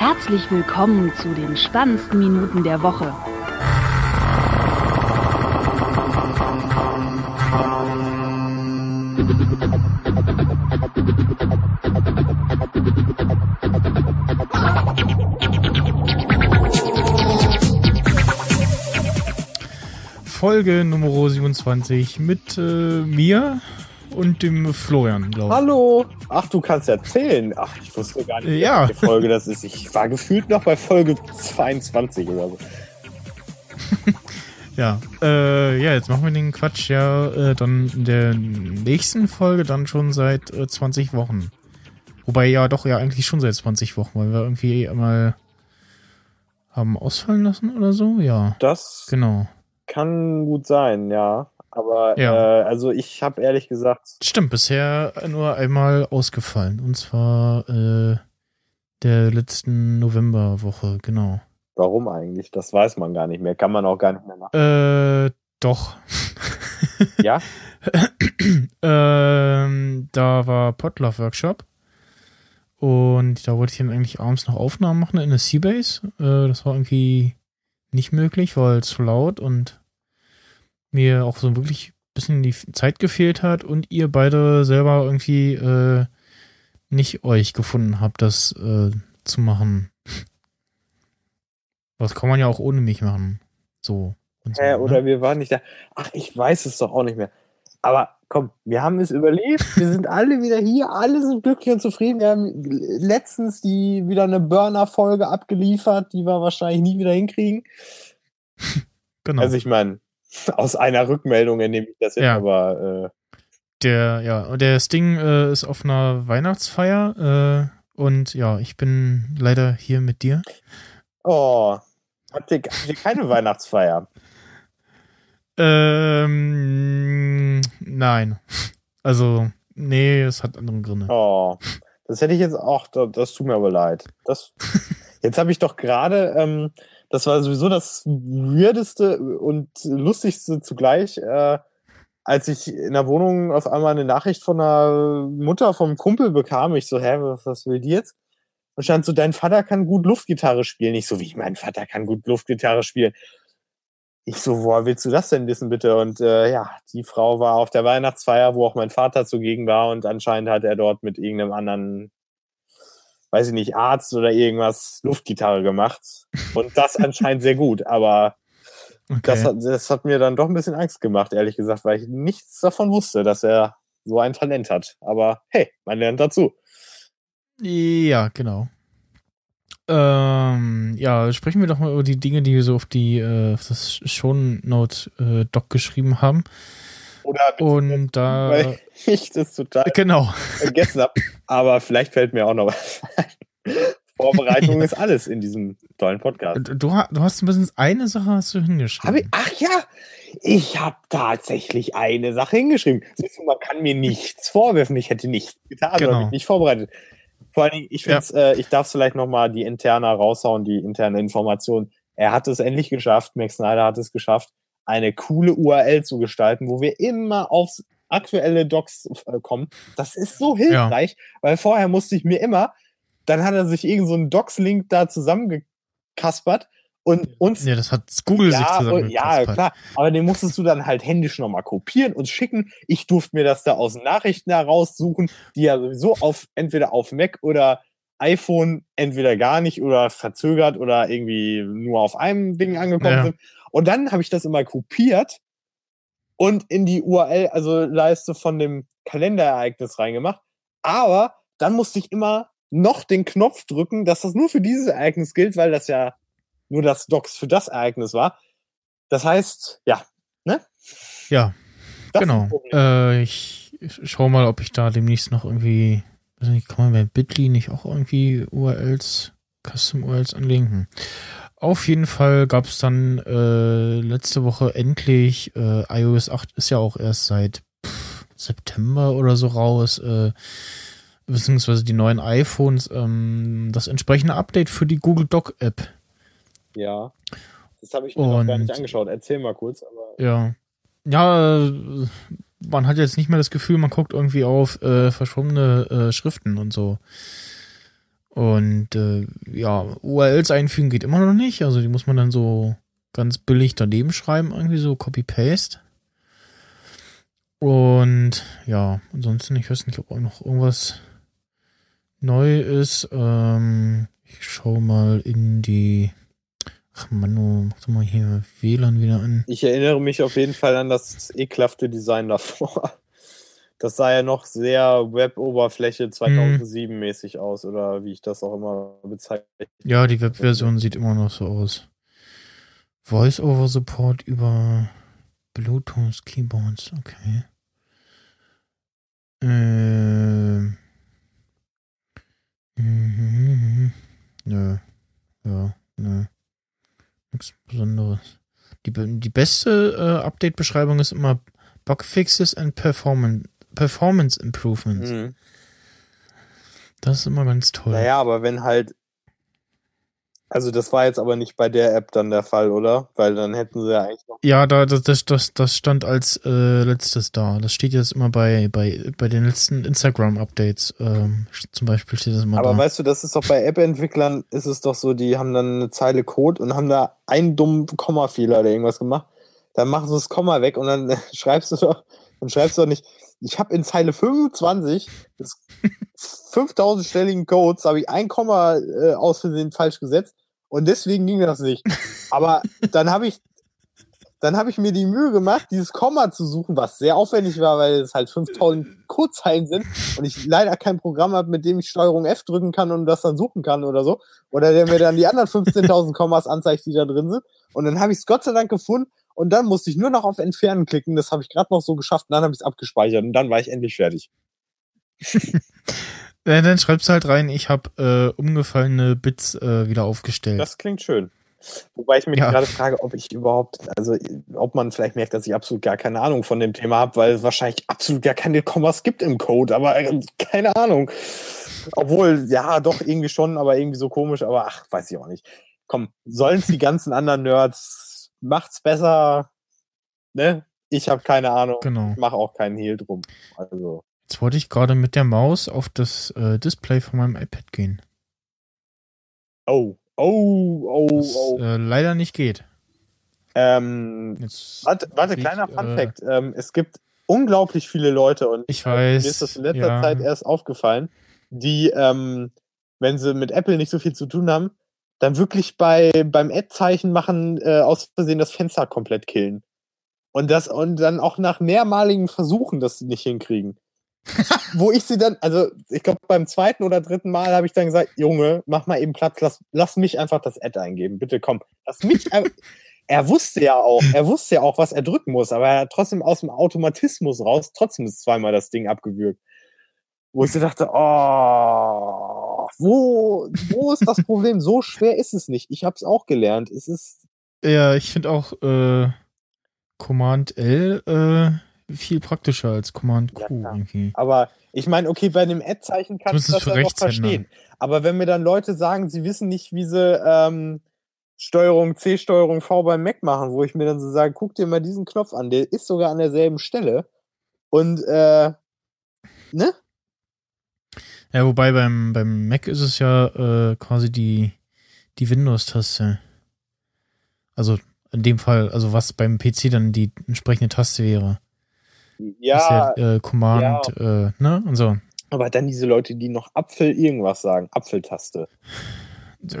Herzlich willkommen zu den spannendsten Minuten der Woche. Folge Nummer 27 mit äh, mir und dem Florian, glaube ich. Hallo. Ach, du kannst erzählen. Ach, ich wusste gar nicht, ja. welche Folge das ist. Ich war gefühlt noch bei Folge 22 oder so. ja, äh, ja, jetzt machen wir den Quatsch ja äh, dann in der nächsten Folge dann schon seit äh, 20 Wochen. Wobei ja doch ja eigentlich schon seit 20 Wochen, weil wir irgendwie einmal haben ausfallen lassen oder so. Ja. Das genau. Kann gut sein, ja. Aber ja. äh, also ich habe ehrlich gesagt. Stimmt, bisher nur einmal ausgefallen. Und zwar äh, der letzten Novemberwoche, genau. Warum eigentlich? Das weiß man gar nicht mehr. Kann man auch gar nicht mehr machen. Äh, doch. ja? ähm, da war Potluck Workshop. Und da wollte ich dann eigentlich abends noch Aufnahmen machen in der Seabase. Äh, das war irgendwie nicht möglich, weil es zu laut und mir auch so wirklich ein bisschen die Zeit gefehlt hat und ihr beide selber irgendwie äh, nicht euch gefunden habt, das äh, zu machen. Was kann man ja auch ohne mich machen. So. Und so, äh, oder ne? wir waren nicht da. Ach, ich weiß es doch auch nicht mehr. Aber komm, wir haben es überlebt. Wir sind alle wieder hier. Alle sind glücklich und zufrieden. Wir haben letztens die wieder eine Burner-Folge abgeliefert, die wir wahrscheinlich nie wieder hinkriegen. Genau. Also ich meine, aus einer Rückmeldung nehme ich das jetzt, ja. aber äh, der, ja, der Sting äh, ist auf einer Weihnachtsfeier äh, und ja, ich bin leider hier mit dir. Oh, habt ihr, habt ihr keine Weihnachtsfeier? Ähm, nein. Also, nee, es hat andere Gründe. Oh, das hätte ich jetzt auch, das, das tut mir aber leid. Das, jetzt habe ich doch gerade ähm, das war sowieso das weirdeste und lustigste zugleich, äh, als ich in der Wohnung auf einmal eine Nachricht von einer Mutter vom Kumpel bekam. Ich so, hä, was will die jetzt? Und stand so, dein Vater kann gut Luftgitarre spielen. Ich so, wie, mein Vater kann gut Luftgitarre spielen. Ich so, woher willst du das denn wissen, bitte? Und äh, ja, die Frau war auf der Weihnachtsfeier, wo auch mein Vater zugegen war und anscheinend hat er dort mit irgendeinem anderen weiß ich nicht, Arzt oder irgendwas Luftgitarre gemacht. Und das anscheinend sehr gut, aber okay. das, hat, das hat mir dann doch ein bisschen Angst gemacht, ehrlich gesagt, weil ich nichts davon wusste, dass er so ein Talent hat. Aber hey, man lernt dazu. Ja, genau. Ähm, ja, sprechen wir doch mal über die Dinge, die wir so auf die äh, auf das Shownote äh, Doc geschrieben haben. Oder und da weil ich das total genau. vergessen habe. Aber vielleicht fällt mir auch noch was ein. Vorbereitung ist alles in diesem tollen Podcast. Du, du hast zumindest eine Sache hast du hingeschrieben. Ach ja, ich habe tatsächlich eine Sache hingeschrieben. Siehst du, man kann mir nichts vorwerfen. Ich hätte nichts getan, genau. mich nicht vorbereitet. Vor allen Dingen, ich ja. äh, ich darf vielleicht nochmal die interne raushauen, die interne Information. Er hat es endlich geschafft, Max Snyder hat es geschafft, eine coole URL zu gestalten, wo wir immer aufs aktuelle Docs äh, kommen. Das ist so hilfreich, ja. weil vorher musste ich mir immer, dann hat er sich irgend so einen Docs-Link da zusammengekaspert und uns. Ja, das hat Google ja, sich zusammen. Ja, klar. Aber den musstest du dann halt händisch nochmal kopieren und schicken. Ich durfte mir das da aus Nachrichten heraussuchen, die ja sowieso auf, entweder auf Mac oder iPhone entweder gar nicht oder verzögert oder irgendwie nur auf einem Ding angekommen ja. sind. Und dann habe ich das immer kopiert und in die URL, also Leiste von dem Kalenderereignis reingemacht. Aber dann musste ich immer noch den Knopf drücken, dass das nur für dieses Ereignis gilt, weil das ja nur das Docs für das Ereignis war. Das heißt, ja, ne? Ja, das genau. Äh, ich schau mal, ob ich da demnächst noch irgendwie, kann man bei Bitly nicht auch irgendwie URLs, Custom URLs anlegen? Auf jeden Fall gab es dann äh, letzte Woche endlich, äh, iOS 8 ist ja auch erst seit pff, September oder so raus, äh, beziehungsweise die neuen iPhones, ähm, das entsprechende Update für die Google Doc App. Ja, das habe ich mir Und, noch gar nicht angeschaut. Erzähl mal kurz. Aber ja, ja, man hat jetzt nicht mehr das Gefühl, man guckt irgendwie auf äh, verschwommene äh, Schriften und so. Und äh, ja, URLs einfügen geht immer noch nicht. Also die muss man dann so ganz billig daneben schreiben, irgendwie so Copy-Paste. Und ja, ansonsten, ich weiß nicht, ob auch noch irgendwas neu ist. Ähm, ich schau mal in die. Ach Manu, mach doch mal hier WLAN wieder an. Ich erinnere mich auf jeden Fall an das ekelhafte Design davor. Das sah ja noch sehr Web-Oberfläche 2007 hm. mäßig aus, oder wie ich das auch immer bezeichne. Ja, die Web-Version sieht immer noch so aus. Voice-over-Support über Bluetooth Keyboards, okay. Ähm. Mhm. Nö. Ja, nö. Nichts Besonderes. Die, die beste äh, Update-Beschreibung ist immer Bugfixes and Performance, Performance Improvements. Mhm. Das ist immer ganz toll. Naja, aber wenn halt also das war jetzt aber nicht bei der App dann der Fall, oder? Weil dann hätten sie ja eigentlich noch. Ja, da, das, das, das stand als äh, letztes da. Das steht jetzt immer bei, bei, bei den letzten Instagram-Updates. Ähm, zum Beispiel steht das immer aber da. Aber weißt du, das ist doch bei App-Entwicklern ist es doch so, die haben dann eine Zeile Code und haben da einen dummen Kommafehler oder irgendwas gemacht. Dann machen sie das Komma weg und dann schreibst du doch, dann schreibst du doch nicht, ich habe in Zeile 25 des 5000-stelligen Codes, habe ich ein Komma äh, aus Versehen falsch gesetzt und deswegen ging das nicht. Aber dann habe ich, dann habe ich mir die Mühe gemacht, dieses Komma zu suchen, was sehr aufwendig war, weil es halt 5000 Codezeilen sind und ich leider kein Programm habe, mit dem ich Steuerung F drücken kann und das dann suchen kann oder so. Oder der mir dann die anderen 15.000 Kommas anzeigt, die da drin sind. Und dann habe ich es Gott sei Dank gefunden und dann musste ich nur noch auf Entfernen klicken. Das habe ich gerade noch so geschafft und dann habe ich es abgespeichert und dann war ich endlich fertig. Ja, dann schreibst halt rein, ich habe äh, umgefallene Bits äh, wieder aufgestellt. Das klingt schön. Wobei ich mich ja. gerade frage, ob ich überhaupt, also ob man vielleicht merkt, dass ich absolut gar keine Ahnung von dem Thema habe, weil es wahrscheinlich absolut gar keine Kommas gibt im Code, aber äh, keine Ahnung. Obwohl, ja, doch, irgendwie schon, aber irgendwie so komisch, aber ach, weiß ich auch nicht. Komm, sollen es die ganzen anderen Nerds, macht's besser, ne? Ich habe keine Ahnung. Genau. Ich mache auch keinen Hehl drum. Also. Jetzt wollte ich gerade mit der Maus auf das äh, Display von meinem iPad gehen. Oh, oh, oh, das, oh. Äh, leider nicht geht. Ähm, Jetzt warte, warte kleiner ich, Fun Fact. Äh, ähm, es gibt unglaublich viele Leute und ich weiß, mir ist das in letzter ja. Zeit erst aufgefallen, die, ähm, wenn sie mit Apple nicht so viel zu tun haben, dann wirklich bei beim Ad-Zeichen machen, äh, aus Versehen das Fenster komplett killen. Und das und dann auch nach mehrmaligen Versuchen das nicht hinkriegen. wo ich sie dann, also ich glaube beim zweiten oder dritten Mal habe ich dann gesagt, Junge, mach mal eben Platz, lass, lass mich einfach das Ad eingeben, bitte komm, lass mich. er wusste ja auch, er wusste ja auch, was er drücken muss, aber er hat trotzdem aus dem Automatismus raus, trotzdem ist zweimal das Ding abgewürgt. Wo ich so dachte, oh, wo, wo ist das Problem? so schwer ist es nicht. Ich habe es auch gelernt. Es ist. Ja, ich finde auch äh, Command L äh, viel praktischer als Command Q ja. Aber ich meine, okay, bei dem Ad-Zeichen kannst du das ja noch verstehen. Aber wenn mir dann Leute sagen, sie wissen nicht, wie sie ähm, Steuerung C, Steuerung V beim Mac machen, wo ich mir dann so sage, guck dir mal diesen Knopf an, der ist sogar an derselben Stelle. Und äh, ne? Ja, wobei beim, beim Mac ist es ja äh, quasi die, die Windows-Taste. Also in dem Fall, also was beim PC dann die entsprechende Taste wäre. Ja. ja äh, Command, ja. Äh, ne? Und so. Aber dann diese Leute, die noch Apfel irgendwas sagen. Apfeltaste.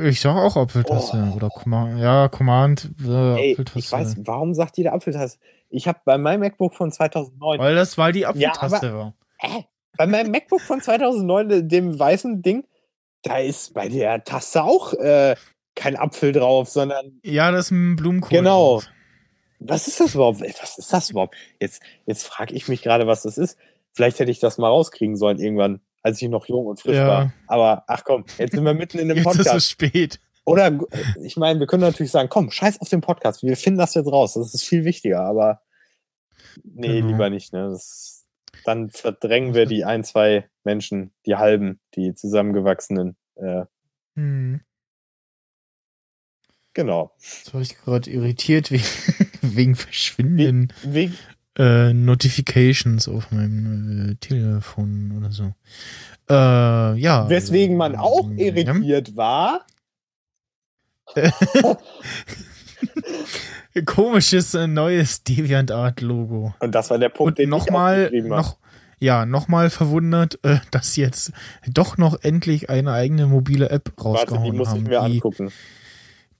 Ich sag auch Apfeltaste. Oh. Oder Command. Ja, Command, äh, Ey, Apfeltaste. Ich weiß, warum sagt jeder Apfeltaste? Ich habe bei meinem MacBook von 2009. Weil das, weil die Apfeltaste ja, war. Äh, bei meinem MacBook von 2009, dem weißen Ding, da ist bei der Taste auch äh, kein Apfel drauf, sondern. Ja, das ist ein Blumenkohl. Genau. Drauf. Was ist das überhaupt? Was ist das überhaupt? Jetzt, jetzt frage ich mich gerade, was das ist. Vielleicht hätte ich das mal rauskriegen sollen irgendwann, als ich noch jung und frisch ja. war. Aber ach komm, jetzt sind wir mitten in dem Podcast. Jetzt ist es spät. Oder ich meine, wir können natürlich sagen, komm, scheiß auf den Podcast, wir finden das jetzt raus. Das ist viel wichtiger, aber nee, genau. lieber nicht. Ne? Das, dann verdrängen wir die ein, zwei Menschen, die halben, die zusammengewachsenen. Äh, hm. Genau. Jetzt war ich gerade irritiert wegen, wegen Verschwinden. Wegen, äh, Notifications auf meinem äh, Telefon oder so. Äh, ja. Weswegen man auch irritiert ja. war. Komisches äh, neues DeviantArt-Logo. Und das war der Punkt, Und den noch ich mal, noch, ja, nochmal verwundert, äh, dass jetzt doch noch endlich eine eigene mobile App rausgehauen Warte, die muss haben. Ich mir die, angucken.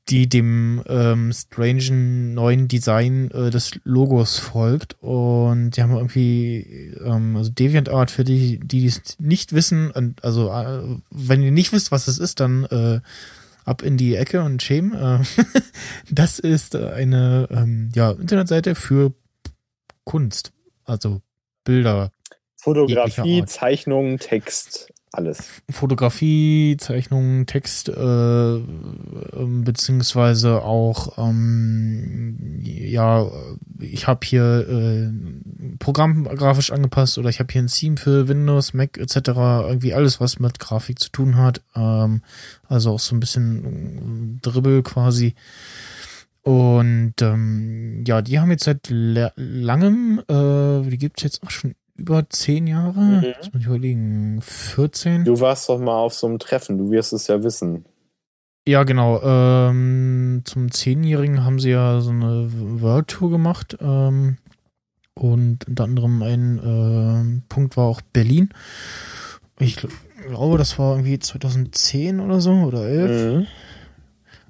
Die dem ähm, strangen neuen Design äh, des Logos folgt. Und die haben irgendwie, ähm, also DeviantArt für die, die es nicht wissen, also äh, wenn ihr nicht wisst, was es ist, dann äh, ab in die Ecke und schämen. Äh, das ist eine ähm, ja, Internetseite für Kunst, also Bilder. Fotografie, Zeichnungen, Text, alles. Fotografie, Zeichnungen, Text, äh, ähm, beziehungsweise auch, ähm, ja, ich habe hier äh, Programm grafisch angepasst oder ich habe hier ein Theme für Windows, Mac etc. Irgendwie alles, was mit Grafik zu tun hat. Ähm, also auch so ein bisschen äh, Dribbel quasi. Und ähm, ja, die haben jetzt seit langem, äh, die gibt's jetzt auch schon über zehn Jahre. Mhm. Muss man überlegen. 14. Du warst doch mal auf so einem Treffen, du wirst es ja wissen. Ja, genau. Ähm, zum Zehnjährigen haben sie ja so eine World Tour gemacht. Ähm, und unter anderem ein äh, Punkt war auch Berlin. Ich glaube, das war irgendwie 2010 oder so oder 11. Mhm.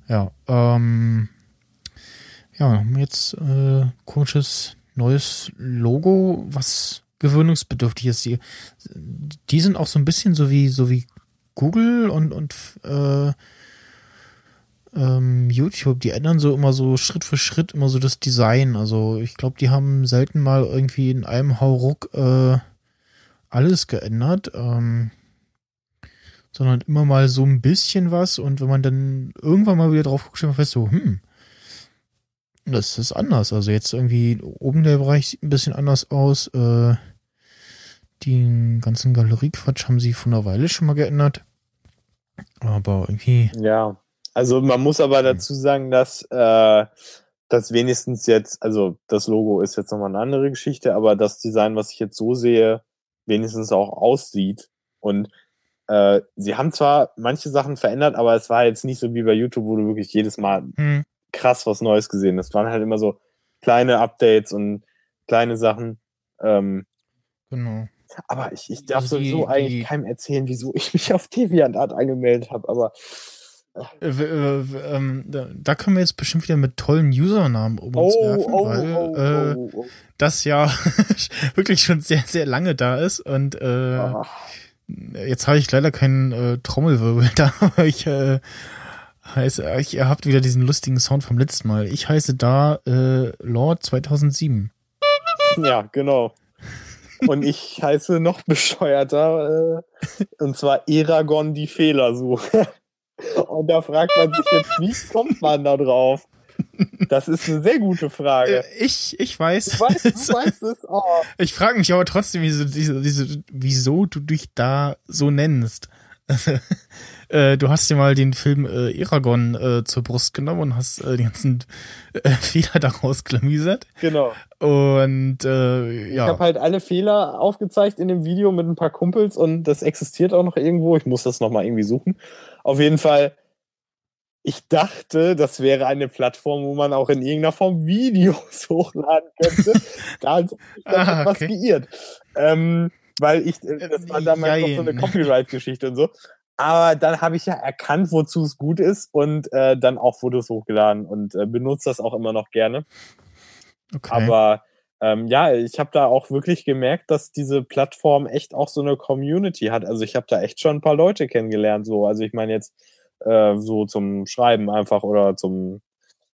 Ja, ähm, ja, jetzt äh, komisches neues Logo, was gewöhnungsbedürftig ist. Die, die sind auch so ein bisschen so wie, so wie Google und, und äh, ähm, YouTube, die ändern so immer so Schritt für Schritt immer so das Design. Also ich glaube, die haben selten mal irgendwie in einem Hauruck äh, alles geändert, ähm, sondern immer mal so ein bisschen was und wenn man dann irgendwann mal wieder drauf guckt, stellt man so, hm, das ist anders. Also jetzt irgendwie oben der Bereich sieht ein bisschen anders aus. Äh, den ganzen Galeriequatsch haben sie von einer Weile schon mal geändert. Aber irgendwie. Ja, also man muss aber dazu sagen, dass äh, das wenigstens jetzt, also das Logo ist jetzt nochmal eine andere Geschichte, aber das Design, was ich jetzt so sehe, wenigstens auch aussieht. Und äh, sie haben zwar manche Sachen verändert, aber es war jetzt nicht so wie bei YouTube, wo du wirklich jedes Mal hm. krass was Neues gesehen hast. Es waren halt immer so kleine Updates und kleine Sachen. Ähm, genau. Aber ich, ich darf also die, sowieso eigentlich die, keinem erzählen, wieso ich mich auf DeviantArt angemeldet habe, aber. Äh, äh, ähm, da, können wir jetzt bestimmt wieder mit tollen Usernamen um uns oh, werfen, oh, weil oh, äh, oh, oh. das ja wirklich schon sehr, sehr lange da ist und äh, jetzt habe ich leider keinen äh, Trommelwirbel da, aber ich äh, heiße, ich, ihr habt wieder diesen lustigen Sound vom letzten Mal. Ich heiße da äh, Lord 2007. Ja, genau. Und ich heiße noch bescheuerter, äh, und zwar Eragon die Fehlersuche. Und da fragt man sich jetzt, wie kommt man da drauf? Das ist eine sehr gute Frage. Äh, ich, ich weiß. Du weißt, du weißt es. Oh. Ich frage mich aber trotzdem, wieso, diese, diese, wieso du dich da so nennst. Äh, du hast dir mal den Film äh, Eragon äh, zur Brust genommen und hast äh, die ganzen äh, Fehler daraus klamüsert. Genau. Und äh, ja. Ich habe halt alle Fehler aufgezeigt in dem Video mit ein paar Kumpels und das existiert auch noch irgendwo. Ich muss das nochmal irgendwie suchen. Auf jeden Fall, ich dachte, das wäre eine Plattform, wo man auch in irgendeiner Form Videos hochladen könnte. da hat sich ah, okay. was geirrt. Ähm, weil ich, äh, das war damals noch so eine Copyright-Geschichte und so. Aber dann habe ich ja erkannt, wozu es gut ist und äh, dann auch Fotos hochgeladen und äh, benutze das auch immer noch gerne. Okay. Aber ähm, ja, ich habe da auch wirklich gemerkt, dass diese Plattform echt auch so eine Community hat. Also ich habe da echt schon ein paar Leute kennengelernt. So, also ich meine jetzt äh, so zum Schreiben einfach oder zum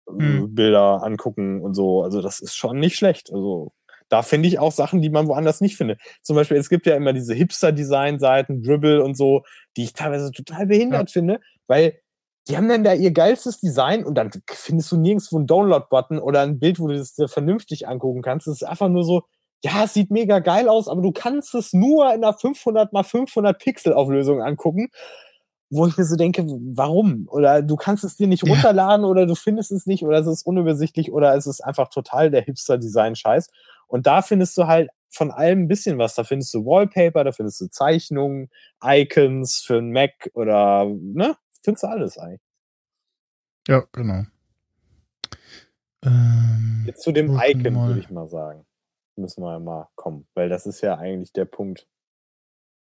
äh, hm. Bilder angucken und so. Also das ist schon nicht schlecht. Also da finde ich auch Sachen, die man woanders nicht findet. Zum Beispiel, es gibt ja immer diese Hipster-Design-Seiten, Dribble und so, die ich teilweise total behindert ja. finde, weil die haben dann da ihr geilstes Design und dann findest du nirgendwo einen Download-Button oder ein Bild, wo du das vernünftig angucken kannst. Es ist einfach nur so, ja, es sieht mega geil aus, aber du kannst es nur in einer 500 mal 500 Pixel Auflösung angucken. Wo ich mir so denke, warum? Oder du kannst es dir nicht runterladen ja. oder du findest es nicht oder es ist unübersichtlich oder es ist einfach total der Hipster-Design-Scheiß. Und da findest du halt von allem ein bisschen was. Da findest du Wallpaper, da findest du Zeichnungen, Icons für einen Mac oder, ne? Findest du alles eigentlich. Ja, genau. Ähm, Jetzt zu dem Icon, würde ich mal sagen. Müssen wir mal kommen, weil das ist ja eigentlich der Punkt.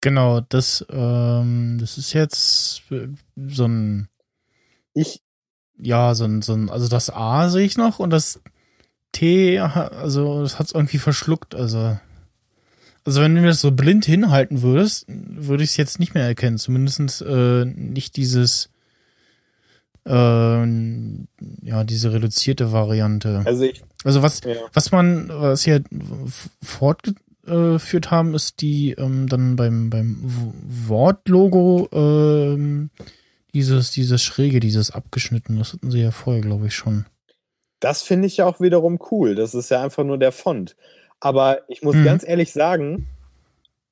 Genau, das, ähm, das ist jetzt so ein. Ich. Ja, so ein, so ein, also das A sehe ich noch und das T, also das hat es irgendwie verschluckt, also. Also wenn du mir das so blind hinhalten würdest, würde ich es jetzt nicht mehr erkennen. Zumindest äh, nicht dieses äh, ja, diese reduzierte Variante. Also ich. Also was, ja. was man, was hier fortgeführt haben, ist die ähm, dann beim, beim Wortlogo ähm, dieses, dieses Schräge, dieses abgeschnitten. Das hatten sie ja vorher, glaube ich, schon. Das finde ich ja auch wiederum cool. Das ist ja einfach nur der Font. Aber ich muss mhm. ganz ehrlich sagen,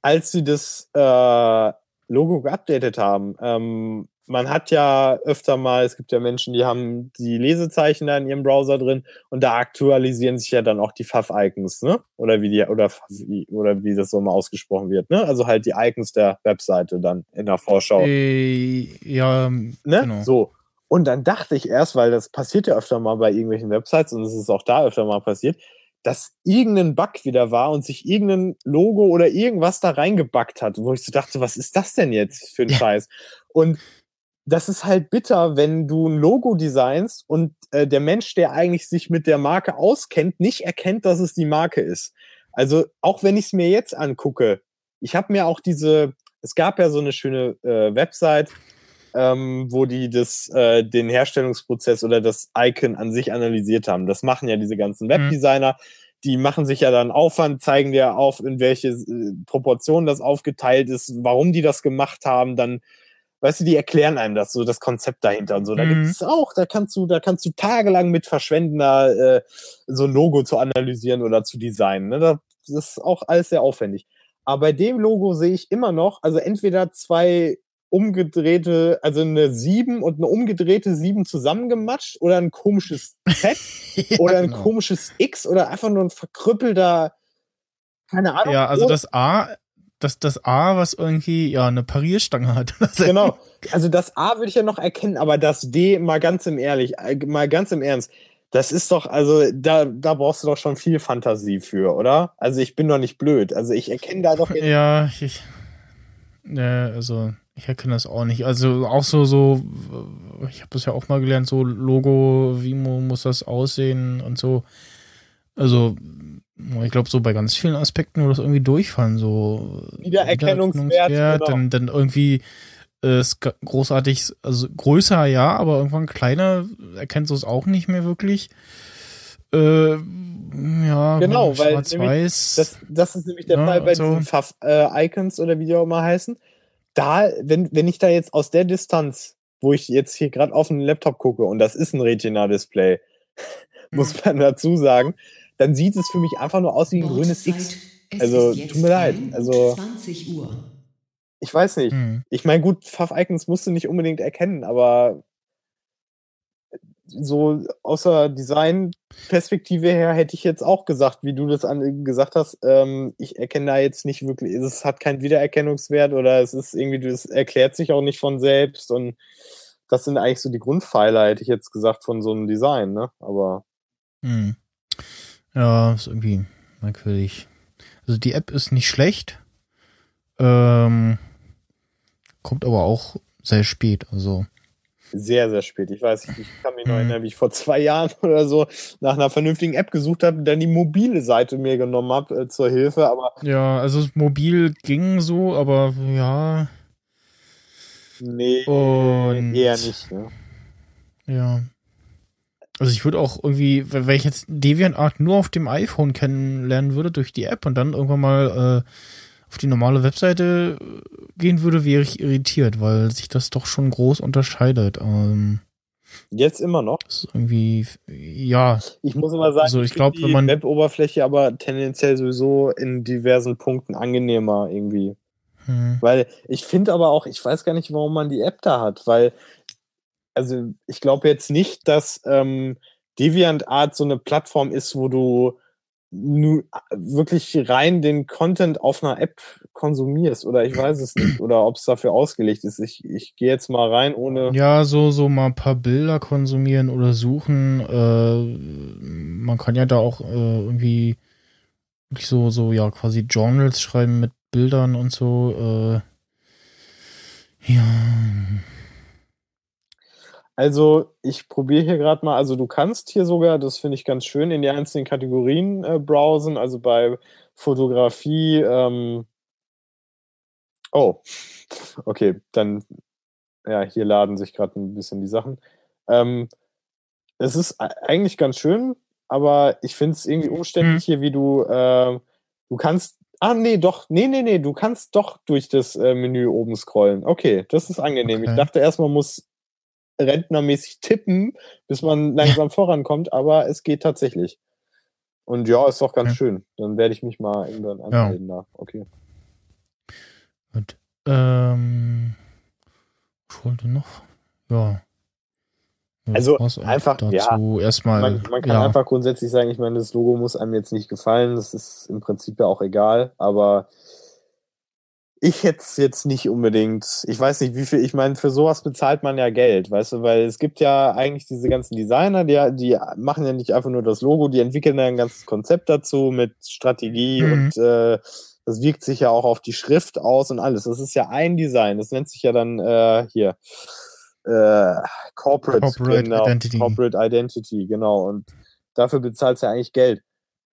als sie das äh, Logo geupdatet haben, ähm, man hat ja öfter mal, es gibt ja Menschen, die haben die Lesezeichen da in ihrem Browser drin und da aktualisieren sich ja dann auch die Fav-Icons, ne? Oder wie die, oder, oder wie das so mal ausgesprochen wird, ne? Also halt die Icons der Webseite dann in der Vorschau. Äh, ja, ne? Genau. So. Und dann dachte ich erst, weil das passiert ja öfter mal bei irgendwelchen Websites und es ist auch da öfter mal passiert, dass irgendein Bug wieder war und sich irgendein Logo oder irgendwas da reingebackt hat, wo ich so dachte, was ist das denn jetzt für ein ja. Scheiß? Und das ist halt bitter, wenn du ein Logo designst und äh, der Mensch, der eigentlich sich mit der Marke auskennt, nicht erkennt, dass es die Marke ist. Also auch wenn ich es mir jetzt angucke, ich habe mir auch diese, es gab ja so eine schöne äh, Website, ähm, wo die das, äh, den Herstellungsprozess oder das Icon an sich analysiert haben. Das machen ja diese ganzen mhm. Webdesigner. Mhm. Die machen sich ja dann Aufwand, zeigen dir auf, in welche äh, Proportionen das aufgeteilt ist, warum die das gemacht haben, dann weißt du, die erklären einem das, so das Konzept dahinter und so. Da mhm. gibt es auch, da kannst du, da kannst du tagelang mit verschwenden, da äh, so ein Logo zu analysieren oder zu designen. Ne? Das ist auch alles sehr aufwendig. Aber bei dem Logo sehe ich immer noch, also entweder zwei umgedrehte, also eine 7 und eine umgedrehte 7 zusammengematscht oder ein komisches Z ja, oder ein genau. komisches X oder einfach nur ein verkrüppelter, keine Ahnung. Ja, also das A, das, das A, was irgendwie, ja, eine Parierstange hat. genau. Also das A würde ich ja noch erkennen, aber das D, mal ganz im ehrlich, äh, mal ganz im Ernst, das ist doch, also da, da brauchst du doch schon viel Fantasie für, oder? Also ich bin doch nicht blöd. Also ich erkenne da doch. Ja, ich. Ja, also ich erkenne das auch nicht. Also auch so, so, ich habe das ja auch mal gelernt, so Logo, wie muss das aussehen und so. Also, ich glaube, so bei ganz vielen Aspekten würde das irgendwie durchfallen. So Wiedererkennungswert, Wiedererkennungswert genau. dann, dann irgendwie äh, großartig, also größer ja, aber irgendwann kleiner erkennst du es auch nicht mehr wirklich. Äh, ja, genau, weil das, das ist nämlich der ja, Fall bei so. diesen Pfaff-Icons äh, oder wie die auch mal heißen da, wenn, wenn ich da jetzt aus der Distanz, wo ich jetzt hier gerade auf den Laptop gucke und das ist ein Retina-Display, muss mhm. man dazu sagen, dann sieht es für mich einfach nur aus wie ein grünes X. Also, tut mir leid. Also, ich weiß nicht. Mhm. Ich meine, gut, Pfaff-Icons musst du nicht unbedingt erkennen, aber so außer Design-Perspektive her hätte ich jetzt auch gesagt, wie du das an, gesagt hast, ähm, ich erkenne da jetzt nicht wirklich, es hat keinen Wiedererkennungswert oder es ist irgendwie, es erklärt sich auch nicht von selbst und das sind eigentlich so die Grundpfeiler, hätte ich jetzt gesagt, von so einem Design, ne? Aber. Hm. Ja, ist irgendwie merkwürdig. Also die App ist nicht schlecht. Ähm, kommt aber auch sehr spät. Also sehr, sehr spät. Ich weiß, ich kann mich noch mhm. erinnern, wie ich vor zwei Jahren oder so nach einer vernünftigen App gesucht habe, dann die mobile Seite mir genommen habe äh, zur Hilfe. Aber ja, also mobil ging so, aber ja. Nee, Und, eher nicht. Ne? Ja. Also ich würde auch irgendwie, wenn ich jetzt DeviantArt nur auf dem iPhone kennenlernen würde durch die App und dann irgendwann mal äh, auf die normale Webseite gehen würde, wäre ich irritiert, weil sich das doch schon groß unterscheidet. Ähm, Jetzt immer noch? Ist irgendwie, ja. Ich muss aber sagen, also ich glaube, wenn man Web-Oberfläche aber tendenziell sowieso in diversen Punkten angenehmer irgendwie. Hm. Weil ich finde aber auch, ich weiß gar nicht, warum man die App da hat, weil, also ich glaube jetzt nicht, dass ähm, DeviantArt so eine Plattform ist, wo du nu, wirklich rein den Content auf einer App konsumierst oder ich weiß es nicht oder ob es dafür ausgelegt ist. Ich, ich gehe jetzt mal rein ohne. Ja, so, so mal ein paar Bilder konsumieren oder suchen. Äh, man kann ja da auch äh, irgendwie so, so, ja, quasi Journals schreiben mit Bildern und so. Äh, ja. Also ich probiere hier gerade mal, also du kannst hier sogar, das finde ich ganz schön, in die einzelnen Kategorien äh, browsen, also bei Fotografie, ähm, oh, okay, dann, ja, hier laden sich gerade ein bisschen die Sachen. Ähm, es ist eigentlich ganz schön, aber ich finde es irgendwie umständlich hm. hier, wie du, äh, du kannst, ah, nee, doch, nee, nee, nee, du kannst doch durch das äh, Menü oben scrollen. Okay, das ist angenehm. Okay. Ich dachte erst, man muss rentnermäßig tippen, bis man langsam vorankommt, aber es geht tatsächlich. Und ja, ist doch ganz ja. schön. Dann werde ich mich mal irgendwann anmelden ja. da. Okay. Gut. Ähm, ich wollte noch. Ja. Also einfach dazu ja, erstmal. Man, man kann ja. einfach grundsätzlich sagen, ich meine, das Logo muss einem jetzt nicht gefallen. Das ist im Prinzip ja auch egal. Aber ich hätte es jetzt nicht unbedingt. Ich weiß nicht, wie viel. Ich meine, für sowas bezahlt man ja Geld, weißt du, weil es gibt ja eigentlich diese ganzen Designer, die, die machen ja nicht einfach nur das Logo, die entwickeln ja ein ganzes Konzept dazu mit Strategie mhm. und äh, das wirkt sich ja auch auf die Schrift aus und alles. Das ist ja ein Design. Das nennt sich ja dann äh, hier äh, Corporate, Corporate genau, Identity. Corporate Identity, genau. Und dafür bezahlt es ja eigentlich Geld.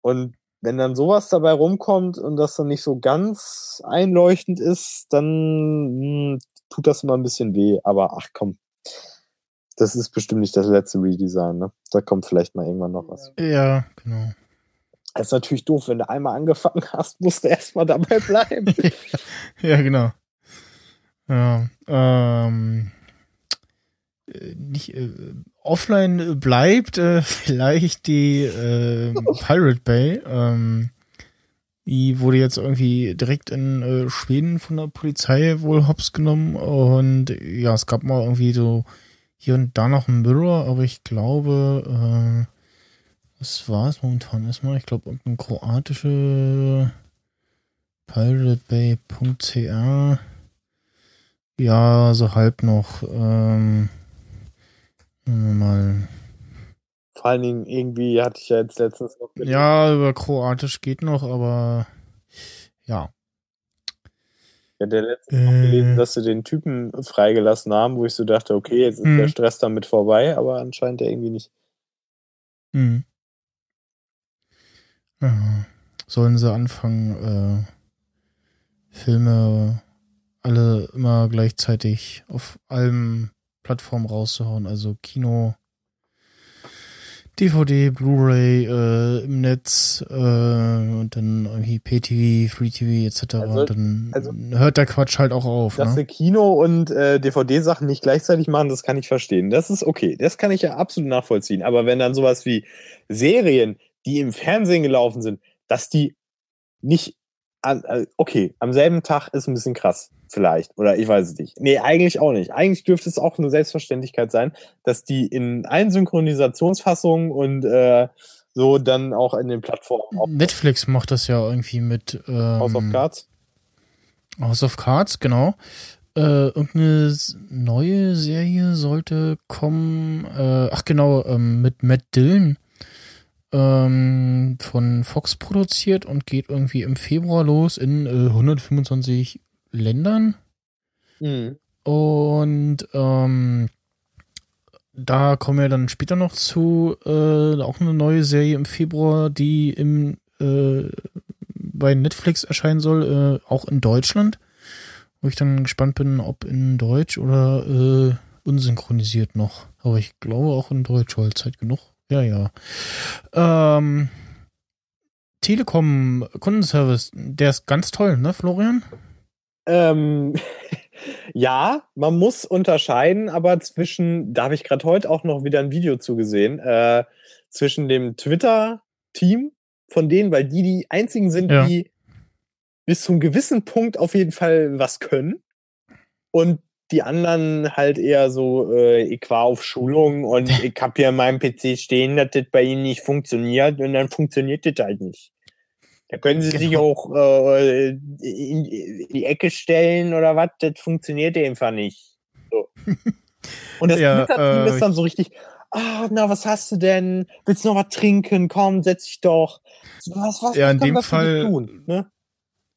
Und wenn dann sowas dabei rumkommt und das dann nicht so ganz einleuchtend ist, dann mh, hm, tut das immer ein bisschen weh. Aber ach komm, das ist bestimmt nicht das letzte Redesign. Ne? Da kommt vielleicht mal irgendwann noch was. Ja, genau. Das ist natürlich doof, wenn du einmal angefangen hast, musst du erstmal dabei bleiben. ja, genau. Ja, ähm, äh, nicht äh, offline bleibt, äh, vielleicht die äh, Pirate Bay. Ähm, die wurde jetzt irgendwie direkt in äh, Schweden von der Polizei wohl hops genommen und ja, es gab mal irgendwie so hier und da noch ein Mirror, aber ich glaube, äh, das war es momentan erstmal. Ich glaube, irgendein kroatische piratebay.cr ja, so halb noch. Ähm, Mal. Vor allen Dingen irgendwie hatte ich ja jetzt letztens noch. Ja, über Kroatisch geht noch, aber ja. Ja, der letzte äh, noch gelesen, dass sie den Typen freigelassen haben, wo ich so dachte, okay, jetzt ist mh. der Stress damit vorbei, aber anscheinend der irgendwie nicht. Mhm. Ja. Sollen sie anfangen, äh, Filme alle immer gleichzeitig auf allem Plattformen rauszuhauen, also Kino, DVD, Blu-ray äh, im Netz äh, und dann irgendwie PTV, Free TV etc. Also, dann also, hört der Quatsch halt auch auf. Dass ne? Kino und äh, DVD-Sachen nicht gleichzeitig machen, das kann ich verstehen. Das ist okay. Das kann ich ja absolut nachvollziehen. Aber wenn dann sowas wie Serien, die im Fernsehen gelaufen sind, dass die nicht äh, okay, am selben Tag ist ein bisschen krass vielleicht. Oder ich weiß es nicht. Nee, eigentlich auch nicht. Eigentlich dürfte es auch eine Selbstverständlichkeit sein, dass die in allen Synchronisationsfassungen und äh, so dann auch in den Plattformen. Netflix macht das ja irgendwie mit ähm, House of Cards. House of Cards, genau. Äh, irgendeine neue Serie sollte kommen. Äh, ach genau, ähm, mit Matt Dillon ähm, von Fox produziert und geht irgendwie im Februar los in äh, 125 Ländern. Mhm. Und ähm, da kommen wir dann später noch zu, äh, auch eine neue Serie im Februar, die im, äh, bei Netflix erscheinen soll, äh, auch in Deutschland. Wo ich dann gespannt bin, ob in Deutsch oder äh, unsynchronisiert noch. Aber ich glaube auch in Deutsch, weil Zeit genug. Ja, ja. Ähm, Telekom Kundenservice, der ist ganz toll, ne, Florian? Ähm, ja, man muss unterscheiden, aber zwischen, da habe ich gerade heute auch noch wieder ein Video zugesehen, äh, zwischen dem Twitter-Team von denen, weil die die einzigen sind, ja. die bis zu einem gewissen Punkt auf jeden Fall was können. Und die anderen halt eher so, äh, ich war auf Schulung und ich habe hier in meinem PC stehen, dass das bei ihnen nicht funktioniert und dann funktioniert das halt nicht. Da können sie genau. sich auch äh, in, die Ecke stellen oder was, das funktioniert einfach nicht. So. Und das ja, äh, ist dann so richtig, ah, na, was hast du denn? Willst du noch was trinken? Komm, setz dich doch. Was, was, ja, was in dem Fall, tun, ne?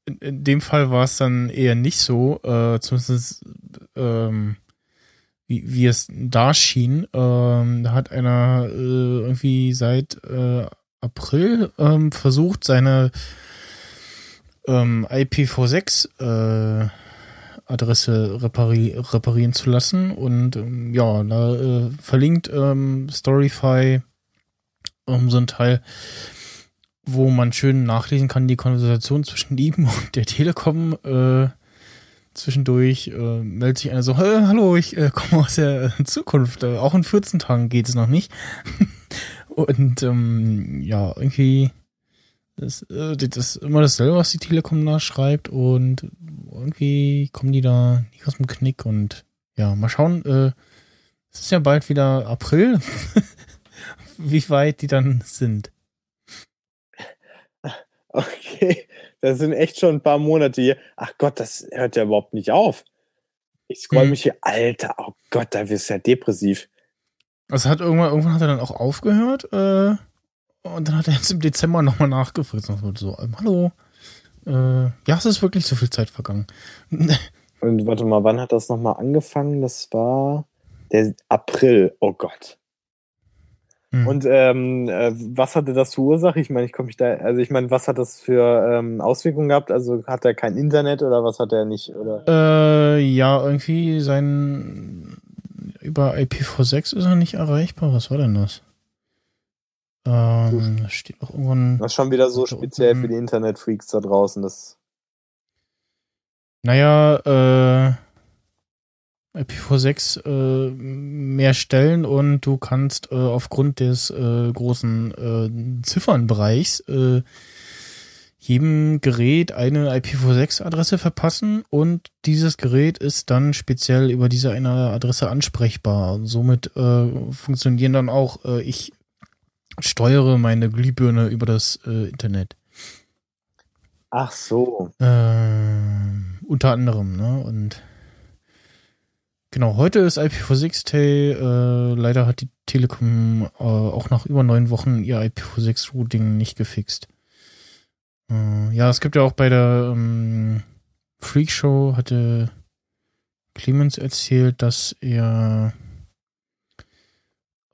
in, in, dem Fall war es dann eher nicht so, äh, zumindest ähm, wie, wie es da schien. Ähm, da hat einer äh, irgendwie seit äh, April ähm, versucht, seine ähm, IPv6 äh, Adresse repari reparieren zu lassen und ähm, ja, da äh, verlinkt ähm, Storyfy um, so ein Teil, wo man schön nachlesen kann, die Konversation zwischen ihm und der Telekom. Äh, zwischendurch äh, meldet sich einer so, hallo, ich äh, komme aus der Zukunft. Äh, auch in 14 Tagen geht es noch nicht. und ähm, ja, irgendwie das, äh, das ist immer dasselbe, was die Telekom da schreibt und irgendwie kommen die da nicht aus dem Knick und ja, mal schauen, äh, es ist ja bald wieder April, wie weit die dann sind. Okay, das sind echt schon ein paar Monate hier. Ach Gott, das hört ja überhaupt nicht auf. Ich scroll hm. mich hier, Alter, oh Gott, da wirst du ja depressiv. Also hat irgendwann, irgendwann hat er dann auch aufgehört, äh, und dann hat er jetzt im Dezember nochmal nachgefragt. Und so, ähm, hallo. Äh, ja, es ist wirklich zu viel Zeit vergangen. und warte mal, wann hat das nochmal angefangen? Das war der April. Oh Gott. Hm. Und ähm, äh, was hatte das zur Ursache? Ich meine, ich komme mich da, also ich meine, was hat das für ähm, Auswirkungen gehabt? Also hat er kein Internet oder was hat er nicht? Oder? Äh, ja, irgendwie sein über IPv6 ist er nicht erreichbar. Was war denn das? Ähm, steht noch irgendwann. Das ist schon wieder so speziell für die Internet-Freaks da draußen. Das naja, äh, IPv6 äh, mehr Stellen und du kannst äh, aufgrund des äh, großen äh, Ziffernbereichs äh, jedem Gerät eine IPv6-Adresse verpassen und dieses Gerät ist dann speziell über diese eine Adresse ansprechbar. somit äh, funktionieren dann auch, äh, ich steuere meine Glühbirne über das äh, Internet. Ach so. Äh, unter anderem, ne? Und Genau, heute ist IPv6 Day. Äh, leider hat die Telekom äh, auch nach über neun Wochen ihr IPv6-Routing nicht gefixt. Äh, ja, es gibt ja auch bei der ähm, Freak Show hatte Clemens erzählt, dass er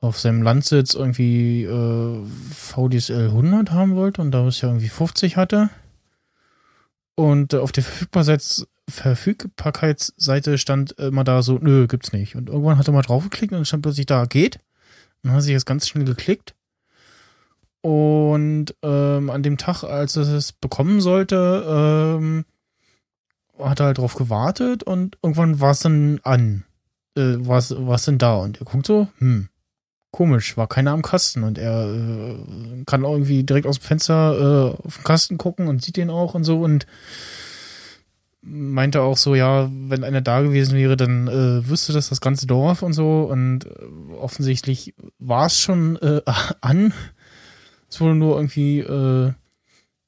auf seinem Landsitz irgendwie äh, VDSL 100 haben wollte und da es ja irgendwie 50 hatte. Und äh, auf der Verfügbarkeit Verfügbarkeitsseite stand immer da so, nö, gibt's nicht. Und irgendwann hat er mal draufgeklickt und dann stand plötzlich da, geht. dann hat sich das ganz schnell geklickt. Und ähm, an dem Tag, als er es bekommen sollte, ähm, hat er halt drauf gewartet und irgendwann war es dann an. Äh, war es denn da? Und er guckt so, hm, komisch, war keiner am Kasten und er äh, kann irgendwie direkt aus dem Fenster äh, auf den Kasten gucken und sieht den auch und so und meinte auch so, ja, wenn einer da gewesen wäre, dann äh, wüsste das das ganze Dorf und so. Und äh, offensichtlich war es schon äh, an. Es wurde nur irgendwie äh,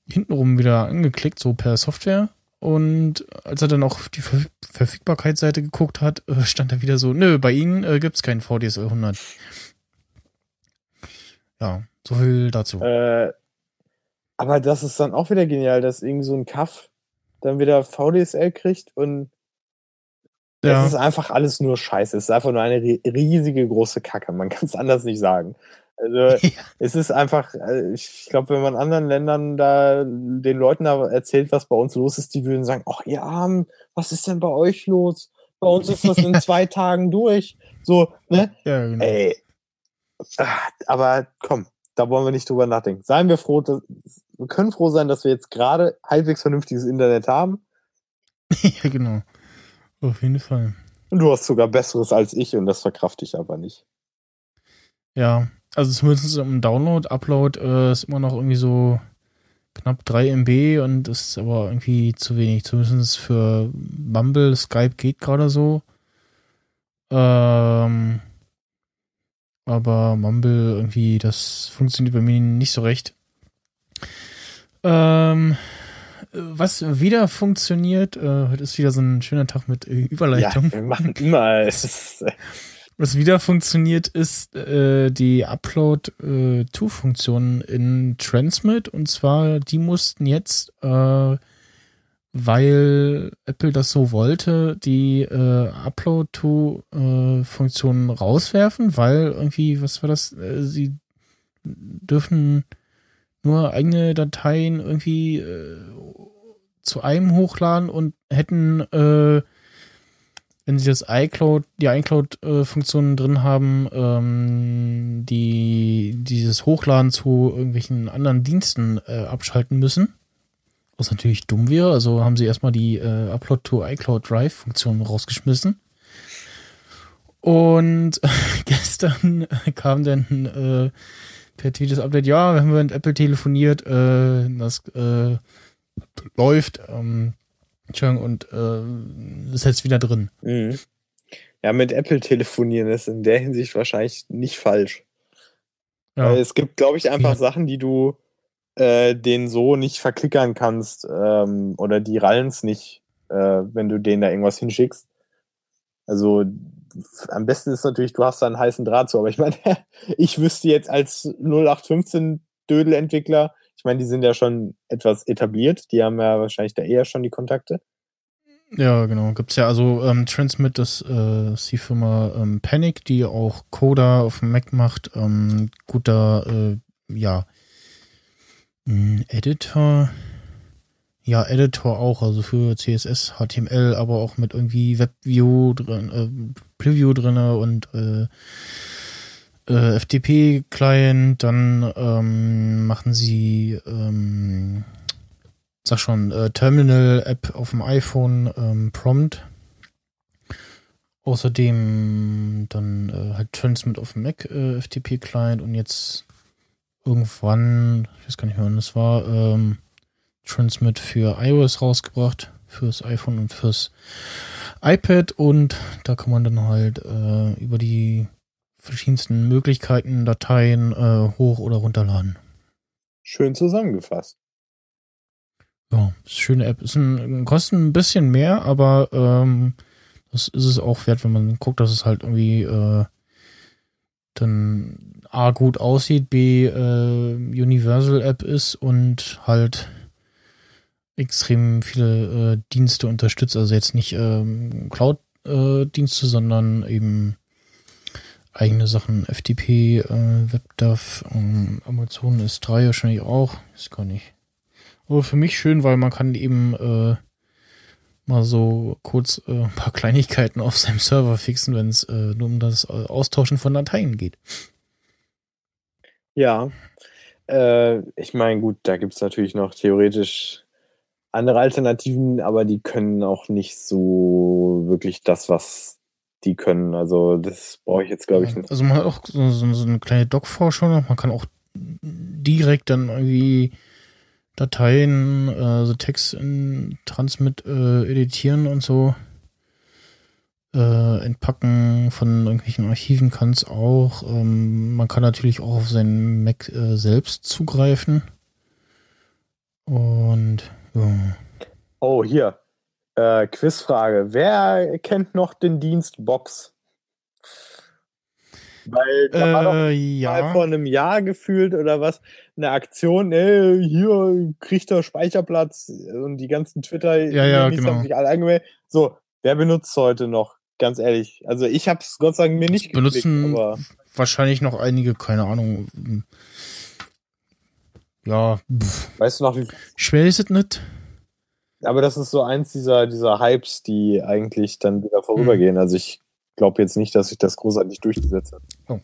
hintenrum wieder angeklickt, so per Software. Und als er dann auch auf die Ver Verfügbarkeitsseite geguckt hat, äh, stand er wieder so, nö, bei Ihnen äh, gibt es keinen VDSL 100. Ja, so viel dazu. Äh, aber das ist dann auch wieder genial, dass irgendwie so ein Kaff dann wieder VDSL kriegt und ja. es ist einfach alles nur Scheiße. Es ist einfach nur eine riesige große Kacke. Man kann es anders nicht sagen. Also ja. es ist einfach, äh, ich glaube, wenn man anderen Ländern da den Leuten da erzählt, was bei uns los ist, die würden sagen, ach ihr Armen, was ist denn bei euch los? Bei uns ist das in zwei Tagen durch. So, ne? Ja, genau. Ey. Ah, aber komm, da wollen wir nicht drüber nachdenken. Seien wir froh, dass, wir können froh sein, dass wir jetzt gerade halbwegs vernünftiges Internet haben. ja, genau. Auf jeden Fall. Und du hast sogar besseres als ich und das verkrafte ich aber nicht. Ja, also zumindest im Download, Upload äh, ist immer noch irgendwie so knapp 3 MB und ist aber irgendwie zu wenig. Zumindest für Mumble, Skype geht gerade so. Ähm, aber Mumble irgendwie, das funktioniert bei mir nicht so recht. Ähm, was wieder funktioniert, äh, heute ist wieder so ein schöner Tag mit äh, Überleitung. Ja, wir machen immer. Was wieder funktioniert, ist äh, die Upload-To-Funktion äh, in Transmit. Und zwar, die mussten jetzt, äh, weil Apple das so wollte, die äh, Upload-To-Funktion rauswerfen, weil irgendwie, was war das? sie dürfen nur eigene Dateien irgendwie äh, zu einem hochladen und hätten, äh, wenn sie das iCloud, die iCloud-Funktionen drin haben, ähm, die dieses Hochladen zu irgendwelchen anderen Diensten äh, abschalten müssen. Was natürlich dumm wäre. Also haben sie erstmal die äh, Upload to iCloud Drive-Funktion rausgeschmissen. Und gestern kam dann äh, per Tweet das Update, ja, wir haben mit Apple telefoniert, äh, das äh, läuft ähm, und äh, ist jetzt wieder drin. Mhm. Ja, mit Apple telefonieren ist in der Hinsicht wahrscheinlich nicht falsch. Ja. Es gibt, glaube ich, einfach ja. Sachen, die du äh, denen so nicht verklickern kannst ähm, oder die rallens nicht, äh, wenn du denen da irgendwas hinschickst. Also am besten ist natürlich, du hast da einen heißen Draht zu, aber ich meine, ich wüsste jetzt als 0815 Dödel-Entwickler, ich meine, die sind ja schon etwas etabliert, die haben ja wahrscheinlich da eher schon die Kontakte. Ja, genau. Gibt es ja also ähm, Transmit, das äh, ist die Firma ähm, Panic, die auch Coda auf dem Mac macht. Ähm, guter, äh, ja, hm, Editor ja, Editor auch, also für CSS, HTML, aber auch mit irgendwie WebView drin, äh, Preview drinne und äh, äh, FTP-Client, dann ähm, machen sie, ähm, sag schon, äh, Terminal-App auf dem iPhone, ähm, Prompt. Außerdem dann äh, halt Transmit auf dem Mac, äh, FTP-Client und jetzt irgendwann, ich weiß gar nicht mehr, wann das war, ähm, Transmit für iOS rausgebracht, fürs iPhone und fürs iPad und da kann man dann halt äh, über die verschiedensten Möglichkeiten Dateien äh, hoch oder runterladen. Schön zusammengefasst. Ja, ist schöne App. Ist ein, kostet ein bisschen mehr, aber ähm, das ist es auch wert, wenn man guckt, dass es halt irgendwie äh, dann A gut aussieht, B äh, Universal App ist und halt extrem viele äh, Dienste unterstützt. Also jetzt nicht ähm, Cloud-Dienste, äh, sondern eben eigene Sachen, FTP, äh, WebDAV, ähm, Amazon S3 wahrscheinlich auch. Ist gar nicht. Aber für mich schön, weil man kann eben äh, mal so kurz äh, ein paar Kleinigkeiten auf seinem Server fixen, wenn es äh, nur um das äh, Austauschen von Dateien geht. Ja, äh, ich meine, gut, da gibt es natürlich noch theoretisch andere Alternativen, aber die können auch nicht so wirklich das, was die können. Also das brauche ich jetzt, glaube ich, nicht. Also man hat auch so, so, so eine kleine Doc-Vorschau Man kann auch direkt dann irgendwie Dateien, also Text in Transmit äh, editieren und so. Äh, entpacken von irgendwelchen Archiven kann es auch. Ähm, man kann natürlich auch auf seinen Mac äh, selbst zugreifen. Und ja. Oh, hier. Äh, Quizfrage. Wer kennt noch den Dienst Box? Weil da äh, war doch äh, ja. vor einem Jahr gefühlt oder was eine Aktion, ey, hier kriegt er Speicherplatz und die ganzen Twitter, ja, ja, genau. haben sich alle angemeldet. So, wer benutzt heute noch? Ganz ehrlich. Also ich habe es Gott sei Dank mir nicht benutzen aber wahrscheinlich noch einige, keine Ahnung. Ja. Pff. Weißt du noch, wie schwer ist es nicht? Aber das ist so eins dieser, dieser Hypes, die eigentlich dann wieder vorübergehen. Mhm. Also ich glaube jetzt nicht, dass sich das großartig durchgesetzt hat. Oh.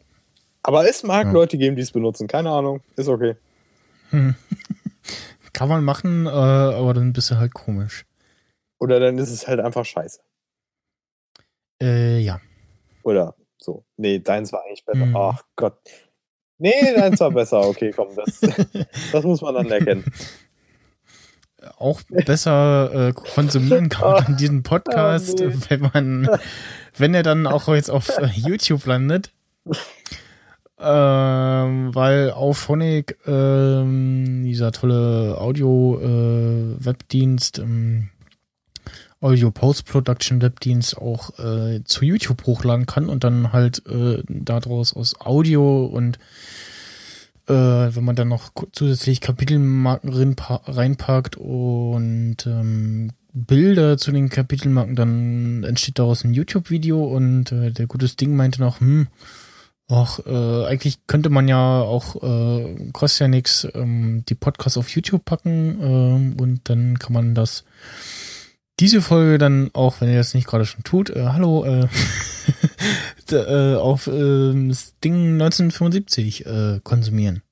Aber es mag ja. Leute geben, die es benutzen. Keine Ahnung. Ist okay. Hm. Kann man machen, äh, aber dann bist du halt komisch. Oder dann ist es halt einfach scheiße. Äh, ja. Oder so. Nee, deins war eigentlich besser. Hm. Ach Gott. Nee, deins war besser. Okay, komm, das, das muss man dann erkennen. auch besser äh, konsumieren kann an diesen Podcast, oh, nee. wenn man, wenn er dann auch jetzt auf YouTube landet. Ähm, weil auf Phonic ähm, dieser tolle Audio-Webdienst, äh, ähm, Audio Post-Production Webdienst auch äh, zu YouTube hochladen kann und dann halt äh, daraus aus Audio und äh, wenn man dann noch zusätzlich Kapitelmarken reinpackt und ähm, Bilder zu den Kapitelmarken, dann entsteht daraus ein YouTube-Video und äh, der gutes Ding meinte noch, hm, Ach, äh, eigentlich könnte man ja auch, äh, kostet ja nichts, ähm, die Podcasts auf YouTube packen äh, und dann kann man das, diese Folge dann auch, wenn ihr das nicht gerade schon tut, äh, hallo, äh, äh, auf äh, Ding 1975 äh, konsumieren.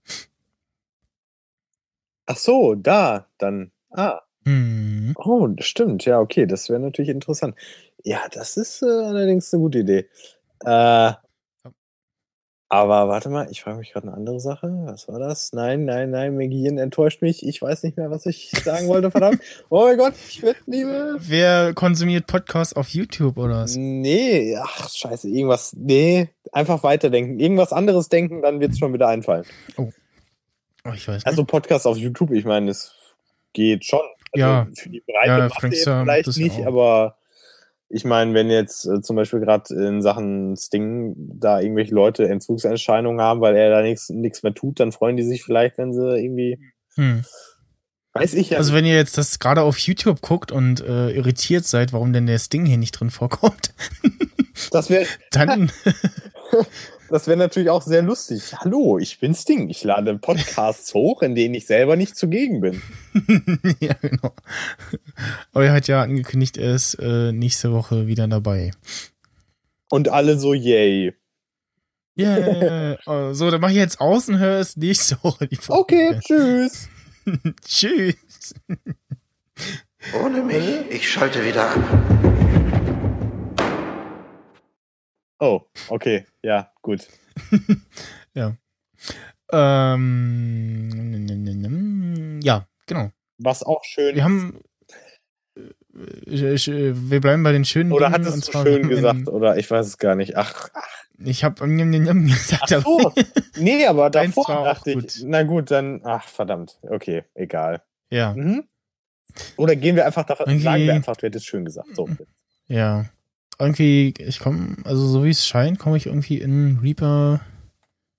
Ach so, da, dann, ah. Hm. Oh, stimmt, ja, okay, das wäre natürlich interessant. Ja, das ist äh, allerdings eine gute Idee. Äh, aber warte mal, ich frage mich gerade eine andere Sache. Was war das? Nein, nein, nein, Megien enttäuscht mich. Ich weiß nicht mehr, was ich sagen wollte, verdammt. Oh mein Gott, ich werde nie mehr. Wer konsumiert Podcasts auf YouTube oder was? Nee, ach, scheiße, irgendwas. Nee, einfach weiterdenken. Irgendwas anderes denken, dann wird es schon wieder einfallen. Oh. oh ich weiß nicht. Also Podcasts auf YouTube, ich meine, es geht schon. Also ja. Für die breite ja, Masse vielleicht nicht, auch. aber ich meine, wenn jetzt äh, zum Beispiel gerade in Sachen Sting da irgendwelche Leute Entzugserscheinungen haben, weil er da nichts mehr tut, dann freuen die sich vielleicht, wenn sie irgendwie. Hm. Weiß ich ja. Also wenn ihr jetzt das gerade auf YouTube guckt und äh, irritiert seid, warum denn der Sting hier nicht drin vorkommt, das wäre dann Das wäre natürlich auch sehr lustig. Hallo, ich bin Sting. Ich lade Podcasts hoch, in denen ich selber nicht zugegen bin. ja, genau. Aber er hat ja angekündigt, er ist äh, nächste Woche wieder dabei. Und alle so, yay. Yeah. oh, so, dann mach ich jetzt aus und höre es nächste Woche die Folge. Okay, tschüss. tschüss. Ohne mich, ich schalte wieder ab. Oh, okay, ja, gut. ja. Ähm, ja, genau. Was auch schön. Wir haben. Äh, wir bleiben bei den schönen Oder Dingen. Oder hattest du schön gesagt, oder ich weiß es gar nicht. Ach, ach. Ich habe gesagt. Ach so. nee, aber davor dachte ich, gut. na gut, dann, ach verdammt, okay, egal. Ja. Mhm. Oder gehen wir einfach davon, okay. sagen wir einfach, du hättest schön gesagt. So. Ja irgendwie, ich komme, also so wie es scheint, komme ich irgendwie in Reaper.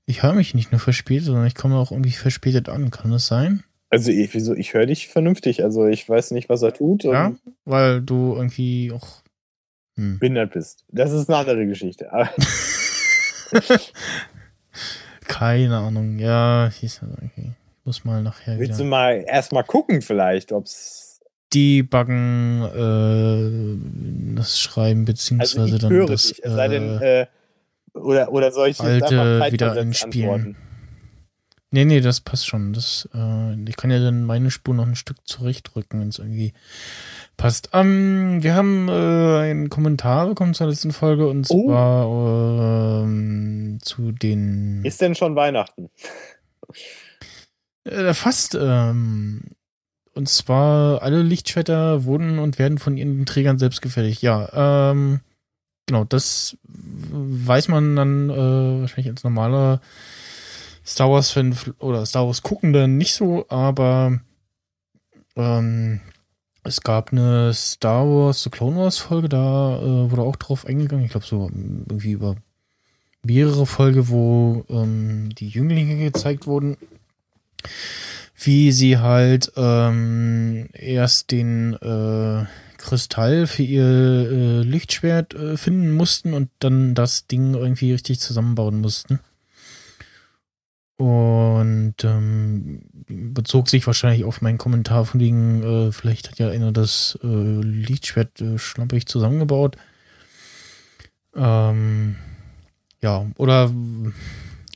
Ich höre mich nicht nur verspätet, sondern ich komme auch irgendwie verspätet an. Kann das sein? Also ich, wieso? Ich höre dich vernünftig. Also ich weiß nicht, was er tut. Ja, weil du irgendwie auch hm. behindert bist. Das ist eine andere Geschichte. Keine Ahnung. Ja, ich muss mal nachher. Willst wieder. du mal erstmal gucken, vielleicht, ob es debuggen, äh, das Schreiben, beziehungsweise also dann das. Dich, es sei denn, äh, äh, oder, oder soll ich alte jetzt wieder einspielen? Nee, nee, das passt schon. Das, äh, ich kann ja dann meine Spur noch ein Stück zurechtrücken, wenn es irgendwie passt. Ähm, wir haben äh, einen Kommentar bekommen zur letzten Folge und oh. zwar ähm, zu den. Ist denn schon Weihnachten? Äh, fast. Ähm, und zwar, alle Lichtschwerter wurden und werden von ihren Trägern selbst gefällig. Ja, ähm, genau, das weiß man dann äh, wahrscheinlich als normaler Star Wars-Fan oder Star Wars-Guckende nicht so, aber ähm, es gab eine Star Wars The Clone Wars Folge, da äh, wurde auch drauf eingegangen. Ich glaube, so irgendwie über mehrere Folge, wo ähm, die Jünglinge gezeigt wurden wie sie halt ähm, erst den äh, Kristall für ihr äh, Lichtschwert äh, finden mussten und dann das Ding irgendwie richtig zusammenbauen mussten. Und ähm, bezog sich wahrscheinlich auf meinen Kommentar von wegen, äh, vielleicht hat ja einer das äh, Lichtschwert äh, schlampig zusammengebaut. Ähm, ja, oder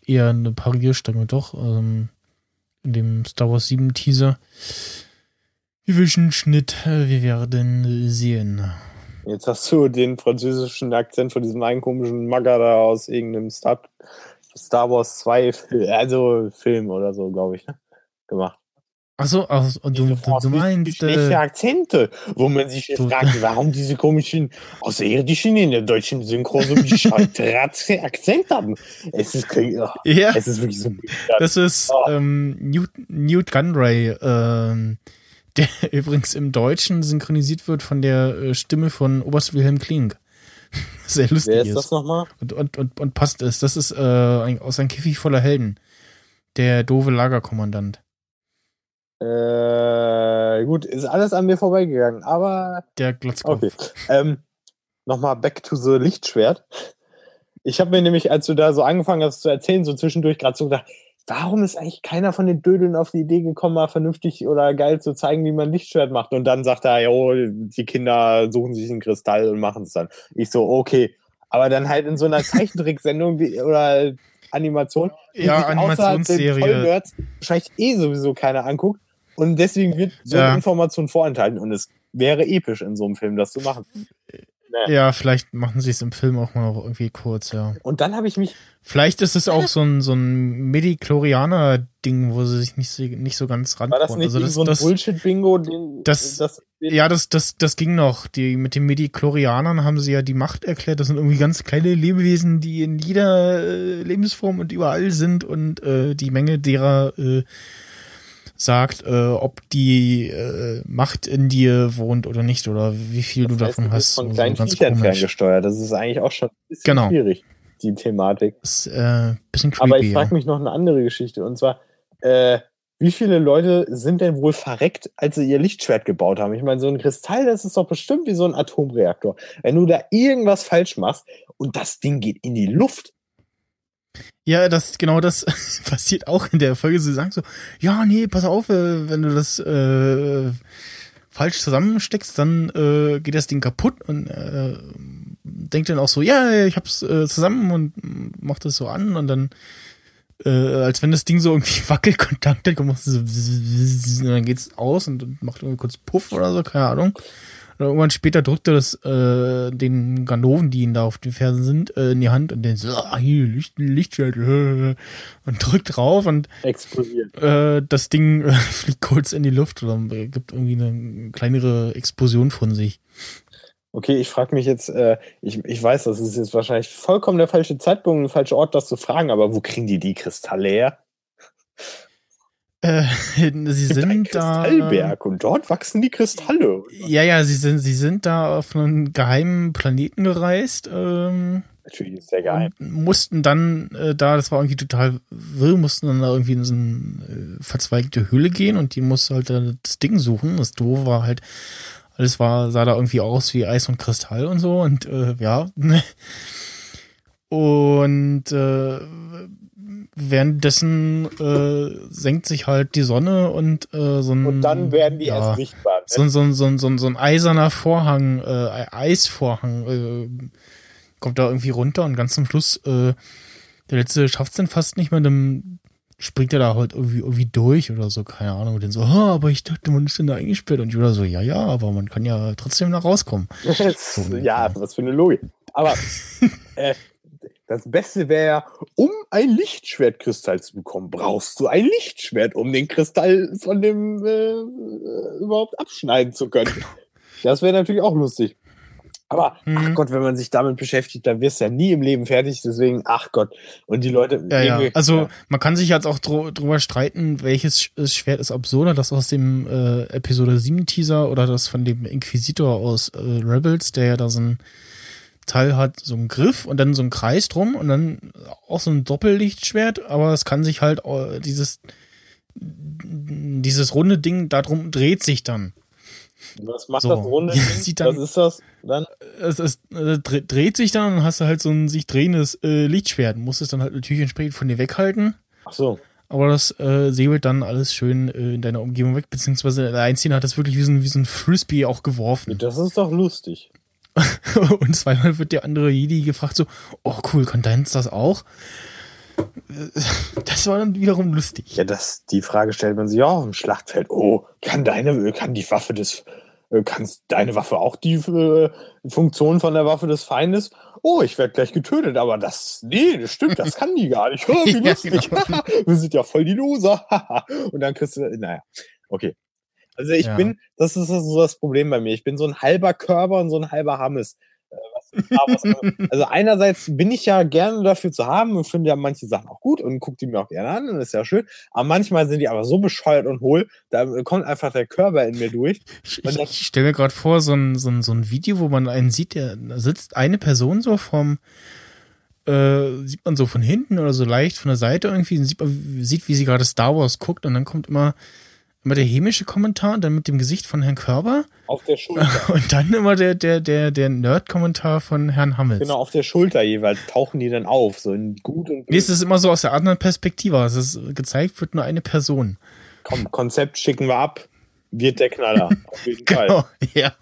eher eine Parierstange doch. Ähm, dem Star Wars 7 Teaser. Welchen Schnitt äh, wir werden sehen. Jetzt hast du den französischen Akzent von diesem einen komischen Magger da aus irgendeinem Star, Star Wars 2, also Film oder so, glaube ich, ne? gemacht. Achso, also, du, du, du meinst. Schlechte Akzente, wo man sich du, fragt, warum diese komischen Außerirdischen in der deutschen Synchro so bescheuerte Akzent haben. Es ist, oh, ja, es ist wirklich so. Das ist oh. ähm, Newt, Newt Gunray, ähm, der übrigens im Deutschen synchronisiert wird von der äh, Stimme von Oberst Wilhelm Klink. Sehr lustig. Wer ist, ist. das nochmal? Und, und, und, und passt es. Das ist äh, ein, aus einem Käfig voller Helden. Der doofe Lagerkommandant. Äh, gut, ist alles an mir vorbeigegangen, aber. Der Glotzkopf. Okay. Ähm, Nochmal back to the Lichtschwert. Ich habe mir nämlich, als du da so angefangen hast zu erzählen, so zwischendurch gerade so gedacht, warum ist eigentlich keiner von den Dödeln auf die Idee gekommen, mal vernünftig oder geil zu zeigen, wie man Lichtschwert macht? Und dann sagt er, jo, die Kinder suchen sich einen Kristall und machen es dann. Ich so, okay. Aber dann halt in so einer Zeichentricksendung oder Animation, die ja, Animationsserie. wahrscheinlich eh sowieso keiner anguckt. Und deswegen wird so ja. eine Information vorenthalten. Und es wäre episch in so einem Film, das zu machen. Nee. Ja, vielleicht machen sie es im Film auch mal irgendwie kurz, ja. Und dann habe ich mich. Vielleicht ist es auch so ein, so ein Midi-Chlorianer-Ding, wo sie sich nicht, nicht so ganz ran War das nicht also das, so ein Bullshit-Bingo? Das, das, ja, das, das, das ging noch. Die, mit den Midi-Chlorianern haben sie ja die Macht erklärt. Das sind irgendwie ganz kleine Lebewesen, die in jeder äh, Lebensform und überall sind und äh, die Menge derer äh, sagt, äh, ob die äh, Macht in dir wohnt oder nicht oder wie viel das du heißt, davon du hast. Von kleinen so Viechern ferngesteuert. Das ist eigentlich auch schon ein bisschen genau. schwierig, die Thematik. Das ist äh, bisschen creepy, Aber ich frage mich noch eine andere Geschichte und zwar, äh, wie viele Leute sind denn wohl verreckt, als sie ihr Lichtschwert gebaut haben? Ich meine, so ein Kristall, das ist doch bestimmt wie so ein Atomreaktor. Wenn du da irgendwas falsch machst und das Ding geht in die Luft, ja, das genau das passiert auch in der Folge. Sie sagen so, ja, nee, pass auf, äh, wenn du das äh, falsch zusammensteckst, dann äh, geht das Ding kaputt und äh, denkt dann auch so, ja, ich hab's äh, zusammen und macht das so an und dann äh, als wenn das Ding so irgendwie Wackelkontakt hat, kommt so, und dann geht's aus und macht irgendwie kurz Puff oder so, keine Ahnung. Und irgendwann später drückt er das äh, den Ganoven, die ihn da auf den Fersen sind, äh, in die Hand und den so, ah, hier, Licht, Lichtschwert, äh, und drückt drauf und explodiert. Äh, das Ding äh, fliegt kurz in die Luft oder gibt irgendwie eine kleinere Explosion von sich. Okay, ich frage mich jetzt, äh, ich, ich weiß, das ist jetzt wahrscheinlich vollkommen der falsche Zeitpunkt und der falsche Ort, das zu fragen, aber wo kriegen die die Kristalle her? Äh, sie sind da. Kristallberg und dort wachsen die Kristalle. Ja, ja, sie sind, sie sind da auf einen geheimen Planeten gereist. Ähm, Natürlich ist der geheim. Mussten dann äh, da, das war irgendwie total wirr, mussten dann da irgendwie in so eine äh, verzweigte Höhle gehen und die musste halt äh, das Ding suchen. Das Doof war halt, alles war, sah da irgendwie aus wie Eis und Kristall und so und äh, ja. und äh, währenddessen äh, senkt sich halt die Sonne und äh, so ein und dann werden die ja, erst sichtbar. Ne? So, so, so, so, so ein eiserner Vorhang, äh, Eisvorhang äh, kommt da irgendwie runter und ganz zum Schluss äh, der letzte schafft es dann fast nicht mehr, dann springt er da halt irgendwie, irgendwie durch oder so, keine Ahnung. Und dann so, oh, aber ich dachte, man ist denn da eingesperrt. Und Judah so, ja, ja, aber man kann ja trotzdem da rauskommen. so, ja, was für eine Logik. Aber äh, das Beste wäre ja, um ein Lichtschwertkristall zu bekommen, brauchst du ein Lichtschwert, um den Kristall von dem äh, überhaupt abschneiden zu können. Das wäre natürlich auch lustig. Aber mhm. ach Gott, wenn man sich damit beschäftigt, dann wirst du ja nie im Leben fertig. Deswegen, ach Gott. Und die Leute. Ja, ja. Also ja. man kann sich jetzt auch dr drüber streiten, welches Schwert ist absurder, das aus dem äh, Episode 7 Teaser oder das von dem Inquisitor aus äh, Rebels, der ja da so ein Teil hat so einen Griff und dann so einen Kreis drum und dann auch so ein Doppellichtschwert, aber es kann sich halt äh, dieses dieses runde Ding darum dreht sich dann. Was macht so. das runde Ding? Dann, Was ist das dann? Es, es äh, dreht sich dann und hast du halt so ein sich drehendes äh, Lichtschwert. Musst es dann halt natürlich entsprechend von dir weghalten. Ach so. Aber das äh, säbelt dann alles schön äh, in deiner Umgebung weg, beziehungsweise der Einzige hat das wirklich wie so, ein, wie so ein Frisbee auch geworfen. Das ist doch lustig. und zweimal wird der andere Jedi gefragt so, oh cool, kann deins das auch? Das war dann wiederum lustig. Ja, das, die Frage stellt man sich ja auch im Schlachtfeld. Oh, kann deine, kann die Waffe des, äh, kann deine Waffe auch die äh, Funktion von der Waffe des Feindes? Oh, ich werde gleich getötet, aber das, nee, das stimmt, das kann die gar nicht. Oh, wie lustig. Genau. Wir sind ja voll die Loser. Und dann kriegst du, naja. Okay. Also ich ja. bin, das ist so das Problem bei mir. Ich bin so ein halber Körper und so ein halber Hammes. also einerseits bin ich ja gerne dafür zu haben und finde ja manche Sachen auch gut und gucke die mir auch gerne an und ist ja schön. Aber manchmal sind die aber so bescheuert und hohl, da kommt einfach der Körper in mir durch. Ich, ich, stelle mir gerade vor, so ein, so, ein, so ein Video, wo man einen sieht, der da sitzt eine Person so vom äh, sieht man so von hinten oder so leicht von der Seite irgendwie, sieht man, sieht, wie sie gerade Star Wars guckt und dann kommt immer immer der hämische Kommentar und dann mit dem Gesicht von Herrn Körber. Auf der Schulter. Und dann immer der, der, der, der Nerd-Kommentar von Herrn Hammels. Genau, auf der Schulter jeweils tauchen die dann auf, so in gut und böse. Nee, es ist immer so aus der anderen Perspektive. Es ist gezeigt wird nur eine Person. Komm, Konzept schicken wir ab. Wird der Knaller. Auf jeden genau, Fall. Ja.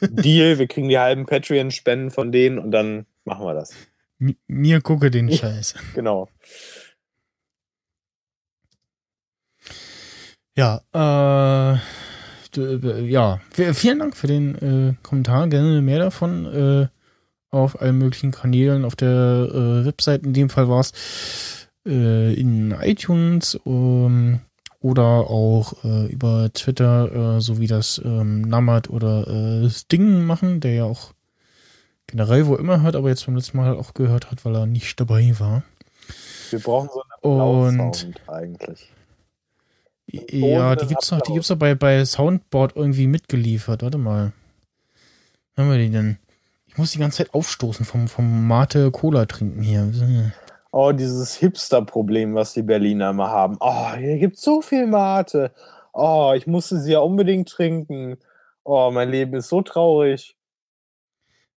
Deal, wir kriegen die halben Patreon-Spenden von denen und dann machen wir das. M mir gucke den Scheiß. genau. Ja, äh, ja, vielen Dank für den äh, Kommentar. Gerne mehr davon äh, auf allen möglichen Kanälen, auf der äh, Website. In dem Fall war es äh, in iTunes um, oder auch äh, über Twitter, äh, so wie das ähm, Namat oder äh, Sting machen, der ja auch generell wo immer hört, aber jetzt beim letzten Mal auch gehört hat, weil er nicht dabei war. Wir brauchen so einen Applaus-Sound eigentlich. Ja, die gibt's noch, die gibt's doch bei, bei Soundboard irgendwie mitgeliefert. Warte mal. Haben wir die denn? Ich muss die ganze Zeit aufstoßen vom, vom Mate Cola trinken hier. Oh, dieses Hipster-Problem, was die Berliner immer haben. Oh, hier gibt's so viel Mate. Oh, ich musste sie ja unbedingt trinken. Oh, mein Leben ist so traurig.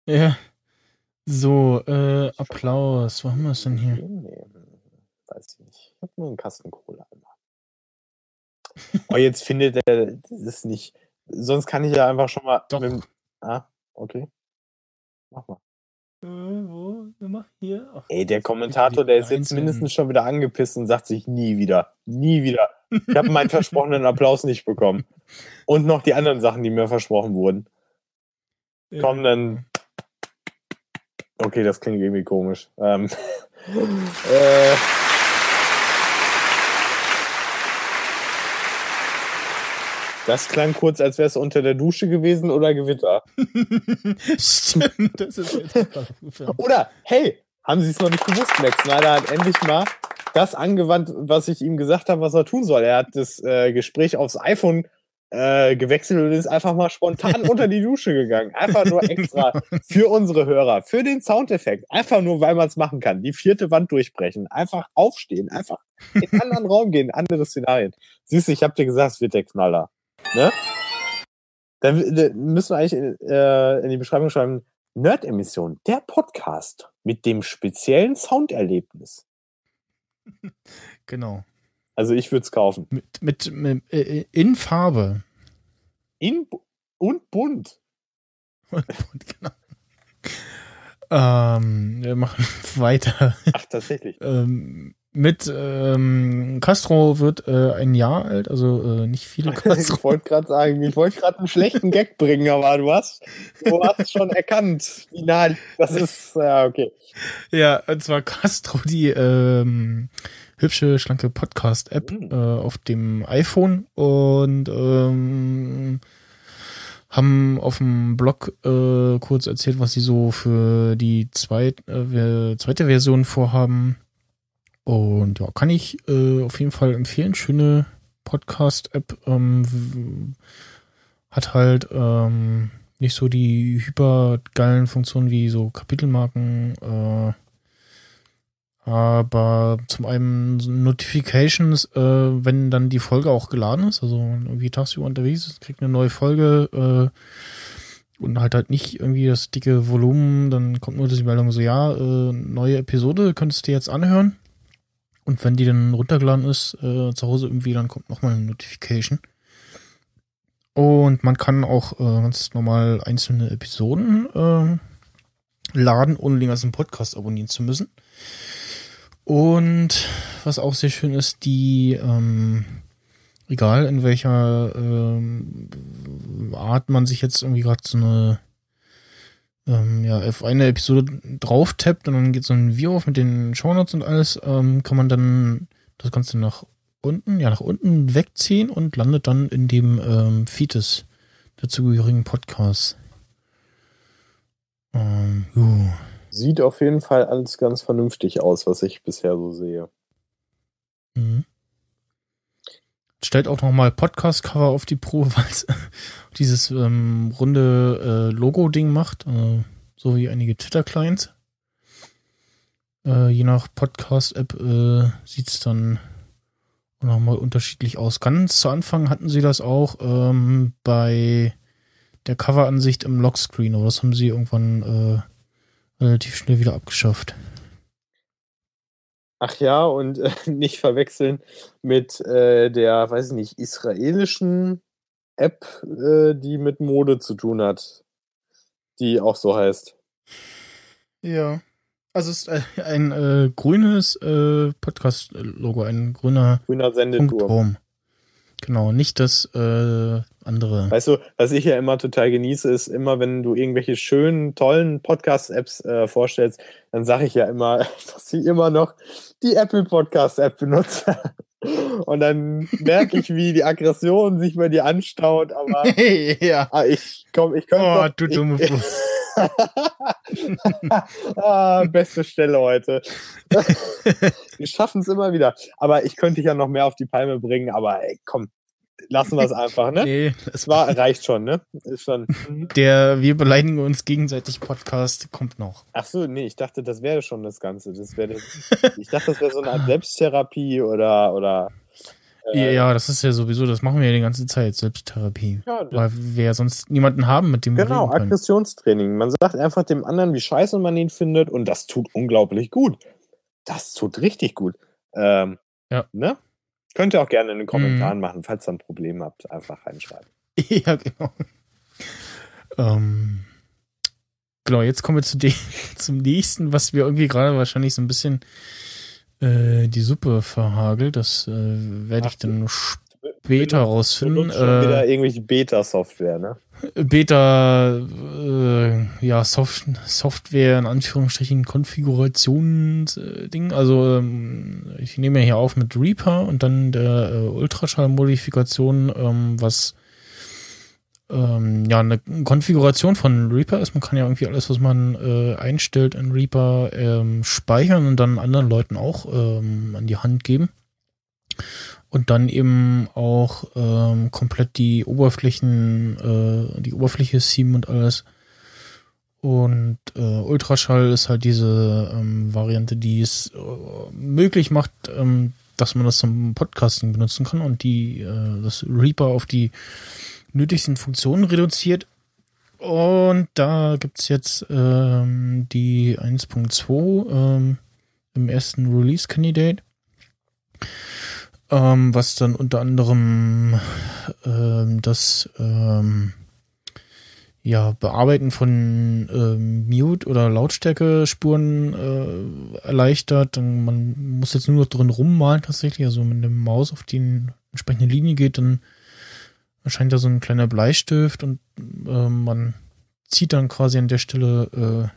Ja. So, äh, Applaus. Wo haben wir es denn hier? Weiß ich nicht. Ich hab nur einen Kasten Cola. Oh, jetzt findet er das nicht. Sonst kann ich ja einfach schon mal. Doch. Mit, ah, okay. Mach mal. Äh, wo? Mach hier. Ach, Ey, der Kommentator, der ist jetzt einzeln. mindestens schon wieder angepisst und sagt sich nie wieder. Nie wieder. Ich habe meinen versprochenen Applaus nicht bekommen. Und noch die anderen Sachen, die mir versprochen wurden. Ja. Komm, dann. Okay, das klingt irgendwie komisch. Ähm, äh, Das klang kurz, als wäre es unter der Dusche gewesen oder Gewitter. Stimmt, das ist jetzt Oder, hey, haben Sie es noch nicht gewusst, Max Snyder hat endlich mal das angewandt, was ich ihm gesagt habe, was er tun soll. Er hat das äh, Gespräch aufs iPhone äh, gewechselt und ist einfach mal spontan unter die Dusche gegangen. Einfach nur extra für unsere Hörer, für den Soundeffekt. Einfach nur, weil man es machen kann. Die vierte Wand durchbrechen. Einfach aufstehen. Einfach in einen anderen Raum gehen. Andere Szenarien. Siehst du, ich habe dir gesagt, es wird der Knaller. Ne? Dann, müssen wir eigentlich in, äh, in die Beschreibung schreiben, Nerd-Emission, der Podcast mit dem speziellen Sounderlebnis. Genau. Also ich würde es kaufen. Mit, mit, mit äh, in Farbe. In und bunt. Und bunt, genau. Ähm, wir machen weiter. Ach, tatsächlich. ähm, mit ähm, Castro wird äh, ein Jahr alt, also äh, nicht viele Castro. ich wollte gerade sagen, ich wollte gerade einen schlechten Gag bringen, aber du hast, du hast schon erkannt, wie nah das ist. Ja, okay. Ja, und zwar Castro, die ähm, hübsche, schlanke Podcast-App mhm. äh, auf dem iPhone und ähm, haben auf dem Blog äh, kurz erzählt, was sie so für die zweit, äh, zweite Version vorhaben. Und ja, kann ich äh, auf jeden Fall empfehlen. Schöne Podcast-App. Ähm, hat halt ähm, nicht so die hypergeilen Funktionen wie so Kapitelmarken. Äh, aber zum einen Notifications, äh, wenn dann die Folge auch geladen ist, also irgendwie tagsüber unterwegs ist, kriegt eine neue Folge äh, und halt halt nicht irgendwie das dicke Volumen, dann kommt nur die Meldung so, ja, äh, neue Episode, könntest du jetzt anhören. Und wenn die dann runtergeladen ist, äh, zu Hause irgendwie, dann kommt nochmal eine Notification. Und man kann auch äh, ganz normal einzelne Episoden äh, laden, ohne den ganzen Podcast abonnieren zu müssen. Und was auch sehr schön ist, die, ähm, egal in welcher ähm, Art man sich jetzt irgendwie gerade so eine ähm, ja, auf eine Episode drauf tappt und dann geht so ein View auf mit den Shownotes und alles, ähm, kann man dann das Ganze nach unten, ja, nach unten wegziehen und landet dann in dem ähm, Feed des dazugehörigen Podcasts. Ähm, Sieht auf jeden Fall alles ganz vernünftig aus, was ich bisher so sehe. Mhm. Stellt auch nochmal Podcast-Cover auf die Probe, weil es dieses ähm, runde äh, Logo-Ding macht, äh, so wie einige Twitter-Clients. Äh, je nach Podcast-App äh, sieht es dann nochmal unterschiedlich aus. Ganz zu Anfang hatten sie das auch ähm, bei der Coveransicht im Lockscreen, aber das haben sie irgendwann äh, relativ schnell wieder abgeschafft. Ach ja, und äh, nicht verwechseln mit äh, der, weiß ich nicht, israelischen App, äh, die mit Mode zu tun hat, die auch so heißt. Ja. Also es ist ein äh, grünes äh, Podcast-Logo, ein grüner, grüner Sendeturm. Genau, nicht das äh, andere. Weißt du, was ich ja immer total genieße, ist immer, wenn du irgendwelche schönen, tollen Podcast-Apps äh, vorstellst, dann sage ich ja immer, dass ich immer noch die Apple Podcast-App benutze. Und dann merke ich, wie die Aggression sich bei dir anstaut, aber ja. Ah, ich komm, ich könnte. Oh, du dumme Fuß. ah, beste Stelle heute. wir schaffen es immer wieder. Aber ich könnte dich ja noch mehr auf die Palme bringen, aber ey, komm, lassen wir es einfach, ne? Nee, es war, reicht schon, ne? Ist schon. Mhm. Der Wir beleidigen uns gegenseitig Podcast kommt noch. Ach so, nee, ich dachte, das wäre schon das Ganze. Das wäre, ich dachte, das wäre so eine Art Selbsttherapie oder, oder. Äh, ja, das ist ja sowieso, das machen wir ja die ganze Zeit, Selbsttherapie. Ja, Weil wir sonst niemanden haben, mit dem wir Genau, Aggressionstraining. Man sagt einfach dem anderen, wie scheiße man ihn findet und das tut unglaublich gut. Das tut richtig gut. Ähm, ja. Ne? Könnt ihr auch gerne in den Kommentaren mhm. machen, falls ihr ein Problem habt, einfach reinschreiben. ja, genau. Ähm, genau, jetzt kommen wir zu dem, zum nächsten, was wir irgendwie gerade wahrscheinlich so ein bisschen äh, die Suppe verhagelt. Das äh, werde ich dann später rausfinden. Du schon äh, wieder irgendwelche Beta-Software, ne? Beta, äh, ja, Soft Software in Anführungsstrichen Konfigurationsding. Also ähm, ich nehme ja hier auf mit Reaper und dann der äh, Ultraschall-Modifikation, ähm, was ähm, ja eine Konfiguration von Reaper ist. Man kann ja irgendwie alles, was man äh, einstellt in Reaper, ähm, speichern und dann anderen Leuten auch ähm, an die Hand geben und dann eben auch ähm, komplett die Oberflächen, äh, die Oberfläche seamen und alles. Und äh, Ultraschall ist halt diese ähm, Variante, die es äh, möglich macht, ähm, dass man das zum Podcasting benutzen kann und die äh, das Reaper auf die nötigsten Funktionen reduziert. Und da gibt's jetzt ähm, die 1.2 ähm, im ersten Release-Candidate ähm, was dann unter anderem ähm, das ähm, ja, Bearbeiten von ähm, Mute- oder Lautstärke-Spuren äh, erleichtert. Man muss jetzt nur noch drin rummalen tatsächlich. Also wenn der Maus auf die entsprechende Linie geht, dann erscheint da so ein kleiner Bleistift und äh, man zieht dann quasi an der Stelle, äh,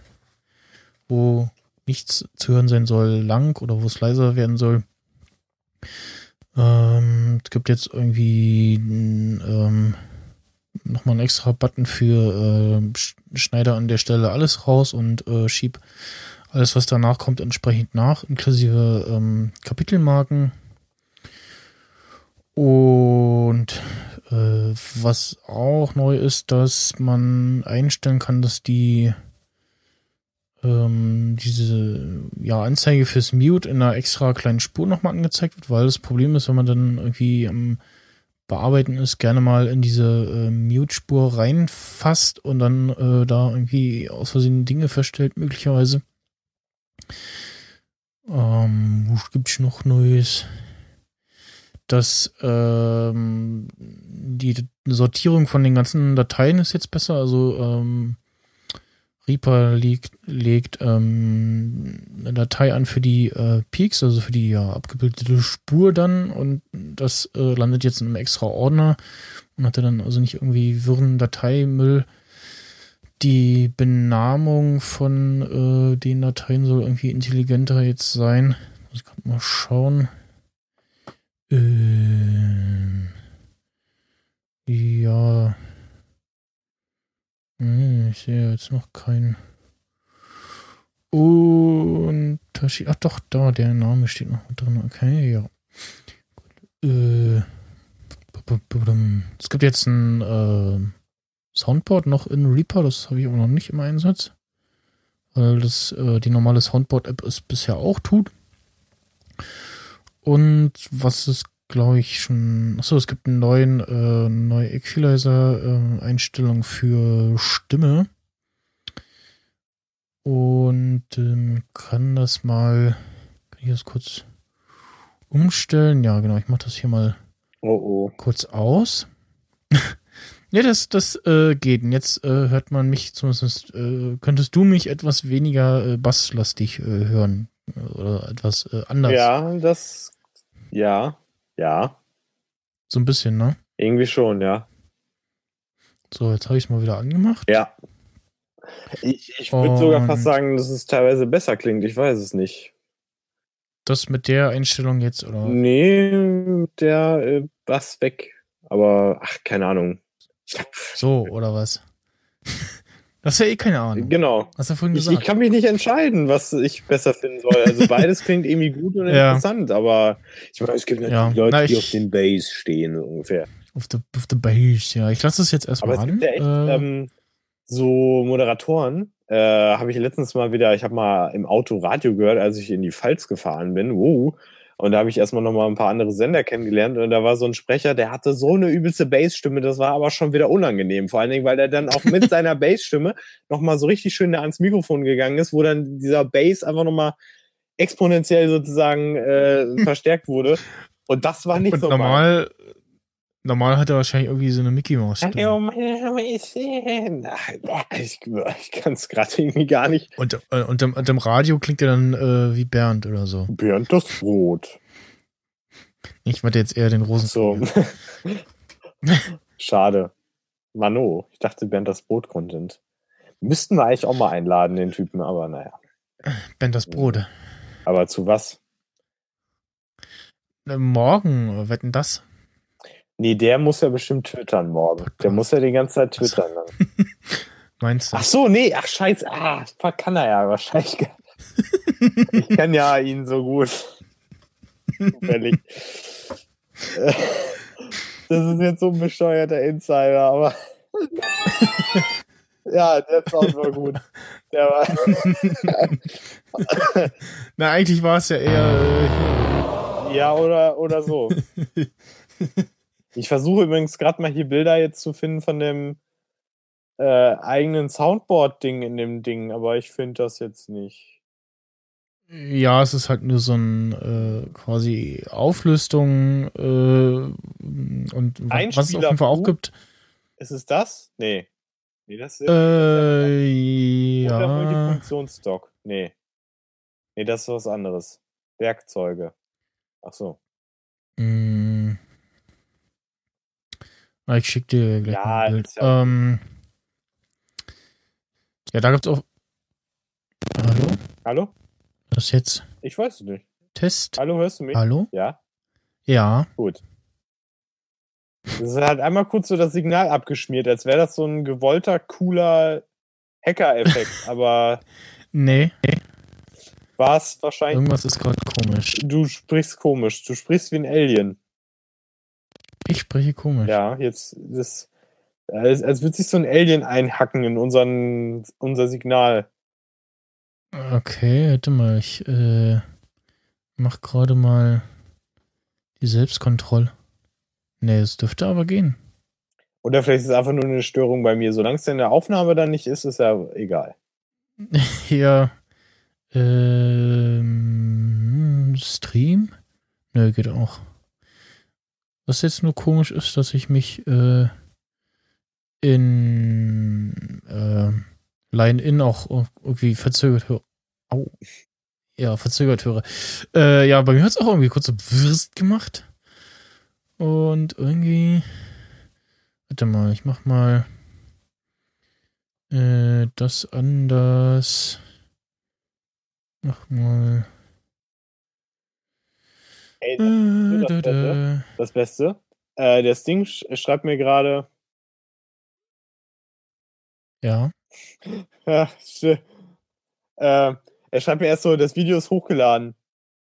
wo nichts zu hören sein soll, lang oder wo es leiser werden soll. Gibt jetzt irgendwie ähm, nochmal einen extra Button für äh, Schneider an der Stelle alles raus und äh, schieb alles, was danach kommt, entsprechend nach, inklusive ähm, Kapitelmarken. Und äh, was auch neu ist, dass man einstellen kann, dass die ähm, diese ja, Anzeige fürs Mute in einer extra kleinen Spur nochmal angezeigt wird, weil das Problem ist, wenn man dann irgendwie am Bearbeiten ist, gerne mal in diese äh, Mute-Spur reinfasst und dann äh, da irgendwie aus Versehen Dinge feststellt, möglicherweise. Ähm, wo gibt's noch Neues? dass ähm, die Sortierung von den ganzen Dateien ist jetzt besser. Also ähm, Reaper legt, legt ähm, eine Datei an für die äh, Peaks, also für die ja, abgebildete Spur dann und das äh, landet jetzt in einem extra Ordner und hatte dann also nicht irgendwie wirren Dateimüll. Die Benamung von äh, den Dateien soll irgendwie intelligenter jetzt sein. Ich kann mal schauen. Äh, Ähm, ja. Ich sehe jetzt noch keinen Unterschied. Ach doch, da, der Name steht noch drin. Okay, ja. Äh, es gibt jetzt ein äh, Soundboard noch in Reaper, das habe ich aber noch nicht im Einsatz. Weil das äh, die normale Soundboard-App es bisher auch tut. Und was es, glaube ich, schon. Achso, es gibt einen neuen, äh, neue Equalizer-Einstellung für Stimme. Und ähm, kann das mal. Kann ich das kurz umstellen? Ja, genau, ich mache das hier mal oh, oh. kurz aus. ja, das, das äh, geht. Und jetzt äh, hört man mich zumindest, äh, könntest du mich etwas weniger äh, basslastig äh, hören. Oder etwas äh, anders. Ja, das ja, ja. So ein bisschen, ne? Irgendwie schon, ja. So, jetzt habe ich es mal wieder angemacht. Ja. Ich, ich würde sogar fast sagen, dass es teilweise besser klingt. Ich weiß es nicht. Das mit der Einstellung jetzt, oder? Nee, der äh, Bass weg. Aber, ach, keine Ahnung. So, oder was? Das ist ja eh keine Ahnung. Genau. Hast du vorhin gesagt. Ich, ich, kann mich nicht entscheiden, was ich besser finden soll. Also beides klingt irgendwie gut und ja. interessant, aber ich meine, es gibt natürlich ja. Leute, Na, die auf den Bass stehen, ungefähr. Auf der, auf der Bass, ja. Ich lasse das jetzt erstmal an. Es gibt ja echt äh, ähm, so Moderatoren, äh, habe ich letztens mal wieder, ich habe mal im Auto Radio gehört, als ich in die Pfalz gefahren bin. Wow. Und da habe ich erstmal nochmal ein paar andere Sender kennengelernt und da war so ein Sprecher, der hatte so eine übelste Bassstimme, das war aber schon wieder unangenehm. Vor allen Dingen, weil er dann auch mit seiner Bassstimme nochmal so richtig schön ans Mikrofon gegangen ist, wo dann dieser Bass einfach nochmal exponentiell sozusagen äh, verstärkt wurde. Und das war nicht und so normal. Normal hat er wahrscheinlich irgendwie so eine Mickey Mouse. Hallo, mein Name ist Ich, ich kann es gerade irgendwie gar nicht. Und, äh, und, im, und im Radio klingt er dann äh, wie Bernd oder so. Bernd das Brot. Ich meinte jetzt eher den Rosen. So. Schade. Mano, ich dachte Bernd das Brot Content. Müssten wir eigentlich auch mal einladen, den Typen, aber naja. Bernd das Brot. Aber zu was? Äh, morgen, wetten das? Nee, der muss ja bestimmt twittern morgen. Der muss ja die ganze Zeit twittern. Dann. Meinst du? Ach so, nee, ach scheiße, ah, kann er ja wahrscheinlich. ich kenne ja ihn so gut. Zufällig. das ist jetzt so ein bescheuerter Insider, aber. ja, der Sound war gut. Der war. Na, eigentlich war es ja eher. Äh, ja, oder, oder so. Ich versuche übrigens gerade mal hier Bilder jetzt zu finden von dem äh, eigenen Soundboard-Ding in dem Ding, aber ich finde das jetzt nicht. Ja, es ist halt nur so ein äh, quasi Auflistung äh, und was es auf jeden Fall auch gibt. Ist es das? Nee. Nee, das ist. Äh, ja. Oder Multifunktionsstock. Nee. Nee, das ist was anderes. Werkzeuge. Ach so. Mm. Ah, ich schicke dir gleich ja, ein Bild. Ja, ähm, ja, da gibt's auch. Hallo? Hallo? Was jetzt? Ich weiß es nicht. Test. Hallo, hörst du mich? Hallo? Ja. Ja. Gut. Das ist halt einmal kurz so das Signal abgeschmiert, als wäre das so ein gewollter, cooler Hacker-Effekt, aber. Nee. War es wahrscheinlich. Irgendwas ist gerade komisch. Du sprichst komisch. Du sprichst wie ein Alien. Ich spreche komisch. Ja, jetzt das, als, als würde sich so ein Alien einhacken in unseren, unser Signal. Okay, warte mal, ich äh, mach gerade mal die Selbstkontrolle. Nee, es dürfte aber gehen. Oder vielleicht ist es einfach nur eine Störung bei mir. Solange es in der Aufnahme dann nicht ist, ist ja egal. ja. Ähm, Stream? Nö, geht auch. Was jetzt nur komisch ist, dass ich mich äh, in äh, Line-In auch irgendwie verzögert höre. Au. Ja, verzögert höre. Äh, ja, bei mir hat es auch irgendwie kurz so Wirst gemacht. Und irgendwie. Warte mal, ich mach mal äh, das anders. Mach mal. Ey, das, das, Beste. Das Beste. Äh, der Sting sch schreibt mir gerade. Ja. ja äh, er schreibt mir erst so, das Video ist hochgeladen.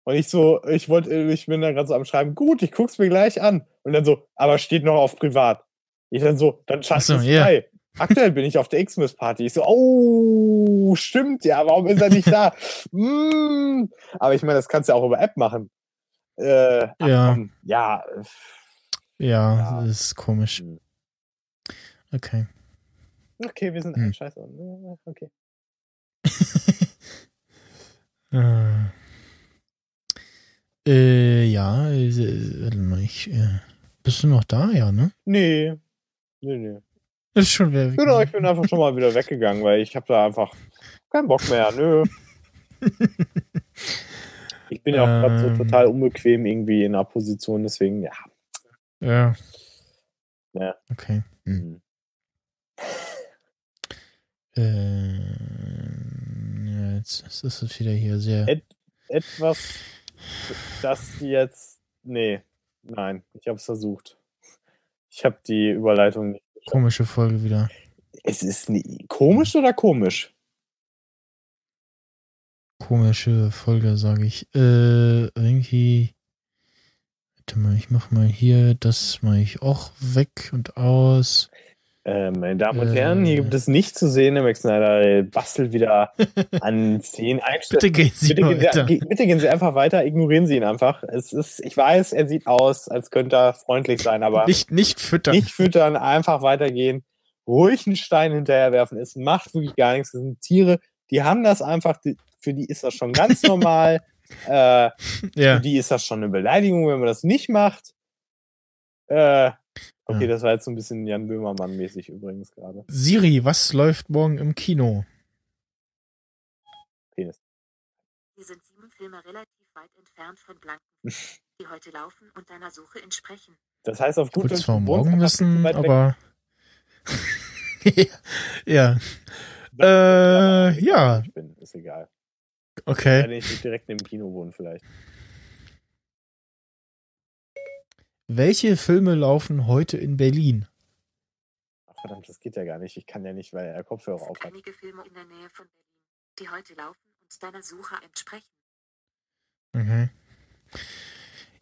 Und ich so, ich wollte, ich bin da gerade so am Schreiben, gut, ich guck's mir gleich an. Und dann so, aber steht noch auf privat. Ich dann so, dann schalte so, es yeah. frei. Aktuell bin ich auf der Xmas-Party. Ich so, oh, stimmt ja, warum ist er nicht da? mm. Aber ich meine, das kannst du ja auch über App machen. Äh, ja. Komm, ja. ja. Ja, das ist komisch. Hm. Okay. Okay, wir sind hm. scheiße. Okay. äh, äh, ja, äh, warte mal, ich, äh, bist du noch da, ja, ne? Nee. Nee, nee. Ist schon wieder Genau, ich bin einfach schon mal wieder weggegangen, weil ich habe da einfach keinen Bock mehr. Nö. ich bin ja auch ähm, gerade so total unbequem irgendwie in der Position, deswegen, ja. Ja. Ja. Okay. Hm. Äh, jetzt ist es wieder hier sehr. Et, etwas, das jetzt. Nee, nein, ich habe es versucht. Ich habe die Überleitung nicht. Komische Folge wieder. Es ist nie, komisch oder komisch? Komische Folge, sage ich. Äh, irgendwie. Warte mal, ich mach mal hier, das mache ich auch weg und aus. Äh, meine Damen und Herren, hier gibt es nicht zu sehen. Der Max Snyder bastelt wieder an zehn Einstellungen. Bitte gehen Sie bitte. Gehen Sie, bitte gehen Sie einfach weiter, ignorieren Sie ihn einfach. Es ist, ich weiß, er sieht aus, als könnte er freundlich sein, aber nicht, nicht füttern. Nicht füttern, einfach weitergehen. Ruhig einen Stein hinterherwerfen. Es macht wirklich gar nichts. Das sind Tiere, die haben das einfach, für die ist das schon ganz normal. äh, ja. Für die ist das schon eine Beleidigung, wenn man das nicht macht. Äh, Okay, das war jetzt so ein bisschen Jan Böhmermann-mäßig übrigens gerade. Siri, was läuft morgen im Kino? Penis. Hier sind sieben Filme relativ weit entfernt von Blanken, die heute laufen und deiner Suche entsprechen. Das heißt auf gut Deutsch. zwar morgen wissen, aber. ja. Äh, ja. Ich bin, ist egal. Okay. Wenn ich nicht direkt im Kino wohnen, vielleicht. Welche Filme laufen heute in Berlin? Ach verdammt, das geht ja gar nicht. Ich kann ja nicht, weil er Kopfhörer auf hat. Einige Filme in der Nähe von Berlin, die heute laufen und deiner Suche entsprechen. Mhm.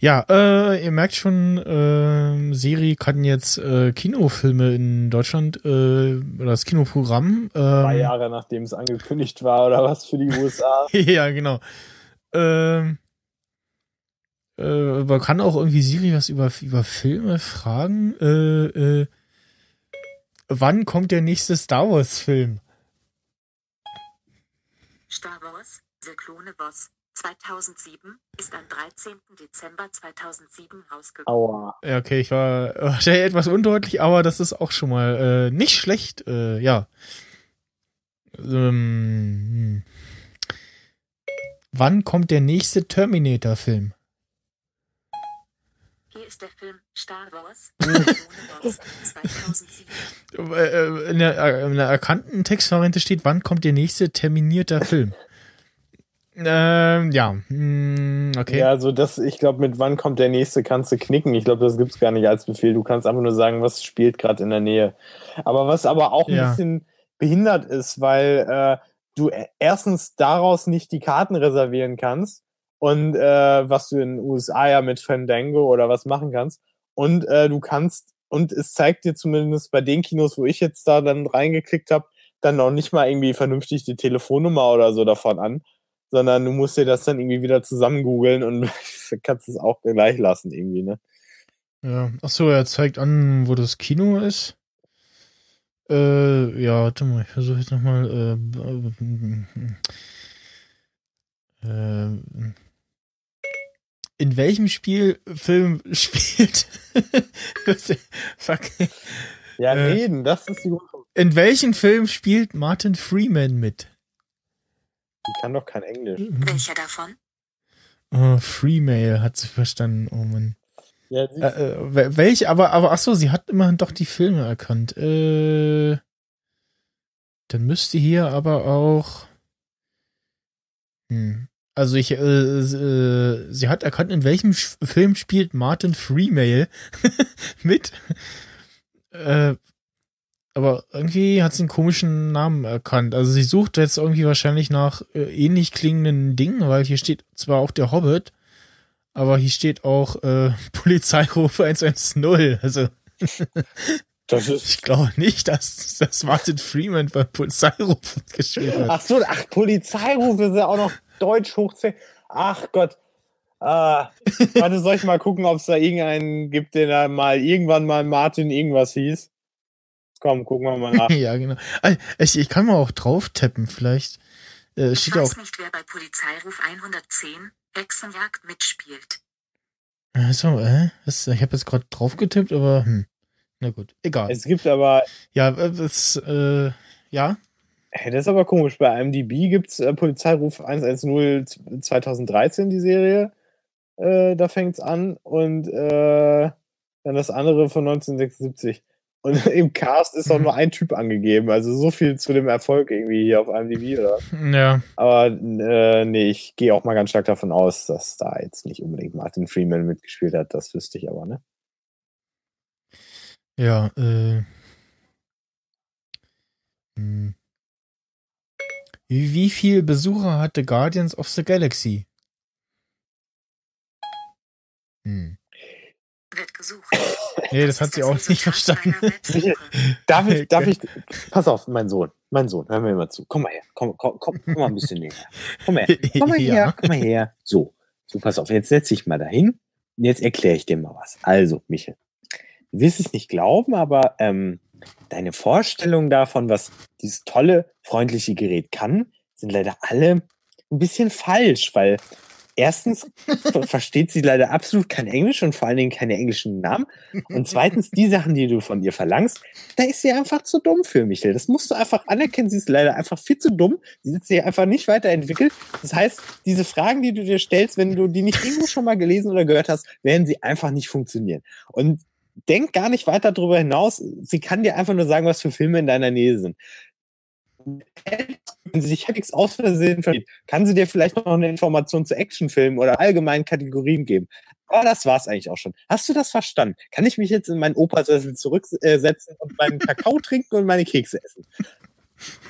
Ja, äh, ihr merkt schon, äh, Siri kann jetzt äh, Kinofilme in Deutschland äh, oder das Kinoprogramm. Äh, Zwei Jahre nachdem es angekündigt war oder was für die USA. ja, genau. Ähm, äh, man kann auch irgendwie Siri was über, über Filme fragen. Äh, äh, wann kommt der nächste Star Wars Film? Star Wars, The Clone Wars, 2007, ist am 13. Dezember 2007 rausgekommen. Aua. Ja, okay, ich war wahrscheinlich etwas undeutlich, aber das ist auch schon mal äh, nicht schlecht, äh, ja. Ähm, hm. wann kommt der nächste Terminator-Film? ist der Film Star Wars. Äh, äh, in, der, äh, in der erkannten Textvariante steht, wann kommt der nächste terminierter Film? Ähm, ja, hm, okay. Ja, also das, ich glaube, mit wann kommt der nächste kannst du knicken. Ich glaube, das gibt es gar nicht als Befehl. Du kannst einfach nur sagen, was spielt gerade in der Nähe. Aber was aber auch ein ja. bisschen behindert ist, weil äh, du erstens daraus nicht die Karten reservieren kannst und äh, was du in den USA ja mit Fandango oder was machen kannst. Und äh, du kannst, und es zeigt dir zumindest bei den Kinos, wo ich jetzt da dann reingeklickt habe, dann noch nicht mal irgendwie vernünftig die Telefonnummer oder so davon an, sondern du musst dir das dann irgendwie wieder zusammen googeln und kannst es auch gleich lassen irgendwie, ne? Ja, ach so, er zeigt an, wo das Kino ist. Äh, ja, warte mal, ich versuche jetzt nochmal, äh, äh, in welchem Spielfilm spielt. Fuck. Ja, äh, reden, das ist die In welchem Film spielt Martin Freeman mit? Die kann doch kein Englisch. Welcher davon? Oh, Freemail hat sie verstanden. Oh Mann. Ja, äh, äh, welche, aber, aber ach so, sie hat immerhin doch die Filme erkannt. Äh, dann müsste hier aber auch. Hm. Also ich, äh, äh, sie hat erkannt, in welchem Film spielt Martin Freemail mit. Äh, aber irgendwie hat sie einen komischen Namen erkannt. Also sie sucht jetzt irgendwie wahrscheinlich nach äh, ähnlich klingenden Dingen, weil hier steht zwar auch der Hobbit, aber hier steht auch äh, Polizeiruf 110. Also ich glaube nicht, dass, dass Martin Freeman bei Polizeiruf gespielt hat. Ach so, ach, Polizeiruf ist ja auch noch Deutsch hochzählen. Ach Gott. Ah, warte, soll ich mal gucken, ob es da irgendeinen gibt, der da mal irgendwann mal Martin irgendwas hieß? Komm, gucken wir mal nach. ja, genau. Ich, ich kann mal auch drauf tappen, vielleicht. Äh, steht ich weiß auch. nicht, wer bei Polizeiruf 110 Hexenjagd mitspielt. Achso, äh? Das, ich habe jetzt gerade drauf getippt, aber hm. Na gut, egal. Es gibt aber. Ja, das, äh, ja. Hey, das ist aber komisch. Bei IMDb gibt es äh, Polizeiruf 110 2013, die Serie. Äh, da fängt es an. Und äh, dann das andere von 1976. Und im Cast ist auch nur ein Typ angegeben. Also so viel zu dem Erfolg irgendwie hier auf IMDb, oder? Ja. Aber äh, nee, ich gehe auch mal ganz stark davon aus, dass da jetzt nicht unbedingt Martin Freeman mitgespielt hat. Das wüsste ich aber, ne? Ja, äh. Hm. Wie, wie viel Besucher hatte Guardians of the Galaxy? Hm. Wird gesucht. Nee, das hat sie auch nicht verstanden. darf ich, darf ich, pass auf, mein Sohn, mein Sohn, hör mir mal zu. Komm mal her, komm, komm, komm, komm mal ein bisschen näher. Komm her, komm mal her, komm mal her. So, so, pass auf, jetzt setz dich mal dahin und jetzt erkläre ich dir mal was. Also, Michel, du wirst es nicht glauben, aber ähm, deine Vorstellung davon, was dieses tolle, freundliche Gerät kann, sind leider alle ein bisschen falsch, weil erstens versteht sie leider absolut kein Englisch und vor allen Dingen keine englischen Namen. Und zweitens, die Sachen, die du von ihr verlangst, da ist sie einfach zu dumm für, Michael. Das musst du einfach anerkennen. Sie ist leider einfach viel zu dumm. Sie ist sich einfach nicht weiterentwickelt. Das heißt, diese Fragen, die du dir stellst, wenn du die nicht irgendwo schon mal gelesen oder gehört hast, werden sie einfach nicht funktionieren. Und denk gar nicht weiter darüber hinaus. Sie kann dir einfach nur sagen, was für Filme in deiner Nähe sind wenn sie sich halbwegs aus Versehen versteht, kann sie dir vielleicht noch eine Information zu Actionfilmen oder allgemeinen Kategorien geben. Aber das war's eigentlich auch schon. Hast du das verstanden? Kann ich mich jetzt in meinen Opasessel zurücksetzen und meinen Kakao trinken und meine Kekse essen?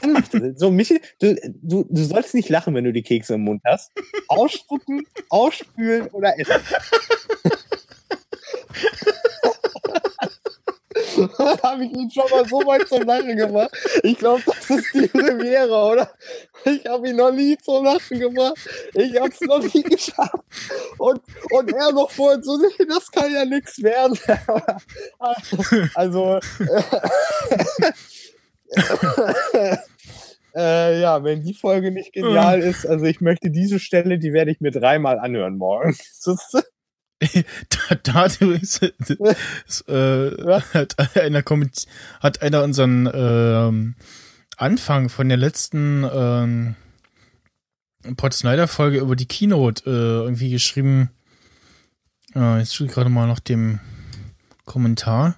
Dann mach das. So, Michel, du, du, du sollst nicht lachen, wenn du die Kekse im Mund hast. Ausspucken, ausspülen oder essen. habe ich ihn schon mal so weit zum Lachen gemacht. Ich glaube, das ist die Premiere, oder? Ich habe ihn noch nie zum Lachen gemacht. Ich habe es noch nie geschafft. Und, und er noch vorhin so, nee, das kann ja nichts werden. also, äh, ja, wenn die Folge nicht genial ist, also ich möchte diese Stelle, die werde ich mir dreimal anhören morgen. da, dadurch äh, hat einer hat einer unseren ähm, Anfang von der letzten ähm, Pod Snyder Folge über die Keynote äh, irgendwie geschrieben. Äh, jetzt stehe ich gerade mal nach dem Kommentar.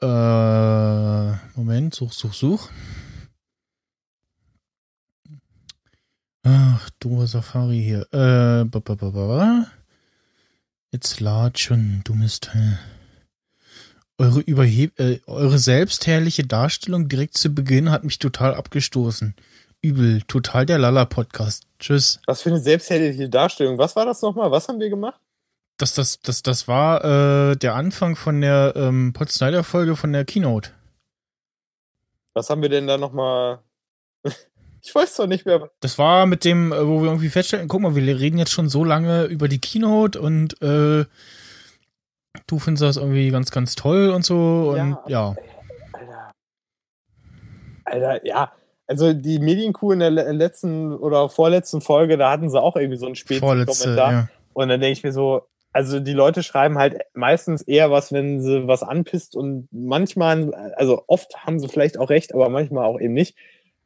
Äh, Moment, such, such, such. Ach, du Safari hier. Äh, ba, ba, ba, ba. Jetzt lad schon, dummes Teil. Eure, Überheb äh, eure selbstherrliche Darstellung direkt zu Beginn hat mich total abgestoßen. Übel, total der Lala-Podcast. Tschüss. Was für eine selbstherrliche Darstellung. Was war das nochmal? Was haben wir gemacht? Das, das, das, das war äh, der Anfang von der ähm, Pod Snyder-Folge von der Keynote. Was haben wir denn da nochmal? Ich weiß doch nicht mehr. Das war mit dem, äh, wo wir irgendwie feststellen, guck mal, wir reden jetzt schon so lange über die Keynote und äh, du findest das irgendwie ganz, ganz toll und so und ja. ja. Alter. Alter, ja. Also die Medienkuh in der letzten oder vorletzten Folge, da hatten sie auch irgendwie so einen späten Kommentar. Ja. Und dann denke ich mir so, also die Leute schreiben halt meistens eher was, wenn sie was anpisst und manchmal, also oft haben sie vielleicht auch recht, aber manchmal auch eben nicht.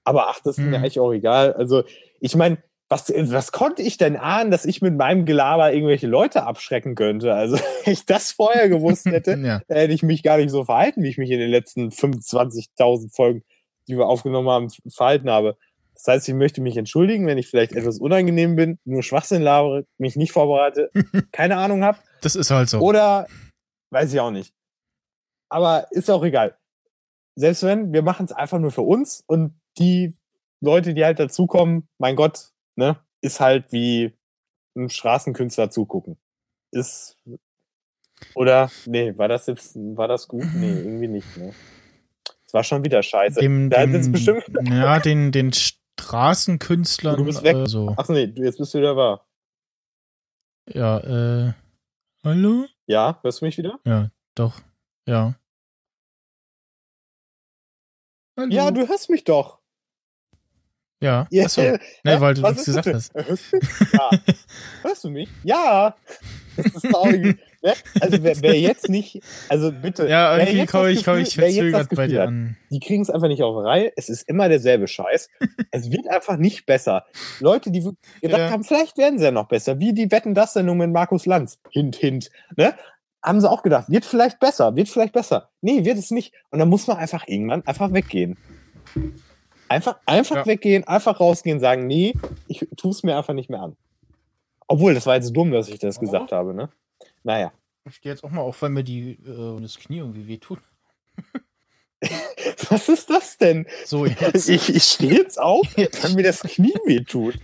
Aber ach, das ist mhm. mir eigentlich auch egal. Also, ich meine, was, was konnte ich denn ahnen, dass ich mit meinem Gelaber irgendwelche Leute abschrecken könnte? Also, wenn ich das vorher gewusst hätte, ja. hätte ich mich gar nicht so verhalten, wie ich mich in den letzten 25.000 Folgen, die wir aufgenommen haben, verhalten habe. Das heißt, ich möchte mich entschuldigen, wenn ich vielleicht etwas unangenehm bin, nur Schwachsinn labere, mich nicht vorbereite, keine Ahnung habe. Das ist halt so. Oder weiß ich auch nicht. Aber ist auch egal. Selbst wenn, wir machen es einfach nur für uns und die Leute, die halt dazukommen, mein Gott, ne, ist halt wie ein Straßenkünstler zugucken. Ist oder nee, war das jetzt war das gut? Nee, irgendwie nicht, ne? Es war schon wieder scheiße. Dem, Da dem, jetzt bestimmt ja, den, den Straßenkünstlern. Du bist weg. Äh, so. Ach nee, du- jetzt bist du wieder wahr. Ja, äh. Hallo? Ja, hörst du mich wieder? Ja, doch. Ja. Hallo? Ja, du hörst mich doch. Ja. Ja, Achso. äh, Nee, weil du Was nichts ist gesagt denn? hast. Hörst du mich? Ja. hörst du mich? Ja. Das ist irgendwie, ne? Also wer, wer jetzt nicht, also bitte. Ja, irgendwie komme ich, komm ich verzögert bei dir hat, an. Die kriegen es einfach nicht auf Reihe. Es ist immer derselbe Scheiß. es wird einfach nicht besser. Leute, die wirklich gedacht Ja. haben, vielleicht werden sie ja noch besser, wie die Wetten das Sendung mit Markus Lanz. Hint, hint. Ne? Haben sie auch gedacht, wird vielleicht besser, wird vielleicht besser. Nee, wird es nicht. Und dann muss man einfach irgendwann einfach weggehen. Einfach, einfach Ja. weggehen, einfach rausgehen, sagen, nee, ich tue es mir einfach nicht mehr an. Obwohl, das war jetzt dumm, dass ich das gesagt habe, ne? Naja. Ich stehe jetzt auch mal auf, weil mir die, äh, das Knie irgendwie wehtut. Was ist das denn? So, jetzt. Ich, ich stehe jetzt auf, weil mir das Knie wehtut.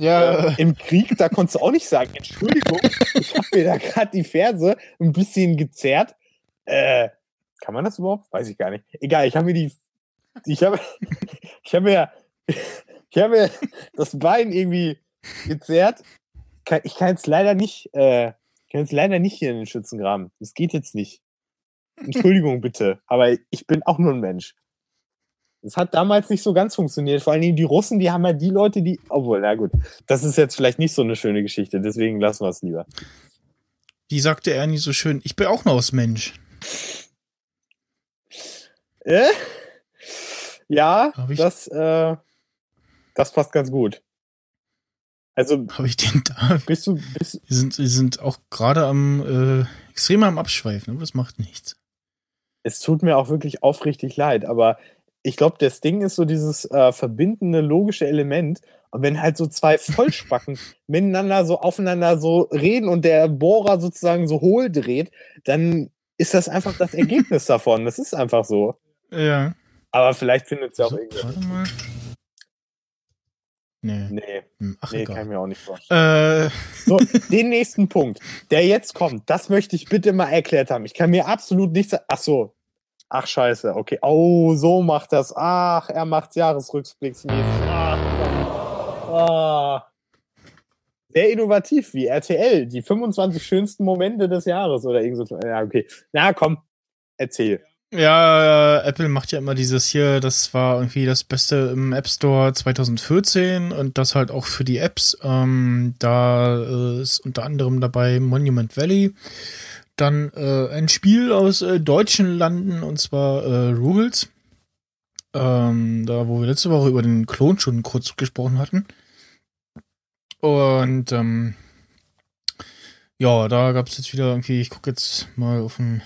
Ja. Im Krieg, da konntest du auch nicht sagen, Entschuldigung, ich habe mir da gerade die Ferse ein bisschen gezerrt. Äh, kann man das überhaupt? Weiß ich gar nicht. Egal, ich habe mir die, ich habe, ich habe mir, ich habe mir das Bein irgendwie gezerrt. Ich kann jetzt leider nicht, äh, kann jetzt leider nicht hier in den Schützengraben. Das geht jetzt nicht. Entschuldigung bitte, aber ich bin auch nur ein Mensch. Das hat damals nicht so ganz funktioniert. Vor allen Dingen die Russen, die haben ja die Leute, die. Obwohl, na gut, das ist jetzt vielleicht nicht so eine schöne Geschichte, deswegen lassen wir es lieber. Die sagte er nie so schön. Ich bin auch nur aus Mensch. Äh? Ja, das, äh, das passt ganz gut. Also Habe ich den da? bist du, bist, Wir sind, wir sind auch gerade am, äh, extrem am Abschweifen, aber das macht nichts. es tut mir auch wirklich aufrichtig leid, aber ich glaube, das Ding ist so dieses äh, verbindende logische Element. Und wenn halt so zwei Vollspacken miteinander so aufeinander so reden und der Bohrer sozusagen so hohl dreht, dann ist das einfach das Ergebnis davon. Das ist einfach so. Ja. Aber vielleicht findet es ja auch So, irgendwie. warte mal. Nee. Nee, Hm, Ach, nee, kann ich mir auch nicht vorstellen. Äh, So, den nächsten Punkt, der jetzt kommt, das möchte ich bitte mal erklärt haben. Ich kann mir absolut nichts. Ach so. Ach, scheiße. Okay. Oh, so macht das. Ach, er macht's Jahresrückblicksmäßig. Ach, komm. Ah. Sehr innovativ, wie RTL. Die 25 schönsten Momente des Jahres oder irgend so. Ja, okay. Na, komm. Erzähl. ja, äh, Apple macht ja immer dieses hier, das war irgendwie das Beste im App Store 2014 und das halt auch für die Apps. Ähm, da äh, ist unter anderem dabei Monument Valley. Dann äh, ein Spiel aus äh, deutschen Landen und zwar äh, Rules. Ähm, da, wo wir letzte Woche über den Klon schon kurz gesprochen hatten. Und ähm, ja, da gab es jetzt wieder irgendwie, ich gucke jetzt mal auf dem,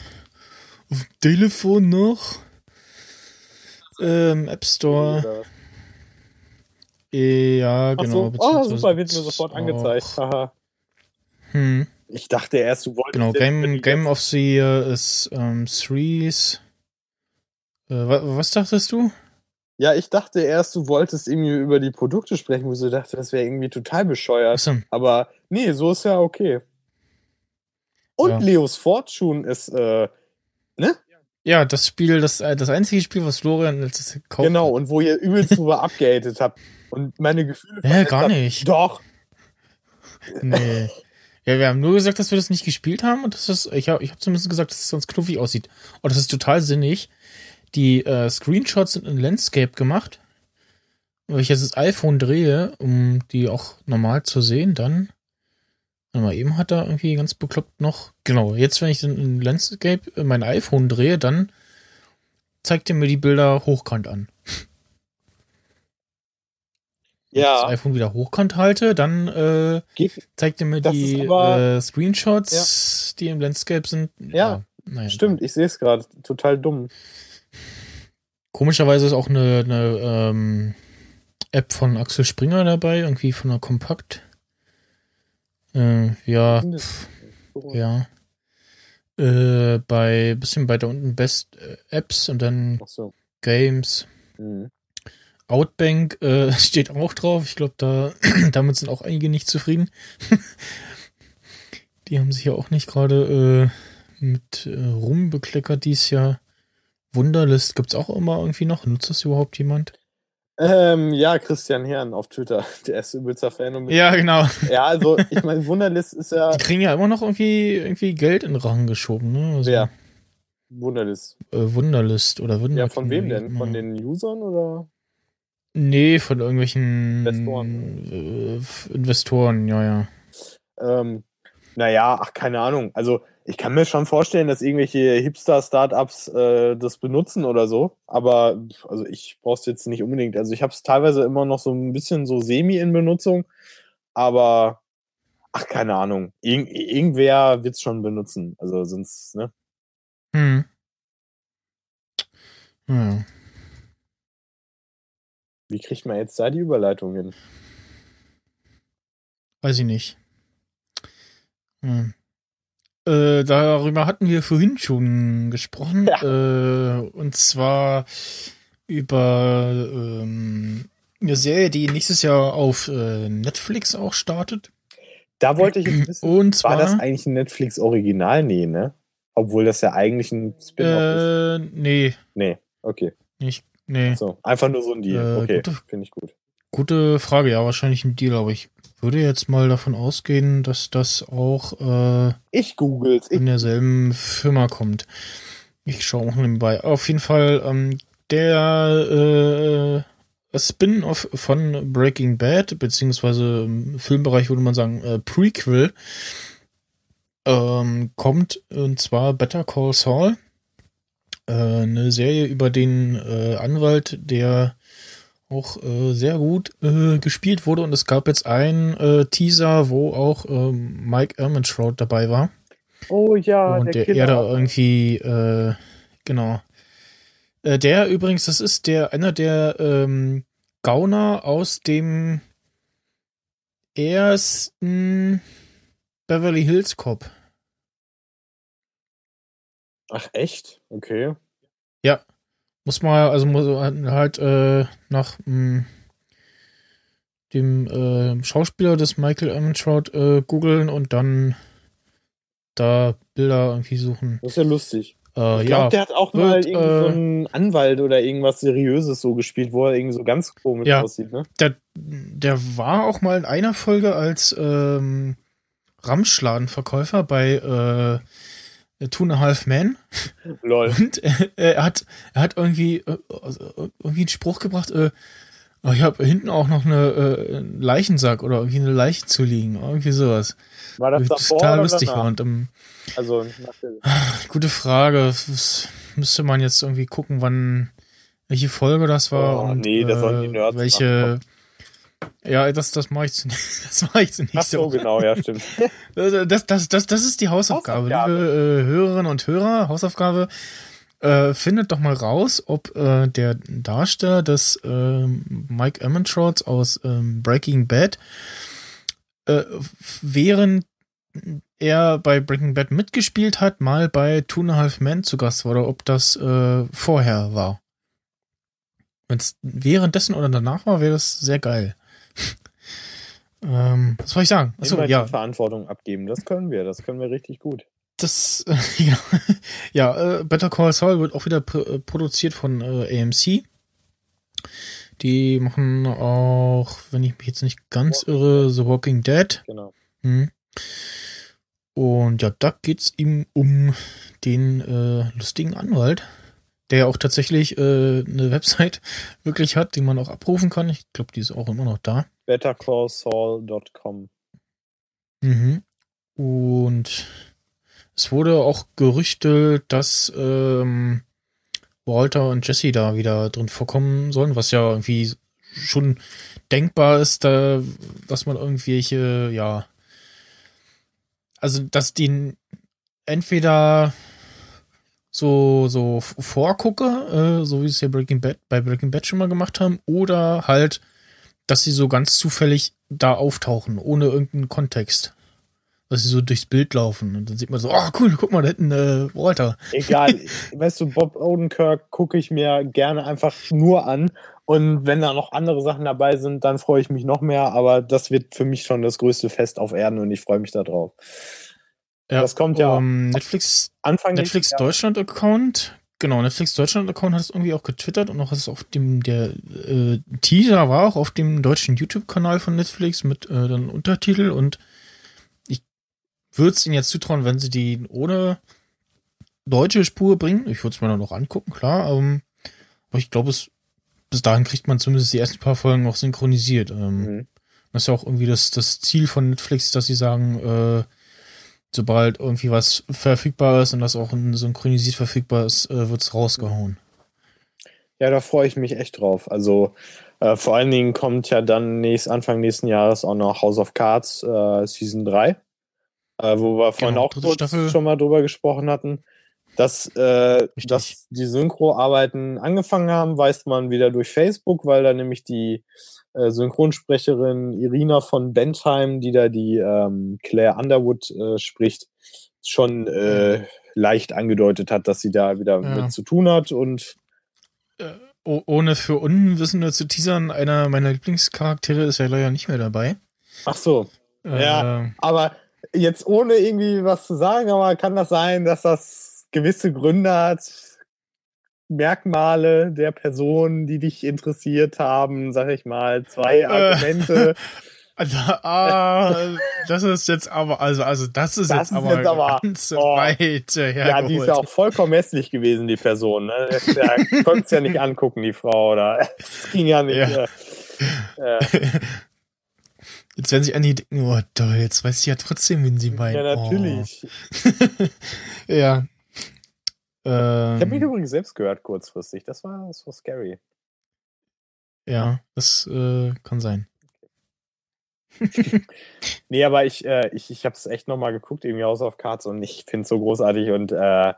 auf dem Telefon noch. Ähm, App Store. Ja, genau. so. Oh, super, wird mir sofort angezeigt. Haha. Hm. Ich dachte erst, du wolltest. Genau, jetzt Game, Game of the Year ist ähm, Threes. Äh, wa was dachtest du? Ja, ich dachte erst, du wolltest irgendwie über die Produkte sprechen, wo so dachte, das wäre irgendwie total bescheuert. Achso, Aber nee, so ist ja okay. Und Ja. Leos Fortune ist, äh, ja, das Spiel, das, äh, das einzige Spiel, was Florian letztes Jahr gekauft genau, und wo ihr übelst drüber abgehatet habt. Und meine Gefühle. Ja, gar nicht. Doch. Nee. Ja, wir haben nur gesagt, dass wir das nicht gespielt haben und das ist, ich habe ich hab zumindest gesagt, dass es sonst knuffig aussieht. Und das ist total sinnig. Die äh, Screenshots sind in Landscape gemacht. Wenn ich jetzt das iPhone drehe, um die auch normal zu sehen, dann. Mal, eben hat er irgendwie ganz bekloppt noch. Genau, jetzt, wenn ich in Landscape mein iPhone drehe, dann zeigt er mir die Bilder hochkant an. Ich das Ja. iPhone wieder hochkant halte, dann äh, zeigt er mir Das die aber- äh, Screenshots, die im Landscape sind. Ja, naja. stimmt, ich sehe es gerade. Total dumm. Komischerweise ist auch eine, eine ähm, App von Axel Springer dabei, irgendwie von der Kompakt. Äh, ja, pff, ja. Äh, bei bisschen weiter unten Best äh, Apps und dann so. Games. Mhm. Outbank äh, steht auch drauf. Ich glaube, da damit sind auch einige nicht zufrieden. Die haben sich ja auch nicht gerade äh, mit äh, rumbekleckert dies Jahr. Wunderlist gibt's auch immer irgendwie noch. Nutzt das überhaupt jemand? Ähm, ja, Christian Herrn auf Twitter. Der ist übelster Fan. Und Ja, genau. ja, also ich meine, Wunderlist ist ja. Die kriegen ja immer noch irgendwie, irgendwie Geld in den Rachen geschoben, ne? Also, Wer? Wunderlist. Äh, Wunderlist oder Wunder. Ja, von wem denn? Von den Usern oder? Nee, von irgendwelchen Investoren. Äh, Investoren, ja, ja. Ähm, naja, ach, keine Ahnung. Also ich kann mir schon vorstellen, dass irgendwelche Hipster-Startups äh, das benutzen oder so. Aber also ich brauche es jetzt nicht unbedingt. Also ich habe es teilweise immer noch so ein bisschen so semi in Benutzung. Aber ach, keine Ahnung. Irg irgendwer wird es schon benutzen. Also sonst, ne? Hm. Ja. Wie kriegt man jetzt da die Überleitung hin? Weiß ich nicht. Hm. Äh, darüber hatten wir vorhin schon gesprochen. Äh, und zwar über ähm, eine Serie, die nächstes Jahr auf äh, Netflix auch startet. Da wollte ich jetzt wissen, Und zwar, war das eigentlich ein Netflix-Original? Nee, ne? Obwohl das ja eigentlich ein Spin-off ist. äh, nee, Nee, okay. nicht, nee. So, einfach nur so ein Deal. Äh, okay, finde ich gut. Gute Frage, ja, wahrscheinlich ein Deal, aber ich würde jetzt mal davon ausgehen, dass das auch äh, Ich googles. Ich, in derselben Firma kommt. Ich schaue auch nebenbei. Auf jeden Fall ähm, der äh, Spin-off von Breaking Bad, beziehungsweise im Filmbereich würde man sagen äh, Prequel, ähm, kommt und zwar Better Call Saul. Äh, eine Serie über den äh, Anwalt, der auch äh, sehr gut äh, gespielt wurde und es gab jetzt einen äh, Teaser, wo auch Mike Ehrmantraut dabei war oh ja, und der, Killer. er da irgendwie, genau. Der übrigens, das ist der, einer der ähm, Gauner aus dem ersten Beverly Hills Cop. Ach, echt? Okay. Muss mal, also muss halt äh, nach mh, dem äh, Schauspieler des Michael Ehrmantraut äh, googeln und dann da Bilder irgendwie suchen. Das ist ja lustig. Äh, Ich ja, glaube, der hat auch wird, mal irgendwie so äh, einen Anwalt oder irgendwas Seriöses so gespielt, wo er irgendwie so ganz komisch Ja. aussieht, ne? der, der war auch mal in einer Folge als ähm, Ramschladenverkäufer bei äh, Two and a Half Men Lol. und äh, er hat er hat irgendwie äh, irgendwie einen Spruch gebracht äh, oh, ich habe hinten auch noch eine äh, einen Leichensack oder irgendwie eine Leiche zu liegen irgendwie sowas War das davor total oder lustig danach? war und ähm, Also, der, gute Frage das müsste man jetzt irgendwie gucken wann welche Folge das war Oh, und nee, das äh, Nerds welche ja das das mache ich zunächst das mache ich zunächst ach so, genau, ja, stimmt. Das, das, das, das ist die Hausaufgabe, Hausaufgabe. liebe äh, Hörerinnen und Hörer. Hausaufgabe. Äh, findet doch mal raus, ob äh, der Darsteller des äh, Mike Ehrmantraut aus ähm, Breaking Bad äh, während er bei Breaking Bad mitgespielt hat, mal bei Two and a Half Men zu Gast war oder ob das äh, vorher war. Wenn es währenddessen oder danach war, wäre das sehr geil. Ähm, was soll ich sagen? Achso, Immer ja, Verantwortung abgeben. Das können wir, das können wir richtig gut. das, äh, ja, ja äh, Better Call Saul wird auch wieder pr äh, produziert von äh, AMC. Die machen auch, wenn ich mich jetzt nicht ganz irre, The Walking Dead. Genau. Hm. Und ja, da geht's ihm um den äh, lustigen Anwalt, der ja auch tatsächlich äh, eine Website wirklich hat, die man auch abrufen kann. Ich glaube, die ist auch immer noch da. bettercallsaul.com. Mhm. Und es wurde auch gerüchtet, dass ähm, Walter und Jesse da wieder drin vorkommen sollen, was ja irgendwie schon denkbar ist, da, dass man irgendwelche, ja, also dass die entweder so so vorgucke, äh, so wie es ja Breaking Bad bei Breaking Bad schon mal gemacht haben, oder halt dass sie so ganz zufällig da auftauchen, ohne irgendeinen Kontext. Dass sie so durchs Bild laufen und dann sieht man so, oh cool, guck mal, da hinten äh, Walter. Egal, weißt du, Bob Odenkirk gucke ich mir gerne einfach nur an und wenn da noch andere Sachen dabei sind, dann freue ich mich noch mehr, aber das wird für mich schon das größte Fest auf Erden und ich freue mich darauf. Ja, das kommt ja um, Netflix Anfang Netflix Deutschland Account Genau, Netflix Deutschland-Account hat es irgendwie auch getwittert und auch ist auf dem, der äh, Teaser war auch auf dem deutschen YouTube-Kanal von Netflix mit äh, dann Untertitel und ich würde es ihnen jetzt zutrauen, wenn sie die ohne deutsche Spur bringen. Ich würde es mir dann noch angucken, klar. Ähm, aber ich glaube, es bis dahin kriegt man zumindest die ersten paar Folgen noch synchronisiert. Ähm, mhm. Das ist ja auch irgendwie das, das Ziel von Netflix, dass sie sagen, äh, sobald irgendwie was verfügbar ist und das auch synchronisiert verfügbar ist, äh, wird es rausgehauen. Ja, da freue ich mich echt drauf. Also äh, vor allen Dingen kommt ja dann nächst, Anfang nächsten Jahres auch noch House of Cards äh, Season 3, äh, wo wir vorhin genau, auch kurz Staffel. schon mal drüber gesprochen hatten. Dass, äh, dass die Synchroarbeiten angefangen haben, weiß man wieder durch Facebook, weil da nämlich die äh, Synchronsprecherin Irina von Bentheim, die da die ähm, Claire Underwood äh, spricht, schon äh, leicht angedeutet hat, dass sie da wieder ja. mit zu tun hat und äh, ohne für Unwissende zu teasern, einer meiner Lieblingscharaktere ist ja leider nicht mehr dabei. Ach so. Äh, ja, aber jetzt ohne irgendwie was zu sagen, aber kann das sein, dass das gewisse Gründe hat, Merkmale der Person, die dich interessiert haben, sag ich mal, zwei äh. Argumente. Also, ah, das ist jetzt aber, also, also das ist das jetzt ist aber, jetzt aber ganz oh, weit. Ja, die ist ja auch vollkommen hässlich gewesen, die Person. Ne? Der konnte es ja nicht angucken, die Frau. Oder es ging ja nicht. Ja. Äh, Jetzt werden sich einige denken, oh toll, jetzt weiß ich ja trotzdem, wen sie meinen. Ja, natürlich. Oh. ja, ähm, ich habe mich übrigens selbst gehört kurzfristig. Das war, das war scary. Ja, das äh, kann sein. nee, aber ich, äh, ich, ich habe es echt nochmal geguckt, irgendwie House of Cards, und ich finde es so großartig und äh,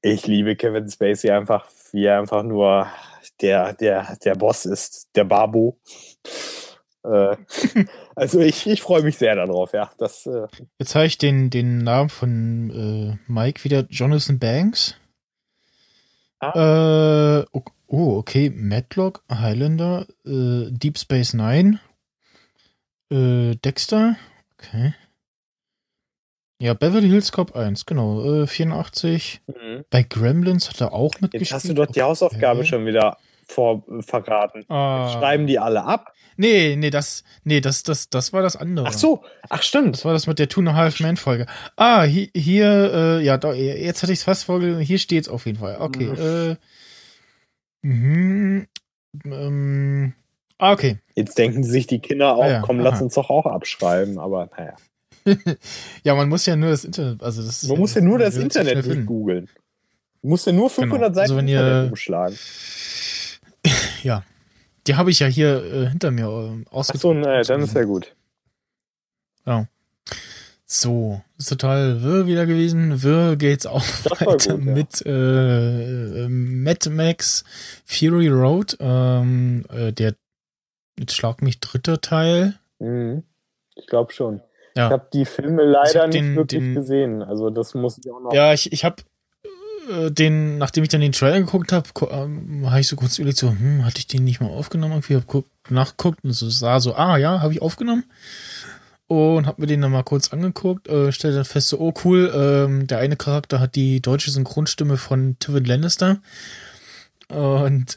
ich liebe Kevin Spacey einfach, wie er einfach nur der, der, der Boss ist, der Babu. Äh, also ich, ich freue mich sehr darauf, ja. Das, äh, Jetzt habe ich den, den Namen von äh, Mike wieder, Jonathan Banks. Ah. Äh, oh, okay. Matlock, Highlander, äh, Deep Space Nine, äh, Dexter, okay. Ja, Beverly Hills Cop 1, genau, äh, 84. Mhm. Bei Gremlins hat er auch mitgespielt. Jetzt hast du dort die Hausaufgabe okay. schon wieder vor, verraten. Ah. Schreiben die alle ab? Nee, nee, das, nee, das, das, das war das andere. Ach so, ach stimmt. Das war das mit der Two and a Half Man Folge. Ah, hier, hier äh, ja, da, jetzt hatte ich es fast vorgelesen. Hier steht's auf jeden Fall. Okay. Mhm. Äh, mhm, ähm, ah, okay. Jetzt denken sich die Kinder auch, ah, ja, komm, aha. lass uns doch auch abschreiben, aber naja. ja, man muss ja nur das Internet, also das Man muss ja nur das Internet googeln. Du musst ja nur 500 genau. Seiten also wenn ihr, umschlagen. Ja. Die habe ich ja hier äh, hinter mir äh, ausgezogen. Achso, naja, dann ist ja gut. Ja. So, ist total wirr wieder gewesen. Wirr geht's auch weiter gut, ja. mit äh, Mad Max Fury Road, ähm, äh, der jetzt schlag mich dritter Teil. Mhm. Ich glaube schon. Ja. Ich habe die Filme leider nicht den, wirklich den, gesehen. Also das muss ich auch noch. Ja, ich, ich habe äh, den, nachdem ich dann den Trailer geguckt habe, ähm, habe ich so kurz überlegt, so, hm, hatte ich den nicht mal aufgenommen? Irgendwie habe nachgeguckt und so sah so, ah ja, habe ich aufgenommen. Und habe mir den dann mal kurz angeguckt, äh, stellte dann fest, so, oh cool, ähm, der eine Charakter hat die deutsche Synchronstimme von Tywin Lannister. Und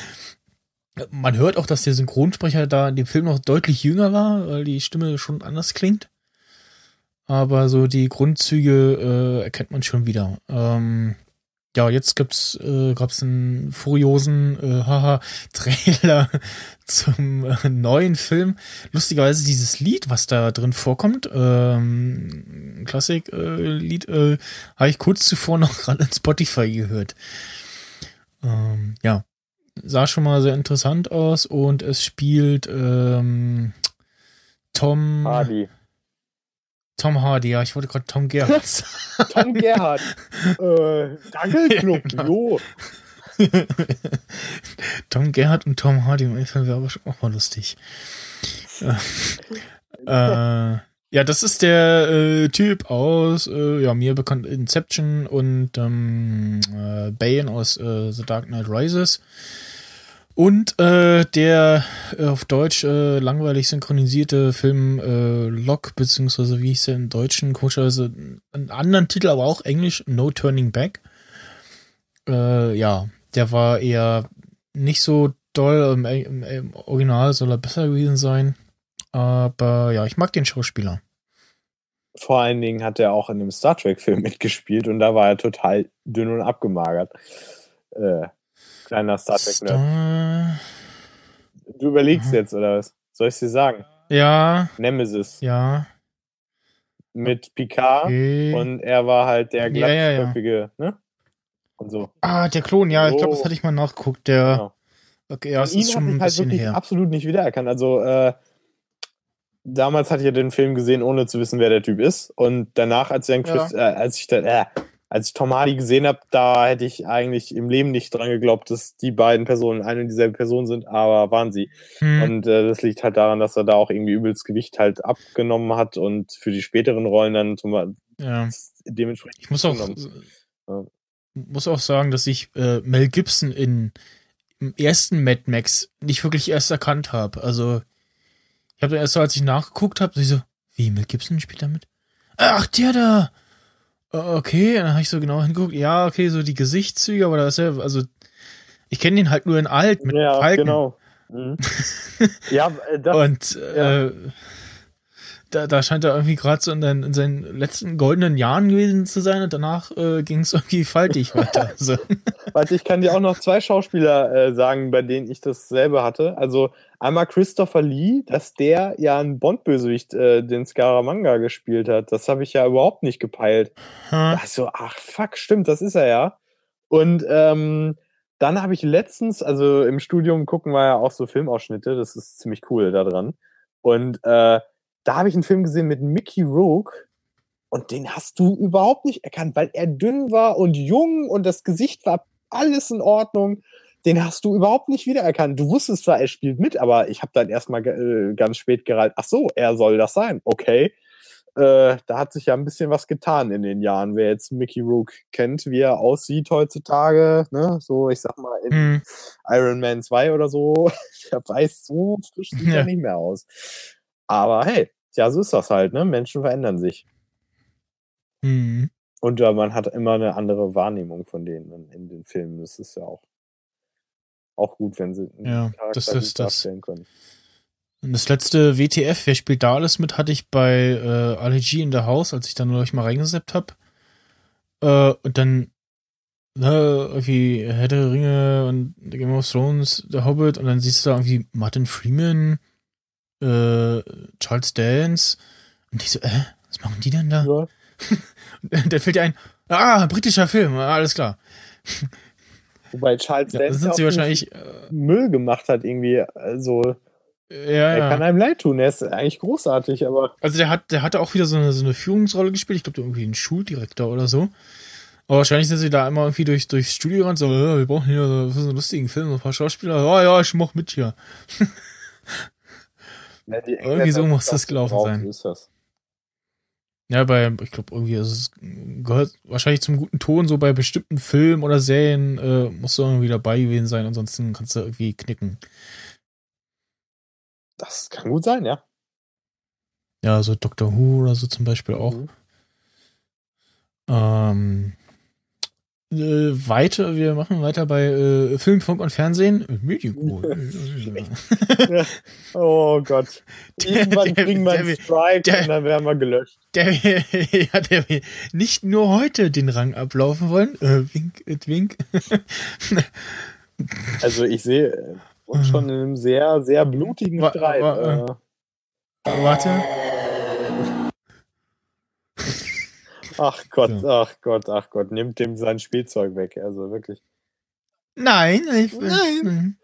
man hört auch, dass der Synchronsprecher da in dem Film noch deutlich jünger war, weil die Stimme schon anders klingt aber so die Grundzüge äh, erkennt man schon wieder. Ähm, ja, jetzt gibt's äh, gab's einen furiosen äh, haha Trailer zum äh, neuen Film. Lustigerweise dieses Lied, was da drin vorkommt, ähm, Klassik-Lied, äh, äh, habe ich kurz zuvor noch gerade in Spotify gehört. Ähm, ja, sah schon mal sehr interessant aus und es spielt ähm, Tom Hardy. Tom Hardy, ja, ich wollte gerade Tom Gerhardt. Tom Gerhardt. äh, Dankelclub, ja, genau. jo. Tom Gerhardt und Tom Hardy im Film wäre aber schon auch mal lustig. äh, ja, das ist der äh, Typ aus, äh, ja, mir bekannt Inception und ähm, äh, Bane aus äh, The Dark Knight Rises. Und äh, der äh, auf Deutsch äh, langweilig synchronisierte Film äh, Lock, beziehungsweise wie hieß der im Deutschen, komischerweise einen anderen Titel, aber auch Englisch, No Turning Back. Äh, ja, der war eher nicht so doll. Im, im, Im, Original soll er besser gewesen sein. Aber ja, ich mag den Schauspieler. Vor allen Dingen hat er auch in einem Star Trek-Film mitgespielt und da war er total dünn und abgemagert. Äh, kleiner Star Trek-Nerd. Du überlegst Aha. jetzt, oder was? Soll ich dir sagen? Ja. Nemesis. Ja. Mit Picard okay. und er war halt der glattköpfige, ja, ja, ja. ne? Und so. Ah, der Klon, ja, ich glaube, das hatte ich mal nachgeguckt. Der. Genau. Okay, ja, das ihn ist schon ein halt wirklich her. absolut nicht wiedererkannt. Also, äh, damals hatte ich ja den Film gesehen, ohne zu wissen, wer der Typ ist. Und danach, als ich dann Chris, äh, als ich dann, äh, als ich Tom Hardy gesehen habe, da hätte ich eigentlich im Leben nicht dran geglaubt, dass die beiden Personen eine und dieselbe Person sind, aber waren sie. Hm. Und äh, das liegt halt daran, dass er da auch irgendwie übelst Gewicht halt abgenommen hat und für die späteren Rollen dann zum ja. dementsprechend. Ich muss auch, ja. muss auch sagen, dass ich äh, Mel Gibson in im ersten Mad Max nicht wirklich erst erkannt habe. Also ich habe erst so, als ich nachgeguckt habe, so, wie Mel Gibson spielt damit? Ach, der da! Okay, dann habe ich so genau hingeguckt. Ja, okay, so die Gesichtszüge, aber das ist ja, also ich kenne den halt nur in alt mit ja, Falken. genau. Mhm. ja, äh, das, und ja. Äh, da, da scheint er irgendwie gerade so in, den, in, seinen letzten goldenen Jahren gewesen zu sein und danach äh, ging es irgendwie faltig weiter. So. Warte, ich kann dir auch noch zwei Schauspieler äh, sagen, bei denen ich das selber hatte. Also einmal Christopher Lee, dass der ja ein Bond-Bösewicht, äh, den Scaramanga gespielt hat. Das habe ich ja überhaupt nicht gepeilt. Hm. so, ach fuck, stimmt, das ist er ja. Und ähm, dann habe ich letztens, also im Studium gucken wir ja auch so Filmausschnitte, das ist ziemlich cool da dran. Und äh, da habe ich einen Film gesehen mit Mickey Rourke und den hast du überhaupt nicht erkannt, weil er dünn war und jung und das Gesicht war alles in Ordnung. Den hast du überhaupt nicht wiedererkannt. Du wusstest zwar, er spielt mit, aber ich habe dann erstmal äh, ganz spät gereilt, ach so, er soll das sein. Okay. Äh, da hat sich ja ein bisschen was getan in den Jahren. Wer jetzt Mickey Rook kennt, wie er aussieht heutzutage, ne? so ich sag mal in hm. Iron Man 2 oder so, der weiß so frisch sieht ja. er nicht mehr aus. Aber hey, ja, so ist das halt, ne? Menschen verändern sich. Mhm. Und ja, man hat immer eine andere Wahrnehmung von denen in, in den Filmen. Das ist ja auch, auch gut, wenn sie ja, das ist darstellen das. können. Und das letzte WTF, wer spielt da alles mit, hatte ich bei äh, G in der Haus, als ich dann euch mal reingeseppt habe. Äh, und dann ne, irgendwie Herr der Ringe und Game of Thrones, der Hobbit, und dann siehst du da irgendwie Martin Freeman, äh, Charles Dance. Und ich so, äh, was machen die denn da? Ja. der fällt dir ein, ah, britischer Film, alles klar. Wobei Charles ja, Dance sind sie wahrscheinlich Müll gemacht hat, irgendwie. Also, ja, er ja. kann einem leid tun, er ist eigentlich großartig, aber. Also der hat, der hatte auch wieder so eine, so eine Führungsrolle gespielt, ich glaube irgendwie ein Schuldirektor oder so. Aber wahrscheinlich sind sie da immer irgendwie durch, durchs Studio und so, ja, wir brauchen hier so, so einen lustigen Film, ein paar Schauspieler. Ja, ja, ich mach mit hier. Ja, irgendwie so muss das gelaufen sein. Ist das. Ja, bei, ich glaube, irgendwie, also es gehört wahrscheinlich zum guten Ton, so bei bestimmten Filmen oder Serien äh, musst du irgendwie dabei gewesen sein, ansonsten kannst du irgendwie knicken. Das kann gut sein, ja. Ja, so Doctor Who oder so zum Beispiel auch. Mhm. Ähm, äh, weiter, wir machen weiter bei äh, Film, Funk und Fernsehen. Medico. oh Gott. Irgendwann der, kriegen wir einen Strike der, und dann werden wir gelöscht. Der, ja, der will nicht nur heute den Rang ablaufen wollen. Äh, wink, äh, wink. also ich sehe uns schon in einem sehr, sehr blutigen Streit. Wa, wa, warte. Ach Gott, so. ach Gott, ach Gott, nimmt dem sein Spielzeug weg. Also wirklich. Nein, ich, nein.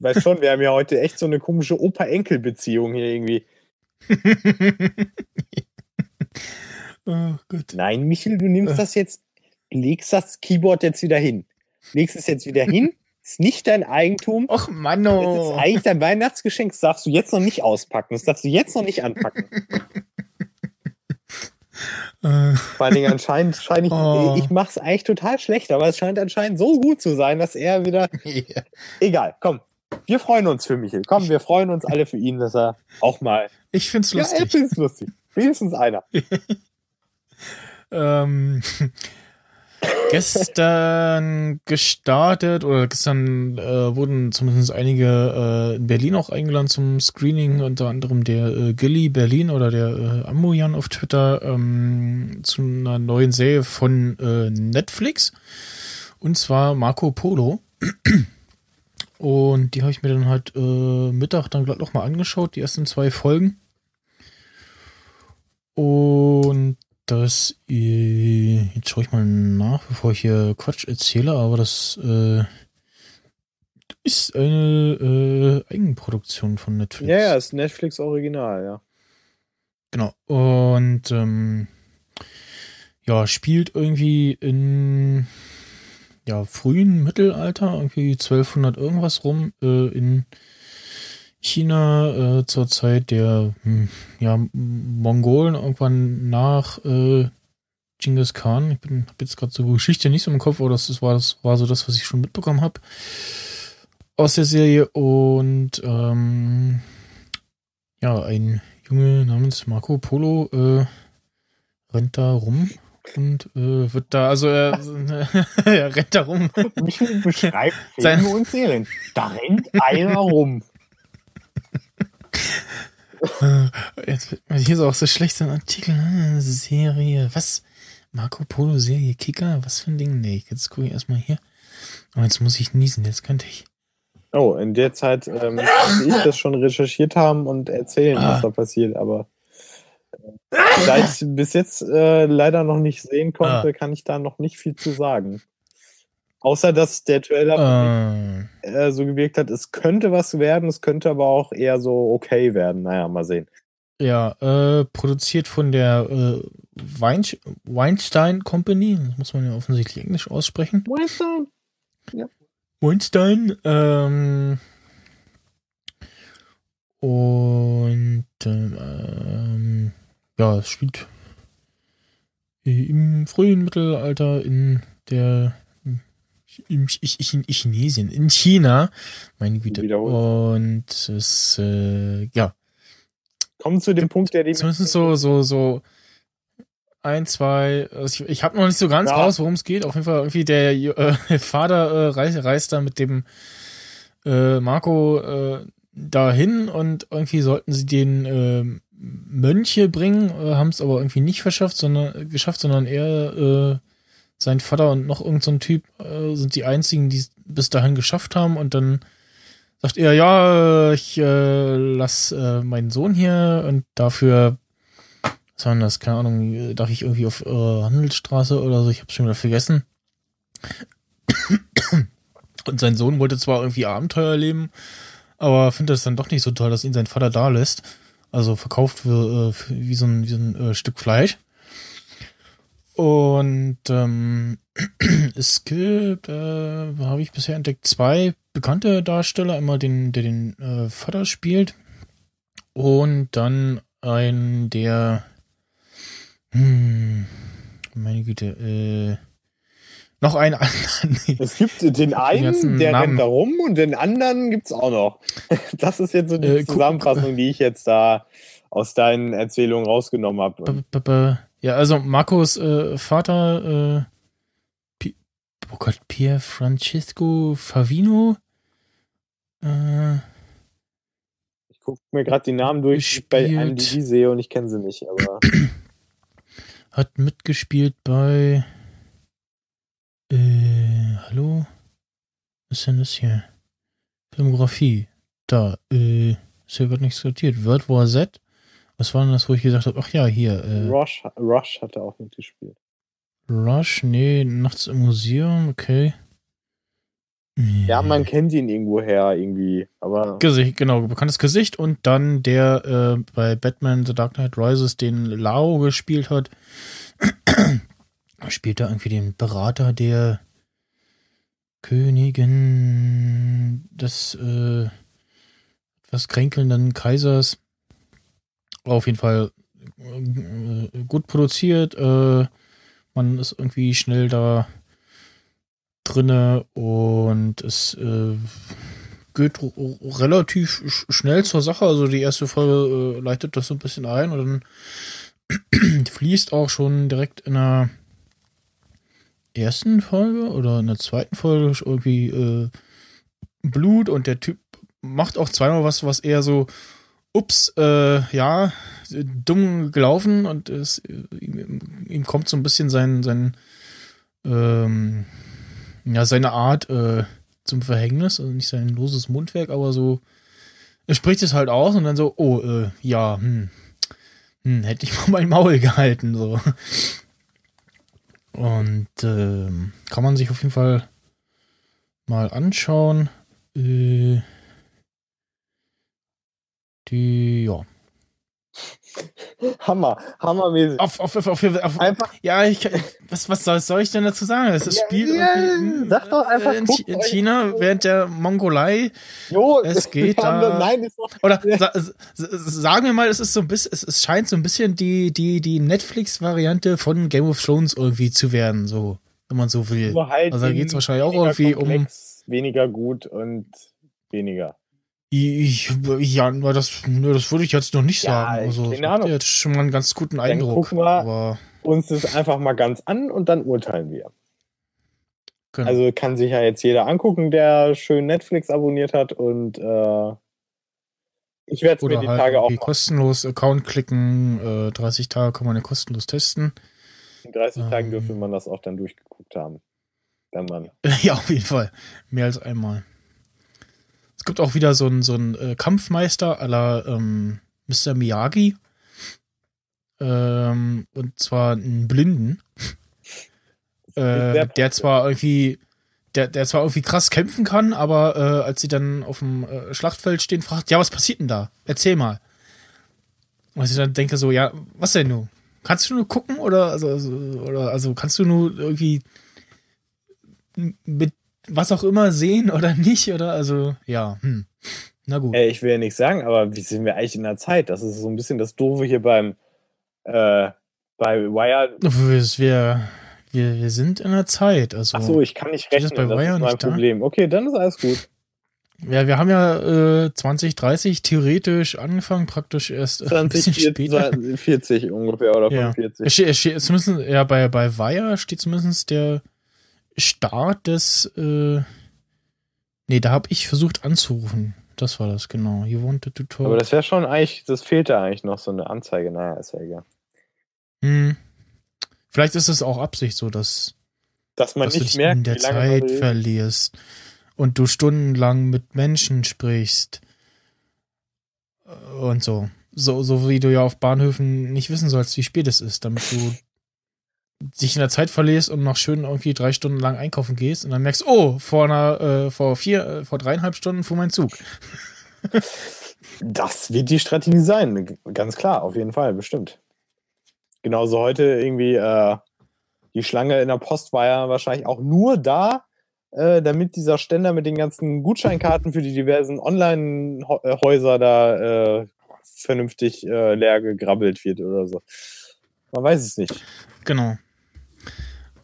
Weißt schon, wir haben ja heute echt so eine komische Opa-Enkel-Beziehung hier irgendwie. oh Gott. Nein, Michel, du nimmst das jetzt, legst das Keyboard jetzt wieder hin. legst es jetzt wieder hin, ist nicht dein Eigentum. Och, Manno. Das ist eigentlich dein Weihnachtsgeschenk, das darfst du jetzt noch nicht auspacken, das darfst du jetzt noch nicht anpacken. Äh, Vor allen Dingen anscheinend scheine ich, Oh. ich mache es eigentlich total schlecht, aber es scheint anscheinend so gut zu sein, dass er wieder, ja. egal, komm, wir freuen uns für Michel, komm, wir freuen uns alle für ihn, dass er auch mal, Ich find's ja, lustig. findet es lustig, wenigstens einer. ähm, gestern gestartet oder gestern äh, wurden zumindest einige äh, in Berlin auch eingeladen zum Screening, unter anderem der äh, Gilly Berlin oder der äh, Amoyan auf Twitter ähm, zu einer neuen Serie von äh, Netflix und zwar Marco Polo. Und die habe ich mir dann halt äh, Mittag dann gleich noch mal angeschaut, die ersten zwei Folgen. Und das, äh, jetzt schaue ich mal nach, bevor ich hier Quatsch erzähle, aber das äh, ist eine äh, Eigenproduktion von Netflix. Ja, ja, ist Netflix Original, ja. Genau. Und ähm, ja, spielt irgendwie in ja, frühen Mittelalter, irgendwie 1200 irgendwas rum, äh, in China äh, zur Zeit der hm, ja, Mongolen, irgendwann nach äh, Genghis Khan. Ich bin hab jetzt gerade so Geschichte nicht so im Kopf, aber das, das, war, das war so das, was ich schon mitbekommen habe aus der Serie. Und ähm, ja, ein Junge namens Marco Polo äh, rennt da rum und äh, wird da, also er, er rennt da rum. Beschreibt Sein- Filme und Serien. Da rennt einer rum. Äh, Jetzt hier so auch so schlecht so ein Artikel, äh, Serie, was? Marco Polo Serie Kicker, was für ein Ding? Nee, jetzt gucke ich erstmal hier. Oh, jetzt muss ich niesen, jetzt könnte ich. Oh, in der Zeit ähm, ich das schon recherchiert haben und erzählen, Ah. was da passiert, aber äh, da ich bis jetzt äh, leider noch nicht sehen konnte, Ah. kann ich da noch nicht viel zu sagen. Außer, dass der Trailer Äh, äh, so gewirkt hat, es könnte was werden, es könnte aber auch eher so okay werden. Naja, mal sehen. ja, äh, produziert von der äh, Wein Weinstein Company, das muss man ja offensichtlich Englisch aussprechen. Weinstein. Ähm, und ähm, ja, es spielt im frühen Mittelalter in der Ch- Ch- Ch- Chinesien, in China, meine Güte. Wiederholt. Und es, äh, ja, Kommen zu dem Punkt, der die zumindest so, so, so ein, zwei, also ich, ich habe noch nicht so ganz Ja. raus, worum es geht. Auf jeden Fall irgendwie der äh, Vater äh, reist, reist da mit dem äh, Marco äh, dahin und irgendwie sollten sie den äh, Mönche bringen, äh, haben es aber irgendwie nicht verschafft, sondern geschafft, sondern er, äh, sein Vater und noch irgendein so Typ äh, sind die einzigen, die es bis dahin geschafft haben und dann sagt er, ja, äh, ich äh, lass äh, meinen Sohn hier und dafür, was war denn das, keine Ahnung, äh, darf ich irgendwie auf äh, Handelsstraße oder so, ich hab's schon wieder vergessen. Und sein Sohn wollte zwar irgendwie Abenteuer leben, aber findet es dann doch nicht so toll, dass ihn sein Vater da lässt. Also verkauft für, äh, wie so ein, wie so ein äh, Stück Fleisch. Und ähm, es gibt, äh, habe ich bisher entdeckt, zwei bekannte Darsteller. Einmal den, der den äh, Vater spielt und dann ein, der, hm, meine Güte, äh, noch einen anderen. Nee. Es gibt den einen, ganzen der Namen. rennt da rum und den anderen gibt's auch noch. Das ist jetzt so die Äh, Zusammenfassung, die ich jetzt da aus deinen Erzählungen rausgenommen habe. Ja, also Marcos äh, Vater, äh, oh Gott, Pier Francesco Favino, äh, Ich gucke mir gerade die Namen durch, die ich bei Gespielt. IMDb sehe und ich kenne sie nicht, aber hat mitgespielt bei, äh, hallo? Was ist denn das hier? Filmografie. Da, äh, ist hier gerade nicht sortiert. World War Z? Was war denn das, wo ich gesagt habe, ach ja, hier, äh, Rush, Rush hat er auch mitgespielt. Rush, nee, Nachts im Museum, okay. Ja, man kennt ihn irgendwoher irgendwie, aber Gesicht, genau, bekanntes Gesicht und dann der äh, bei Batman The Dark Knight Rises den Lao gespielt hat. spielt da irgendwie den Berater der Königin des äh, etwas kränkelnden Kaisers. Auf jeden Fall äh, gut produziert. Äh, man ist irgendwie schnell da drinne und es äh, geht relativ sch schnell zur Sache. Also die erste Folge äh, leitet das so ein bisschen ein und dann fließt auch schon direkt in der ersten Folge oder in der zweiten Folge irgendwie äh, Blut und der Typ macht auch zweimal was, was eher so, ups, äh, ja, dumm gelaufen und es, ihm, ihm, kommt so ein bisschen sein, sein ähm, ja, seine Art äh, zum Verhängnis, also nicht sein loses Mundwerk, aber so, er spricht es halt aus und dann so, oh, äh, ja, hm, hm, hätte ich mal mein Maul gehalten, so. Und äh, kann man sich auf jeden Fall mal anschauen. Äh, die, ja. Hammer, hammermäßig. Auf, auf, auf, auf, auf, einfach. Ja, ich, was, was soll, soll ich denn dazu sagen? Das ist ja, Spiel ja, sag doch einfach, in, in China während der Mongolei. Jo, es geht da. Nein, ist doch, oder sa, sagen wir mal, es ist so ein bisschen, es, es scheint so ein bisschen die, die, die Netflix-Variante von Game of Thrones irgendwie zu werden, so, wenn man so will. Halt also da geht es wahrscheinlich auch irgendwie komplex, um. Weniger gut und weniger. Ich, ja, das, das würde ich jetzt noch nicht ja, sagen. Also, keine Ahnung. jetzt schon mal einen ganz guten Eindruck. Dann gucken wir aber uns das einfach mal ganz an und dann urteilen wir. Genau. Also kann sich ja jetzt jeder angucken, der schön Netflix abonniert hat und äh, ich werde es mir die halt Tage auch kostenlos Account klicken. Äh, 30 Tage kann man ja kostenlos testen. In 30 ähm, Tagen dürfte man das auch dann durchgeguckt haben. Wenn man. ja, auf jeden Fall. Mehr als einmal gibt auch wieder so einen so äh, Kampfmeister aller ähm, Mr. Miyagi. Ähm, und zwar einen Blinden. äh, der zwar irgendwie, der, der zwar irgendwie krass kämpfen kann, aber äh, als sie dann auf dem äh, Schlachtfeld stehen, fragt, ja, was passiert denn da? Erzähl mal. Und ich dann denke so, ja, was denn du? Kannst du nur gucken oder also, also, oder also kannst du nur irgendwie mit was auch immer sehen oder nicht, oder? Also, ja, hm. Na gut. Äh, ich will ja nicht sagen, aber wie sind wir eigentlich in der Zeit? Das ist so ein bisschen das Doofe hier beim äh, bei Wire. Wir, wir, wir sind in der Zeit. Also, Ach so, ich kann nicht rechnen, das, bei das ist mein Problem. Da? Okay, dann ist alles gut. Ja, wir haben ja äh, 2030 theoretisch angefangen, praktisch erst 20, ein bisschen 40, später. 40 ungefähr oder ja. 45. Es es steht zumindest, ja, bei, bei Wire steht zumindest der Start des, äh, nee, da habe ich versucht anzurufen. Das war das, genau. You wanted to talk. Aber das wäre schon eigentlich, das fehlte eigentlich noch so eine Anzeige. Naja, ist ja egal. Hm. Vielleicht ist es auch Absicht so, dass, dass man dass nicht merkt, in der Zeit verlierst und du stundenlang mit Menschen sprichst und so. So, so wie du ja auf Bahnhöfen nicht wissen sollst, wie spät es ist, damit du dich in der Zeit verlierst und noch schön irgendwie drei Stunden lang einkaufen gehst und dann merkst, oh, vor einer, äh, vor vier, äh, vor dreieinhalb Stunden fuhr mein Zug. das wird die Strategie sein, ganz klar, auf jeden Fall, bestimmt. Genauso heute irgendwie, äh, die Schlange in der Post war ja wahrscheinlich auch nur da, äh, damit dieser Ständer mit den ganzen Gutscheinkarten für die diversen Online-Häuser da äh, vernünftig äh, leer gegrabbelt wird oder so. Man weiß es nicht. Genau.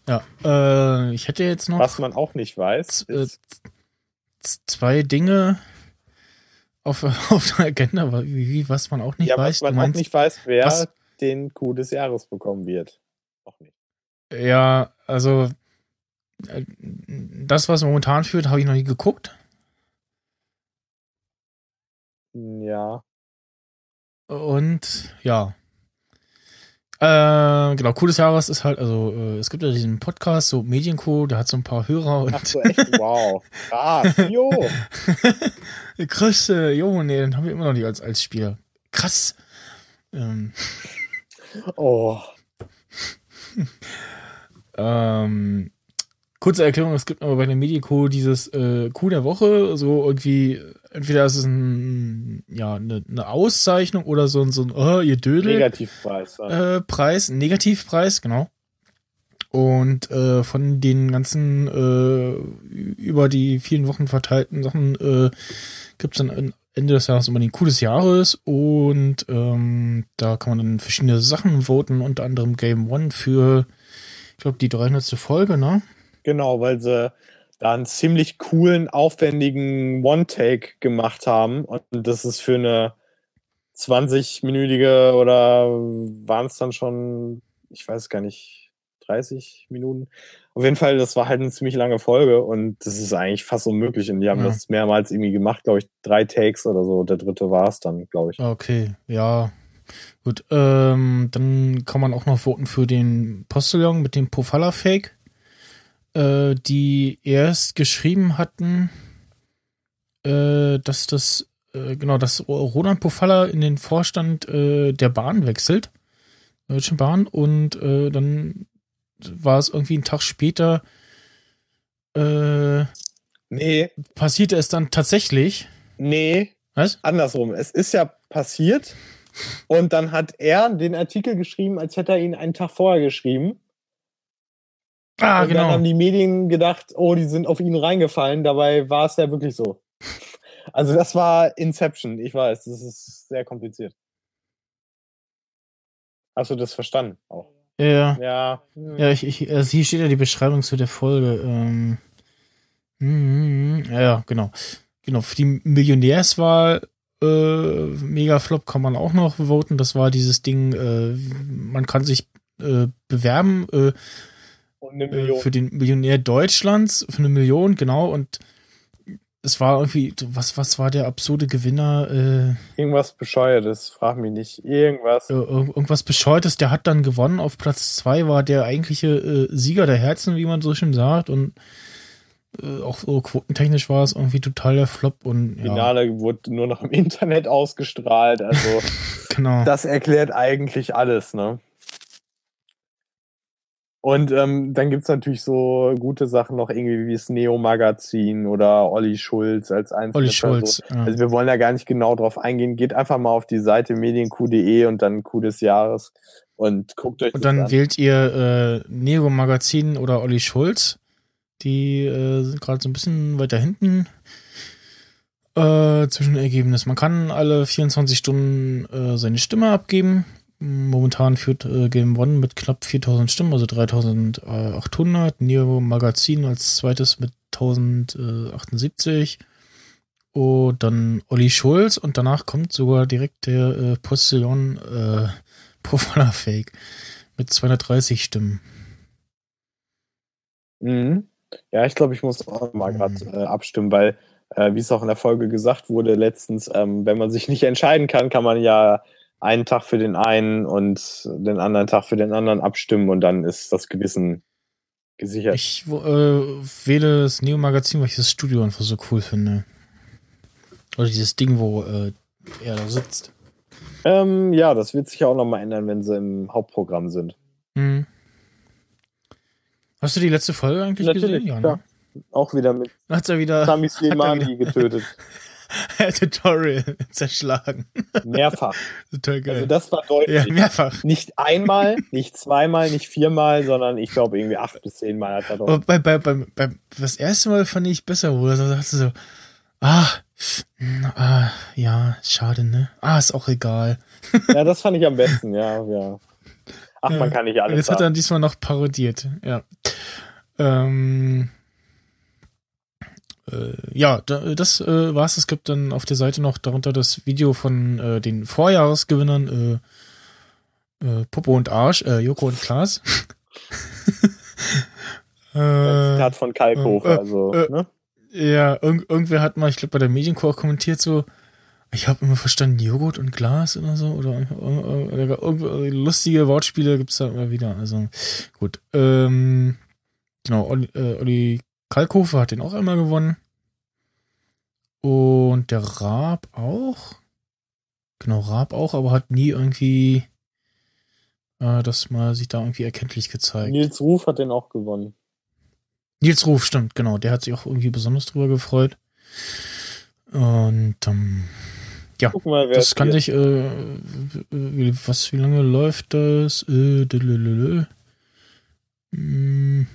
Ja, äh, ich hätte jetzt noch. Was man auch nicht weiß, äh, zwei Dinge auf, auf der Agenda, wie, was man auch nicht ja, weiß. Was man meinst, auch nicht weiß, wer was? den Coup des Jahres bekommen wird. Auch nicht. Ja, also äh, das, was momentan führt, habe ich noch nie geguckt. Ja. Und ja, äh, genau, cooles Jahres ist halt, also äh, es gibt ja diesen Podcast, so Medienco, der hat so ein paar Hörer und. Ach so, echt? Wow. Krass, jo. Krass, äh, jo, nee, den haben wir immer noch nicht als, als Spieler. Krass. Ähm. Oh. ähm, kurze Erklärung, es gibt aber bei der Medienco dieses äh, Coup der Woche, so irgendwie entweder ist es ein, ja, eine, eine Auszeichnung oder so ein, so ein oh, ihr Dödel. Negativpreis. Äh, Preis, Negativpreis, genau. Und äh, von den ganzen äh, über die vielen Wochen verteilten Sachen äh, gibt es dann Ende des Jahres immer den Coup des Jahres und ähm, da kann man dann verschiedene Sachen voten, unter anderem Game One für, ich glaube, die 300. Folge, ne? Genau, weil sie da einen ziemlich coolen, aufwendigen One-Take gemacht haben und das ist für eine 20-minütige oder waren es dann schon, ich weiß gar nicht, 30 Minuten. Auf jeden Fall, das war halt eine ziemlich lange Folge und das ist eigentlich fast unmöglich. Und die haben ja. das mehrmals irgendwie gemacht, glaube ich, drei Takes oder so. Der dritte war es dann, glaube ich. Okay, ja. Gut, ähm, dann kann man auch noch voten für den Postillon mit dem Pofalla-Fake, äh, die erst geschrieben hatten, äh, dass das, äh, genau, dass Roland Pofalla in den Vorstand äh, der Bahn wechselt, Deutschen Bahn, und äh, dann war es irgendwie einen Tag später. Äh, nee. Passierte es dann tatsächlich? Nee. Was? Andersrum. Es ist ja passiert und dann hat er den Artikel geschrieben, als hätte er ihn einen Tag vorher geschrieben. Ah, und genau. Dann haben die Medien gedacht, oh, die sind auf ihn reingefallen. Dabei war es ja wirklich so. Also das war Inception. Ich weiß, das ist sehr kompliziert. Hast du das verstanden auch? Ja. Ja. Ja, ich, ich, also hier steht ja die Beschreibung zu der Folge. Ähm, mm, ja, genau. Genau, für die Millionärswahl äh, Mega Flop kann man auch noch voten. Das war dieses Ding, äh, man kann sich äh, bewerben äh, äh für den Millionär Deutschlands für eine Million, genau. Und es war irgendwie, was, was war der absurde Gewinner? Äh, irgendwas Bescheuertes, frag mich nicht. Irgendwas. Äh, irgendwas Bescheuertes, der hat dann gewonnen. Auf Platz zwei war der eigentliche äh, Sieger der Herzen, wie man so schön sagt. Und äh, auch so quotentechnisch war es irgendwie total der Flop. Und, ja. Finale wurde nur noch im Internet ausgestrahlt. Also, genau. das erklärt eigentlich alles, ne? Und ähm, dann gibt's natürlich so gute Sachen noch irgendwie wie das Neo-Magazin oder Olli Schulz als einzelne Olli Schulz, ja. Also wir wollen da gar nicht genau drauf eingehen. Geht einfach mal auf die Seite medienq.de und dann Q des Jahres und guckt euch Und dann an. wählt ihr äh, Neo-Magazin oder Olli Schulz. Die äh, sind gerade so ein bisschen weiter hinten äh, zwischen Ergebnis. Man kann alle 24 Stunden äh, seine Stimme abgeben Momentan führt äh, Game One mit knapp 4000 Stimmen, also 3800. Neo Magazin als zweites mit 1078. Und dann Olli Schulz und danach kommt sogar direkt der äh, Postillon äh, Profaner Fake mit 230 Stimmen. Mhm. Ja, ich glaube, ich muss auch mal gerade mhm. äh, abstimmen, weil, äh, wie es auch in der Folge gesagt wurde, letztens, ähm, wenn man sich nicht entscheiden kann, kann man ja einen Tag für den einen und den anderen Tag für den anderen abstimmen und dann ist das Gewissen gesichert. Ich äh, wähle das Neo-Magazin, weil ich das Studio einfach so cool finde. Oder dieses Ding, wo äh, er da sitzt. Ähm, ja, das wird sich auch nochmal ändern, wenn sie im Hauptprogramm sind. Mhm. Hast du die letzte Folge eigentlich Natürlich, gesehen? Ja, ne? Auch wieder mit Hat's er wieder, Sami Slimani getötet. Tutorial zerschlagen. Mehrfach. Total geil. Also das war deutlich. Ja, mehrfach. Nicht einmal, nicht zweimal, nicht viermal, sondern ich glaube irgendwie acht bis zehnmal hat er doch. Bei, bei, bei, bei, das erste Mal fand ich besser, wo er sagte so, ah, ah, ja, schade, ne? Ah, ist auch egal. Ja, das fand ich am besten, ja, ja. Ach, man kann nicht alles. Jetzt hat er diesmal noch parodiert, ja. Ähm, äh, ja, da, das äh, war's. Es gibt dann auf der Seite noch darunter das Video von äh, den Vorjahresgewinnern äh, äh, Popo und Arsch, äh, Joko und Klaas. äh, Zitat von Kalkhofer, also, ne? Ja, irg irgendwer hat mal, ich glaube, bei der Medienchor kommentiert so, ich habe immer verstanden, Joghurt und Glas oder so, oder, oder, oder lustige Wortspiele gibt's da immer wieder. Also gut. Ähm, genau, Olli, äh, Olli Kalkofe hat den auch einmal gewonnen. Und der Raab auch. Genau, Raab auch, aber hat nie irgendwie äh, das mal sich da irgendwie erkenntlich gezeigt. Nils Ruf hat den auch gewonnen. Nils Ruf, stimmt, genau. Der hat sich auch irgendwie besonders drüber gefreut. Und ähm, ja, mal, das kann sich, äh, wie, was, wie lange läuft das? Äh, Hm,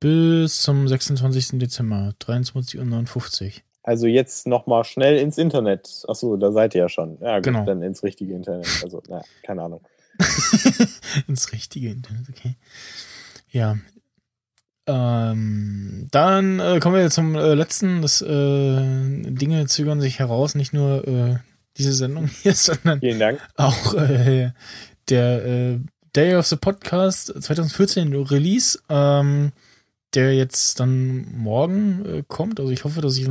bis zum 26. Dezember, 23.59 Uhr. Also jetzt nochmal schnell ins Internet. Achso, da seid ihr ja schon. Ja, gut, Genau. dann ins richtige Internet. Also, na, keine Ahnung. Ins richtige Internet, okay. Ja. Ähm, dann äh, kommen wir zum äh, letzten. Das äh, Dinge zögern sich heraus, nicht nur äh, diese Sendung hier, sondern auch äh, der äh, Day of the Podcast 2014 Release, ähm, der jetzt dann morgen äh, kommt. Also ich hoffe, dass ich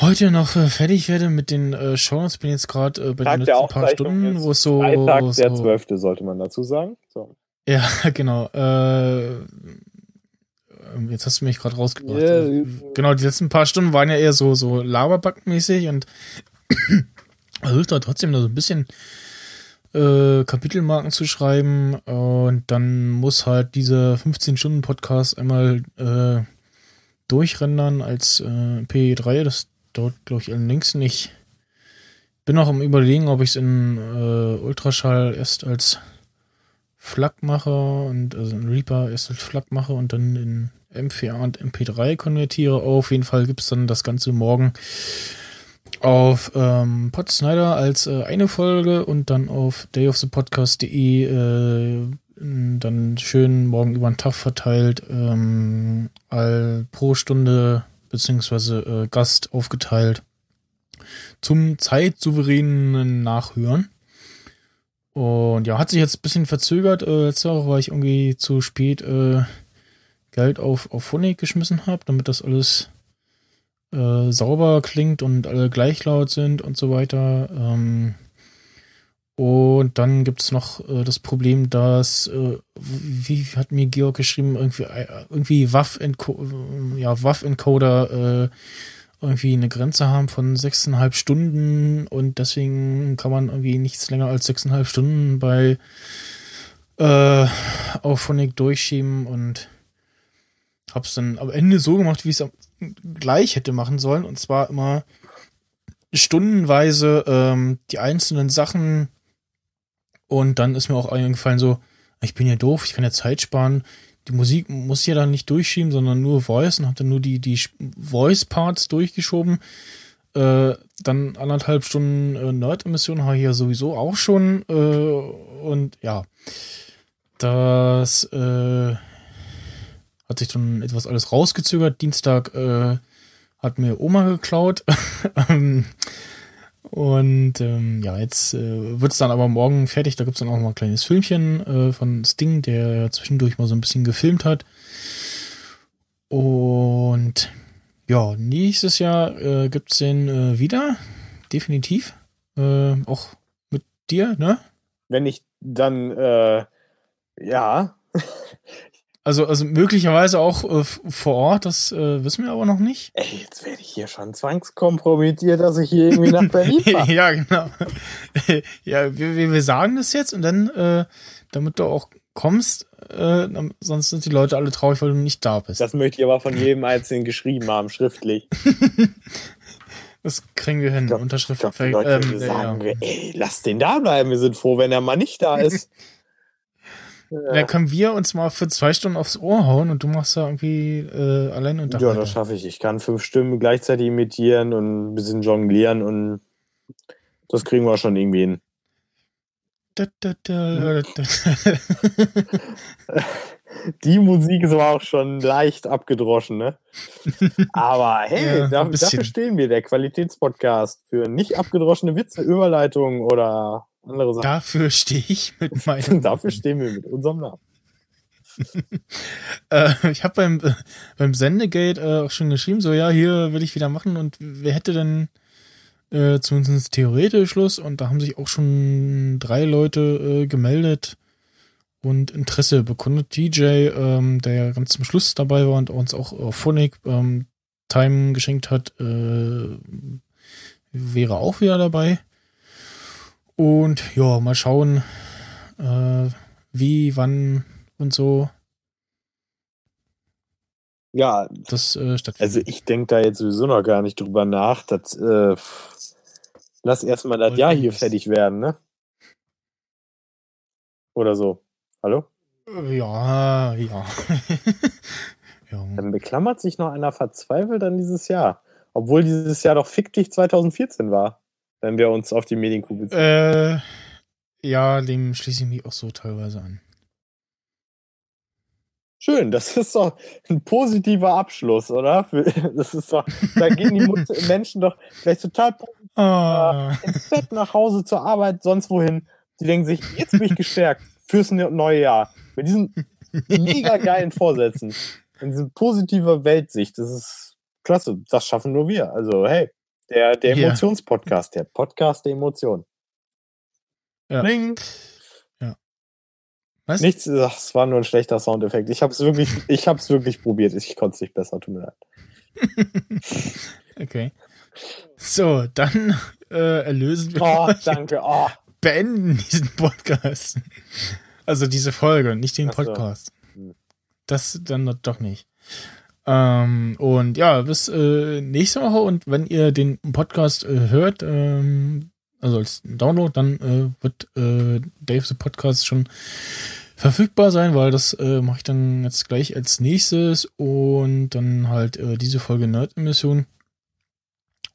heute noch äh, fertig werde mit den äh, Shows. Bin jetzt gerade äh, bei Tag den letzten paar Stunden, wo es so, Freitag, wo der so 12. sollte man dazu sagen. So. ja, genau. Äh, ähm, jetzt hast du mich gerade rausgebracht. Ja, Äh, genau, die letzten paar Stunden waren ja eher so, so Laberback-mäßig und versucht da trotzdem da so ein bisschen äh, Kapitelmarken zu schreiben und dann muss halt dieser 15-Stunden-Podcast einmal äh, durchrendern als äh, P3. Das dauert, glaube ich, längsten. Ich bin noch am überlegen, ob ich es in äh, Ultraschall erst als FLAC mache und also in Reaper erst als FLAC mache und dann in M4A und MP3 konvertiere. Auf jeden Fall gibt es dann das Ganze morgen auf ähm, Pod Snyder als äh, eine Folge und dann auf dayofthepodcast.de äh, dann schön morgen über den Tag verteilt ähm, all pro Stunde beziehungsweise äh, Gast aufgeteilt zum zeitsouveränen Nachhören. Und ja, hat sich jetzt ein bisschen verzögert. Äh, letzte Woche war ich irgendwie zu spät äh, Geld auf, auf Phonic geschmissen habe, damit das alles äh, sauber klingt und alle gleich laut sind und so weiter. Ähm, und dann gibt es noch äh, das Problem, dass, äh, wie hat mir Georg geschrieben, irgendwie, äh, irgendwie WAF-Encoder ja, WAF äh, irgendwie eine Grenze haben von sechseinhalb Stunden und deswegen kann man irgendwie nichts länger als sechseinhalb Stunden bei äh, auf Phonic durchschieben und hab's dann am Ende so gemacht, wie ich es gleich hätte machen sollen und zwar immer stundenweise ähm, die einzelnen Sachen und dann ist mir auch eingefallen so, ich bin ja doof, ich kann ja Zeit sparen. Die Musik muss ja dann nicht durchschieben, sondern nur Voice und habe dann nur die, die Voice-Parts durchgeschoben. Äh, dann anderthalb Stunden äh, Nerd-Emission habe ich ja sowieso auch schon. Äh, und ja, das äh, hat sich dann etwas alles rausgezögert. Dienstag äh, hat mir Oma geklaut. Ähm, und ähm, ja, jetzt äh, wird es dann aber morgen fertig. Da gibt es dann auch mal ein kleines Filmchen äh, von Sting, der zwischendurch mal so ein bisschen gefilmt hat. Und ja, nächstes Jahr äh, gibt es den äh, wieder. Definitiv. Äh, auch mit dir, ne? Wenn ich dann, äh, ja, Also, also möglicherweise auch äh, vor Ort, das äh, wissen wir aber noch nicht. ey, jetzt werde ich hier schon zwangskompromittiert, dass ich hier irgendwie nach Berlin fahre. ja, genau. ja, wir, wir, wir sagen das jetzt und dann, äh, damit du auch kommst, äh, sonst sind die Leute alle traurig, weil du nicht da bist. Das möchte ich aber von jedem Einzelnen geschrieben haben, schriftlich. Das kriegen wir hin. Glaub- Unterschrift. Ich glaube, die Leute ähm, sagen, ja. ey, lass den da bleiben, wir sind froh, wenn er mal nicht da ist. Dann können wir uns mal für zwei Stunden aufs Ohr hauen und du machst da irgendwie äh, allein unter. Ja, das schaffe ich. Ich kann fünf Stimmen gleichzeitig imitieren und ein bisschen jonglieren und das kriegen wir schon irgendwie hin. Da, da, da, da. Die Musik ist aber auch schon leicht abgedroschen, ne? Aber hey, Ja, da, ein bisschen. dafür stehen wir, der Qualitätspodcast, für nicht abgedroschene Witze, Überleitungen oder andere Sachen. Dafür stehe ich mit meinem. Dafür stehen wir mit unserem Namen. Äh, ich habe beim, äh, beim Sendegate äh, auch schon geschrieben, so ja, hier will ich wieder machen und wer hätte denn äh, zumindest theoretisch Schluss und da haben sich auch schon drei Leute äh, gemeldet und Interesse bekundet. TJ, ähm, der ja ganz zum Schluss dabei war und uns auch auf Phonic ähm, Time geschenkt hat, äh, wäre auch wieder dabei. Und ja, mal schauen, äh, wie, wann und so Ja, das äh, stattfindet. also ich denke da jetzt sowieso noch gar nicht drüber nach. Das, äh, lass erstmal das Jahr hier fertig werden, ne? Oder so. Hallo? Ja, ja. ja. Dann beklammert sich noch einer verzweifelt an dieses Jahr. Obwohl dieses Jahr doch fiktiv 2014 war, wenn wir uns auf die Medienkuh beziehen. Äh, ja, dem schließe ich mich auch so teilweise an. Schön, das ist doch ein positiver Abschluss, oder? Das ist doch, da gehen die Menschen doch vielleicht total oh. ins Bett, nach Hause, zur Arbeit, sonst wohin. Die denken sich, jetzt bin ich gestärkt fürs ne-, neue Jahr. Mit diesen mega geilen Vorsätzen. In diese positive Weltsicht. Das ist klasse. Das schaffen nur wir. Also, hey, der, der Emotionspodcast, der Podcast der Emotionen. Ja. Bling. Ja. Was? Nichts, das war nur ein schlechter Soundeffekt. Ich habe es wirklich, ich habe es wirklich probiert. Ich konnte es nicht besser, tut mir leid. okay. So, dann äh, erlösen wir. Oh, danke. Oh. Beenden diesen Podcast. Also diese Folge, nicht den Podcast. So. Das dann doch nicht. Ähm, und ja, bis äh, nächste Woche. Und wenn ihr den Podcast äh, hört, ähm, also als Download, dann äh, wird äh, Dave the Podcast schon verfügbar sein, weil das äh, mache ich dann jetzt gleich als nächstes und dann halt äh, diese Folge Nerd-Emission.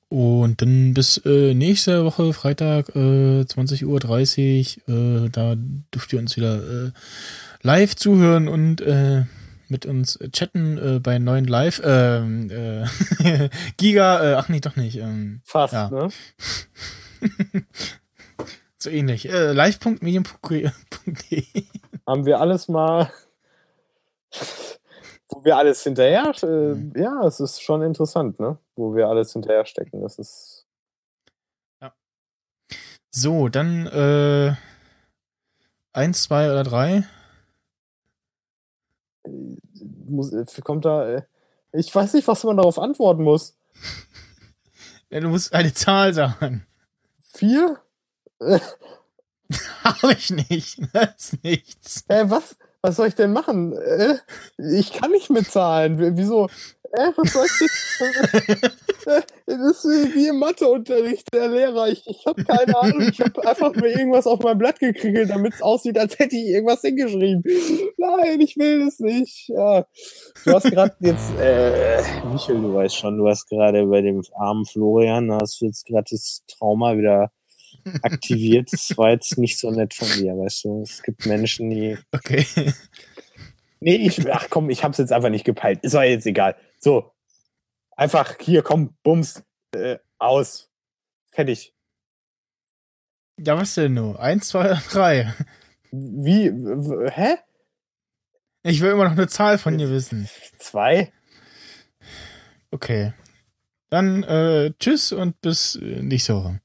Und dann bis äh, nächste Woche, Freitag, äh, 20.30 Uhr, äh, da dürft ihr uns wieder äh, live zuhören und äh, mit uns chatten äh, bei neuen Live. Ähm, äh, Giga, äh, ach nee, doch nicht. Ähm, Fast, ja. ne? so ähnlich. Äh, live.medium.de Haben wir alles mal, wo wir alles hinterher, mhm. ja, es ist schon interessant, ne? Wo wir alles hinterher stecken. Das ist. Ja. So, dann äh, eins, zwei oder drei. Muss, äh, kommt da. Äh, ich weiß nicht, was man darauf antworten muss. Ja, du musst eine Zahl sagen. Vier? Habe ich nicht. Das ist nichts. Äh, was? Was soll ich denn machen? Äh, ich kann nicht mitzahlen. Wieso? Äh, was soll ich das ist wie im Matheunterricht, der Lehrer. Ich, ich habe keine Ahnung. Ich habe einfach nur irgendwas auf mein Blatt gekriegelt, damit es aussieht, als hätte ich irgendwas hingeschrieben. Nein, ich will das nicht. Ja. Du hast gerade jetzt, äh, Michael, du weißt schon, du hast gerade bei dem armen Florian, hast du jetzt gerade das Trauma wieder aktiviert. Das war jetzt nicht so nett von dir, weißt du. Es gibt Menschen, die. Okay. Nee, ich, ach komm, ich hab's jetzt einfach nicht gepeilt. Ist doch jetzt egal. So. Einfach hier, komm, bums, äh, aus. Fertig. Ja, was denn nur? Eins, zwei, drei. Wie? Hä? Ich will immer noch eine Zahl von dir wissen. Zwei. Okay. Dann äh, tschüss und bis äh, nächste Woche.